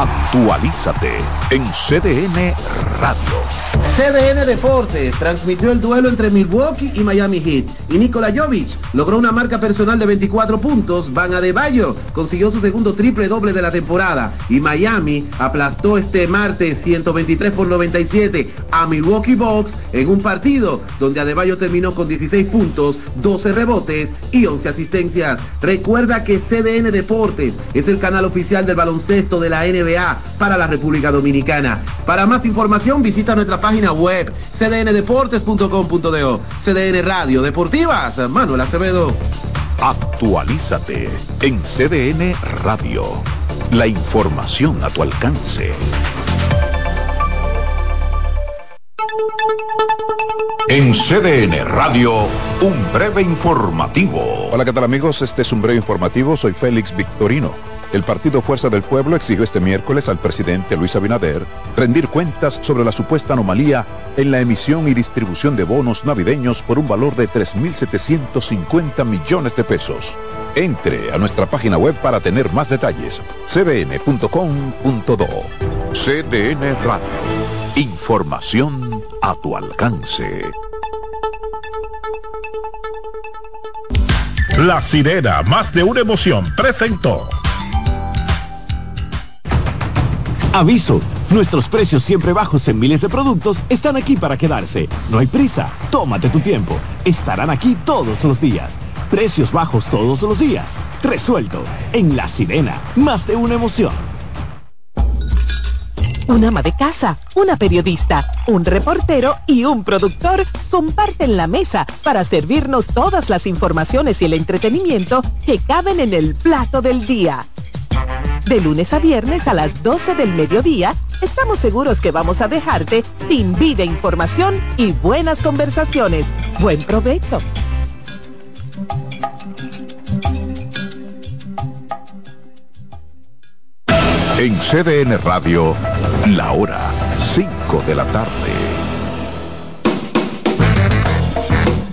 Actualízate en CDN Radio. CDN Deportes transmitió el duelo entre Milwaukee y Miami Heat y Nikola Jovic logró una marca personal de 24 puntos. Van Adebayo consiguió su segundo triple doble de la temporada y Miami aplastó este martes 123 por 97 a Milwaukee Bucks en un partido donde Adebayo terminó con 16 puntos, 12 rebotes y 11 asistencias. Recuerda que CDN Deportes es el canal oficial del baloncesto de la NBA para la República Dominicana. Para más información visita nuestra página web cdndeportes.com.do. CDN Radio Deportivas, Manuel Acevedo. Actualízate en CDN Radio. La información a tu alcance. En CDN Radio, un breve informativo. Hola, ¿qué tal amigos? Este es un breve informativo. Soy Félix Victorino. El Partido Fuerza del Pueblo exigió este miércoles al presidente Luis Abinader rendir cuentas sobre la supuesta anomalía en la emisión y distribución de bonos navideños por un valor de 3.750 millones de pesos. Entre a nuestra página web para tener más detalles. cdn.com.do CDN Radio. Información a tu alcance. La sirena, más de una emoción, presentó. Aviso, nuestros precios siempre bajos en miles de productos están aquí para quedarse. No hay prisa, tómate tu tiempo. Estarán aquí todos los días. Precios bajos todos los días. Resuelto. En La Sirena, más de una emoción. Un ama de casa, una periodista, un reportero y un productor comparten la mesa para servirnos todas las informaciones y el entretenimiento que caben en el plato del día. De lunes a viernes a las 12 del mediodía, estamos seguros que vamos a dejarte sin vida, información y buenas conversaciones. Buen provecho. En CDN Radio, la hora 5 de la tarde.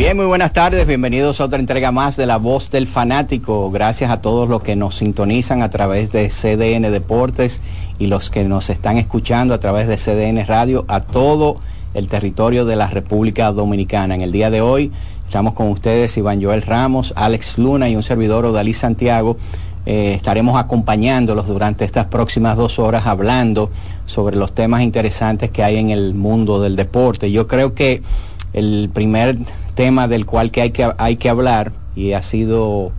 Bien, muy buenas tardes, bienvenidos a otra entrega más de La Voz del Fanático. Gracias a todos los que nos sintonizan a través de CDN Deportes y los que nos están escuchando a través de CDN Radio a todo el territorio de la República Dominicana. En el día de hoy estamos con ustedes Iván Joel Ramos, Alex Luna y un servidor Odalí Santiago. Eh, estaremos acompañándolos durante estas próximas dos horas hablando sobre los temas interesantes que hay en el mundo del deporte. Yo creo que el primer tema del cual que hay, que hay que hablar y ha sido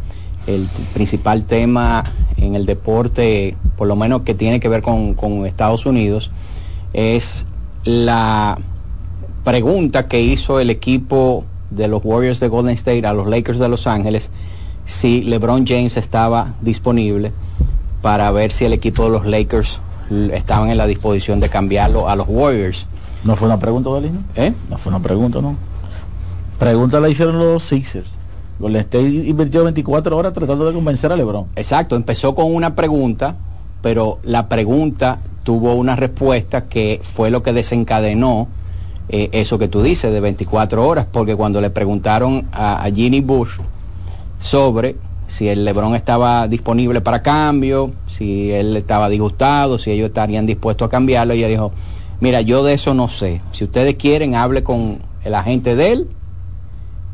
el principal tema en el deporte, por lo menos que tiene que ver con, con Estados Unidos, es la pregunta que hizo el equipo de los Warriors de Golden State a los Lakers de Los Ángeles si LeBron James estaba disponible para ver si el equipo de los Lakers estaban en la disposición de cambiarlo a los Warriors. No fue una pregunta, Dalino. ¿Eh? No fue una pregunta, no. Pregunta la hicieron los Sixers. Golden State invirtió 24 horas tratando de convencer a LeBron. Exacto, empezó con una pregunta, pero la pregunta tuvo una respuesta que fue lo que desencadenó eh, eso que tú dices de 24 horas, porque cuando le preguntaron a, a Ginny Bush sobre si el LeBron estaba disponible para cambio, si él estaba disgustado, si ellos estarían dispuestos a cambiarlo, ella dijo, mira, yo de eso no sé. Si ustedes quieren, hable con el agente de él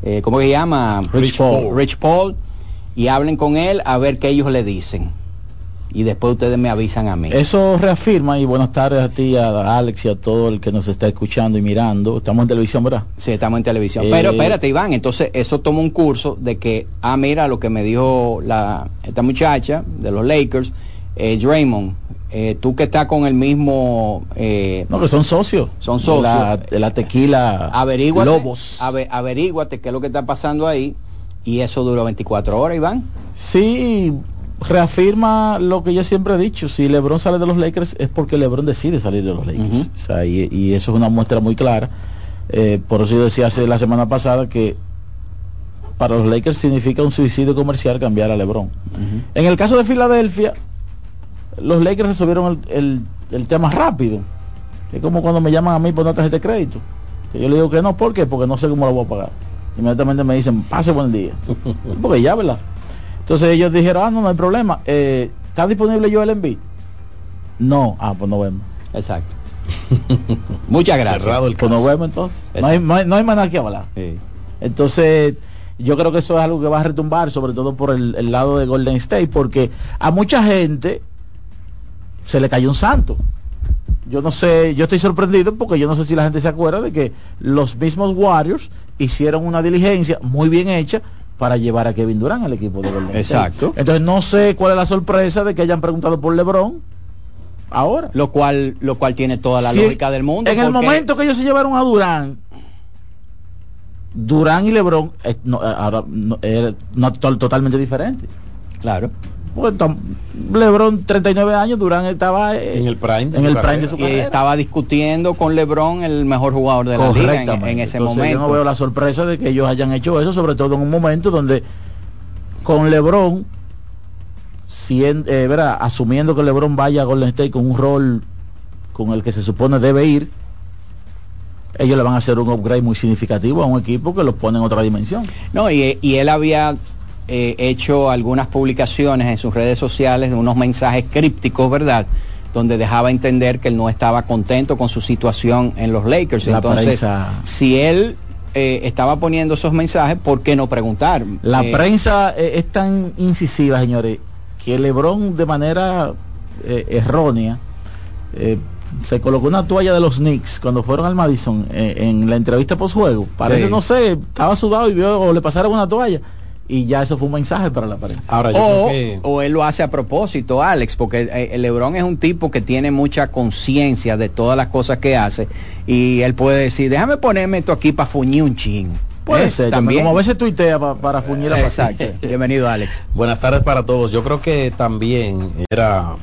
eh, ¿cómo se llama? Rich Paul. Rich Paul, y hablen con él a ver qué ellos le dicen. Y después ustedes me avisan a mí. Eso reafirma, y buenas tardes a ti, a Alex y a todo el que nos está escuchando y mirando. Estamos en televisión, ¿verdad? Sí, estamos en televisión. Eh, Pero espérate, Iván, entonces eso toma un curso de que, ah, mira lo que me dijo la, esta muchacha de los Lakers, eh, Draymond, eh, tú que estás con el mismo... Eh, no, que son socios. Son socios. De la, la tequila averíguate, Lobos. ave- averíguate qué es lo que está pasando ahí. Y eso duró 24 horas, Iván. Sí, reafirma lo que yo siempre he dicho. Si LeBron sale de los Lakers es porque LeBron decide salir de los Lakers. Ujú. O sea, y, y eso es una muestra muy clara. Eh, por eso yo decía hace la semana pasada que para los Lakers significa un suicidio comercial cambiar a LeBron. En el caso de Filadelfia, los Lakers resolvieron el, el- el tema rápido. Es como cuando me llaman a mí por una tarjeta de crédito. Que yo le digo que no, ¿por qué? Porque no sé cómo la voy a pagar. Inmediatamente me dicen, pase buen día. Porque ya, ¿verdad? Entonces ellos dijeron, ah, no, no hay problema. Eh, ¿Está disponible yo el envío? No, ah, pues no vemos. Exacto. Muchas gracias. Pues nos vemos entonces. No hay, no hay- no hay más nada que hablar. Entonces, Yo creo que eso es algo que va a retumbar, sobre todo por el, el lado de Golden State, porque a mucha gente se le cayó un santo. Yo no sé, yo estoy sorprendido porque yo no sé si la gente se acuerda de que los mismos Warriors hicieron una diligencia muy bien hecha para llevar a Kevin Durant al equipo de Golden Exacto. Entonces no sé cuál es la sorpresa de que hayan preguntado por LeBron ahora. Lo cual, lo cual tiene toda la lógica del mundo. En el momento que ellos se llevaron a Durán, Durán y LeBron eh, no, eh, ahora, no, to- totalmente diferente. Claro. LeBron 39 años, Durán estaba eh, En el prime de en su el prime carrera. de su Y carrera. estaba discutiendo con LeBron el mejor jugador de la liga en, ese Entonces, momento. Yo no veo la sorpresa de que ellos hayan hecho eso, sobre todo en un momento donde con LeBron, sien- eh, verá, asumiendo que LeBron vaya a Golden State con un rol con el que se supone debe ir, ellos le van a hacer un upgrade muy significativo a un equipo que los pone en otra dimensión. No, y, y él había eh, hecho algunas publicaciones en sus redes sociales de unos mensajes crípticos, ¿verdad? Donde dejaba entender que él no estaba contento con su situación en los Lakers. La Entonces, prensa- si él eh, estaba poniendo esos mensajes, ¿por qué no preguntar? La Eh, prensa eh, es tan incisiva, señores, que LeBron de manera eh, errónea se colocó una toalla de los Knicks cuando fueron al Madison eh, en la entrevista post juego. Parece, Sí. no sé, estaba sudado y vio o le pasaron una toalla y ya eso fue un mensaje para la prensa. Ahora yo o, que o él lo hace a propósito, Alex, porque eh, el Lebron es un tipo que tiene mucha conciencia de todas las cosas que hace y él puede decir, déjame ponerme esto aquí para fuñir un chin. Puede ¿Eh? ser, también. como a veces tuitea pa- para fuñir a Exacto. Bienvenido, Alex. buenas tardes para todos. Yo creo que también era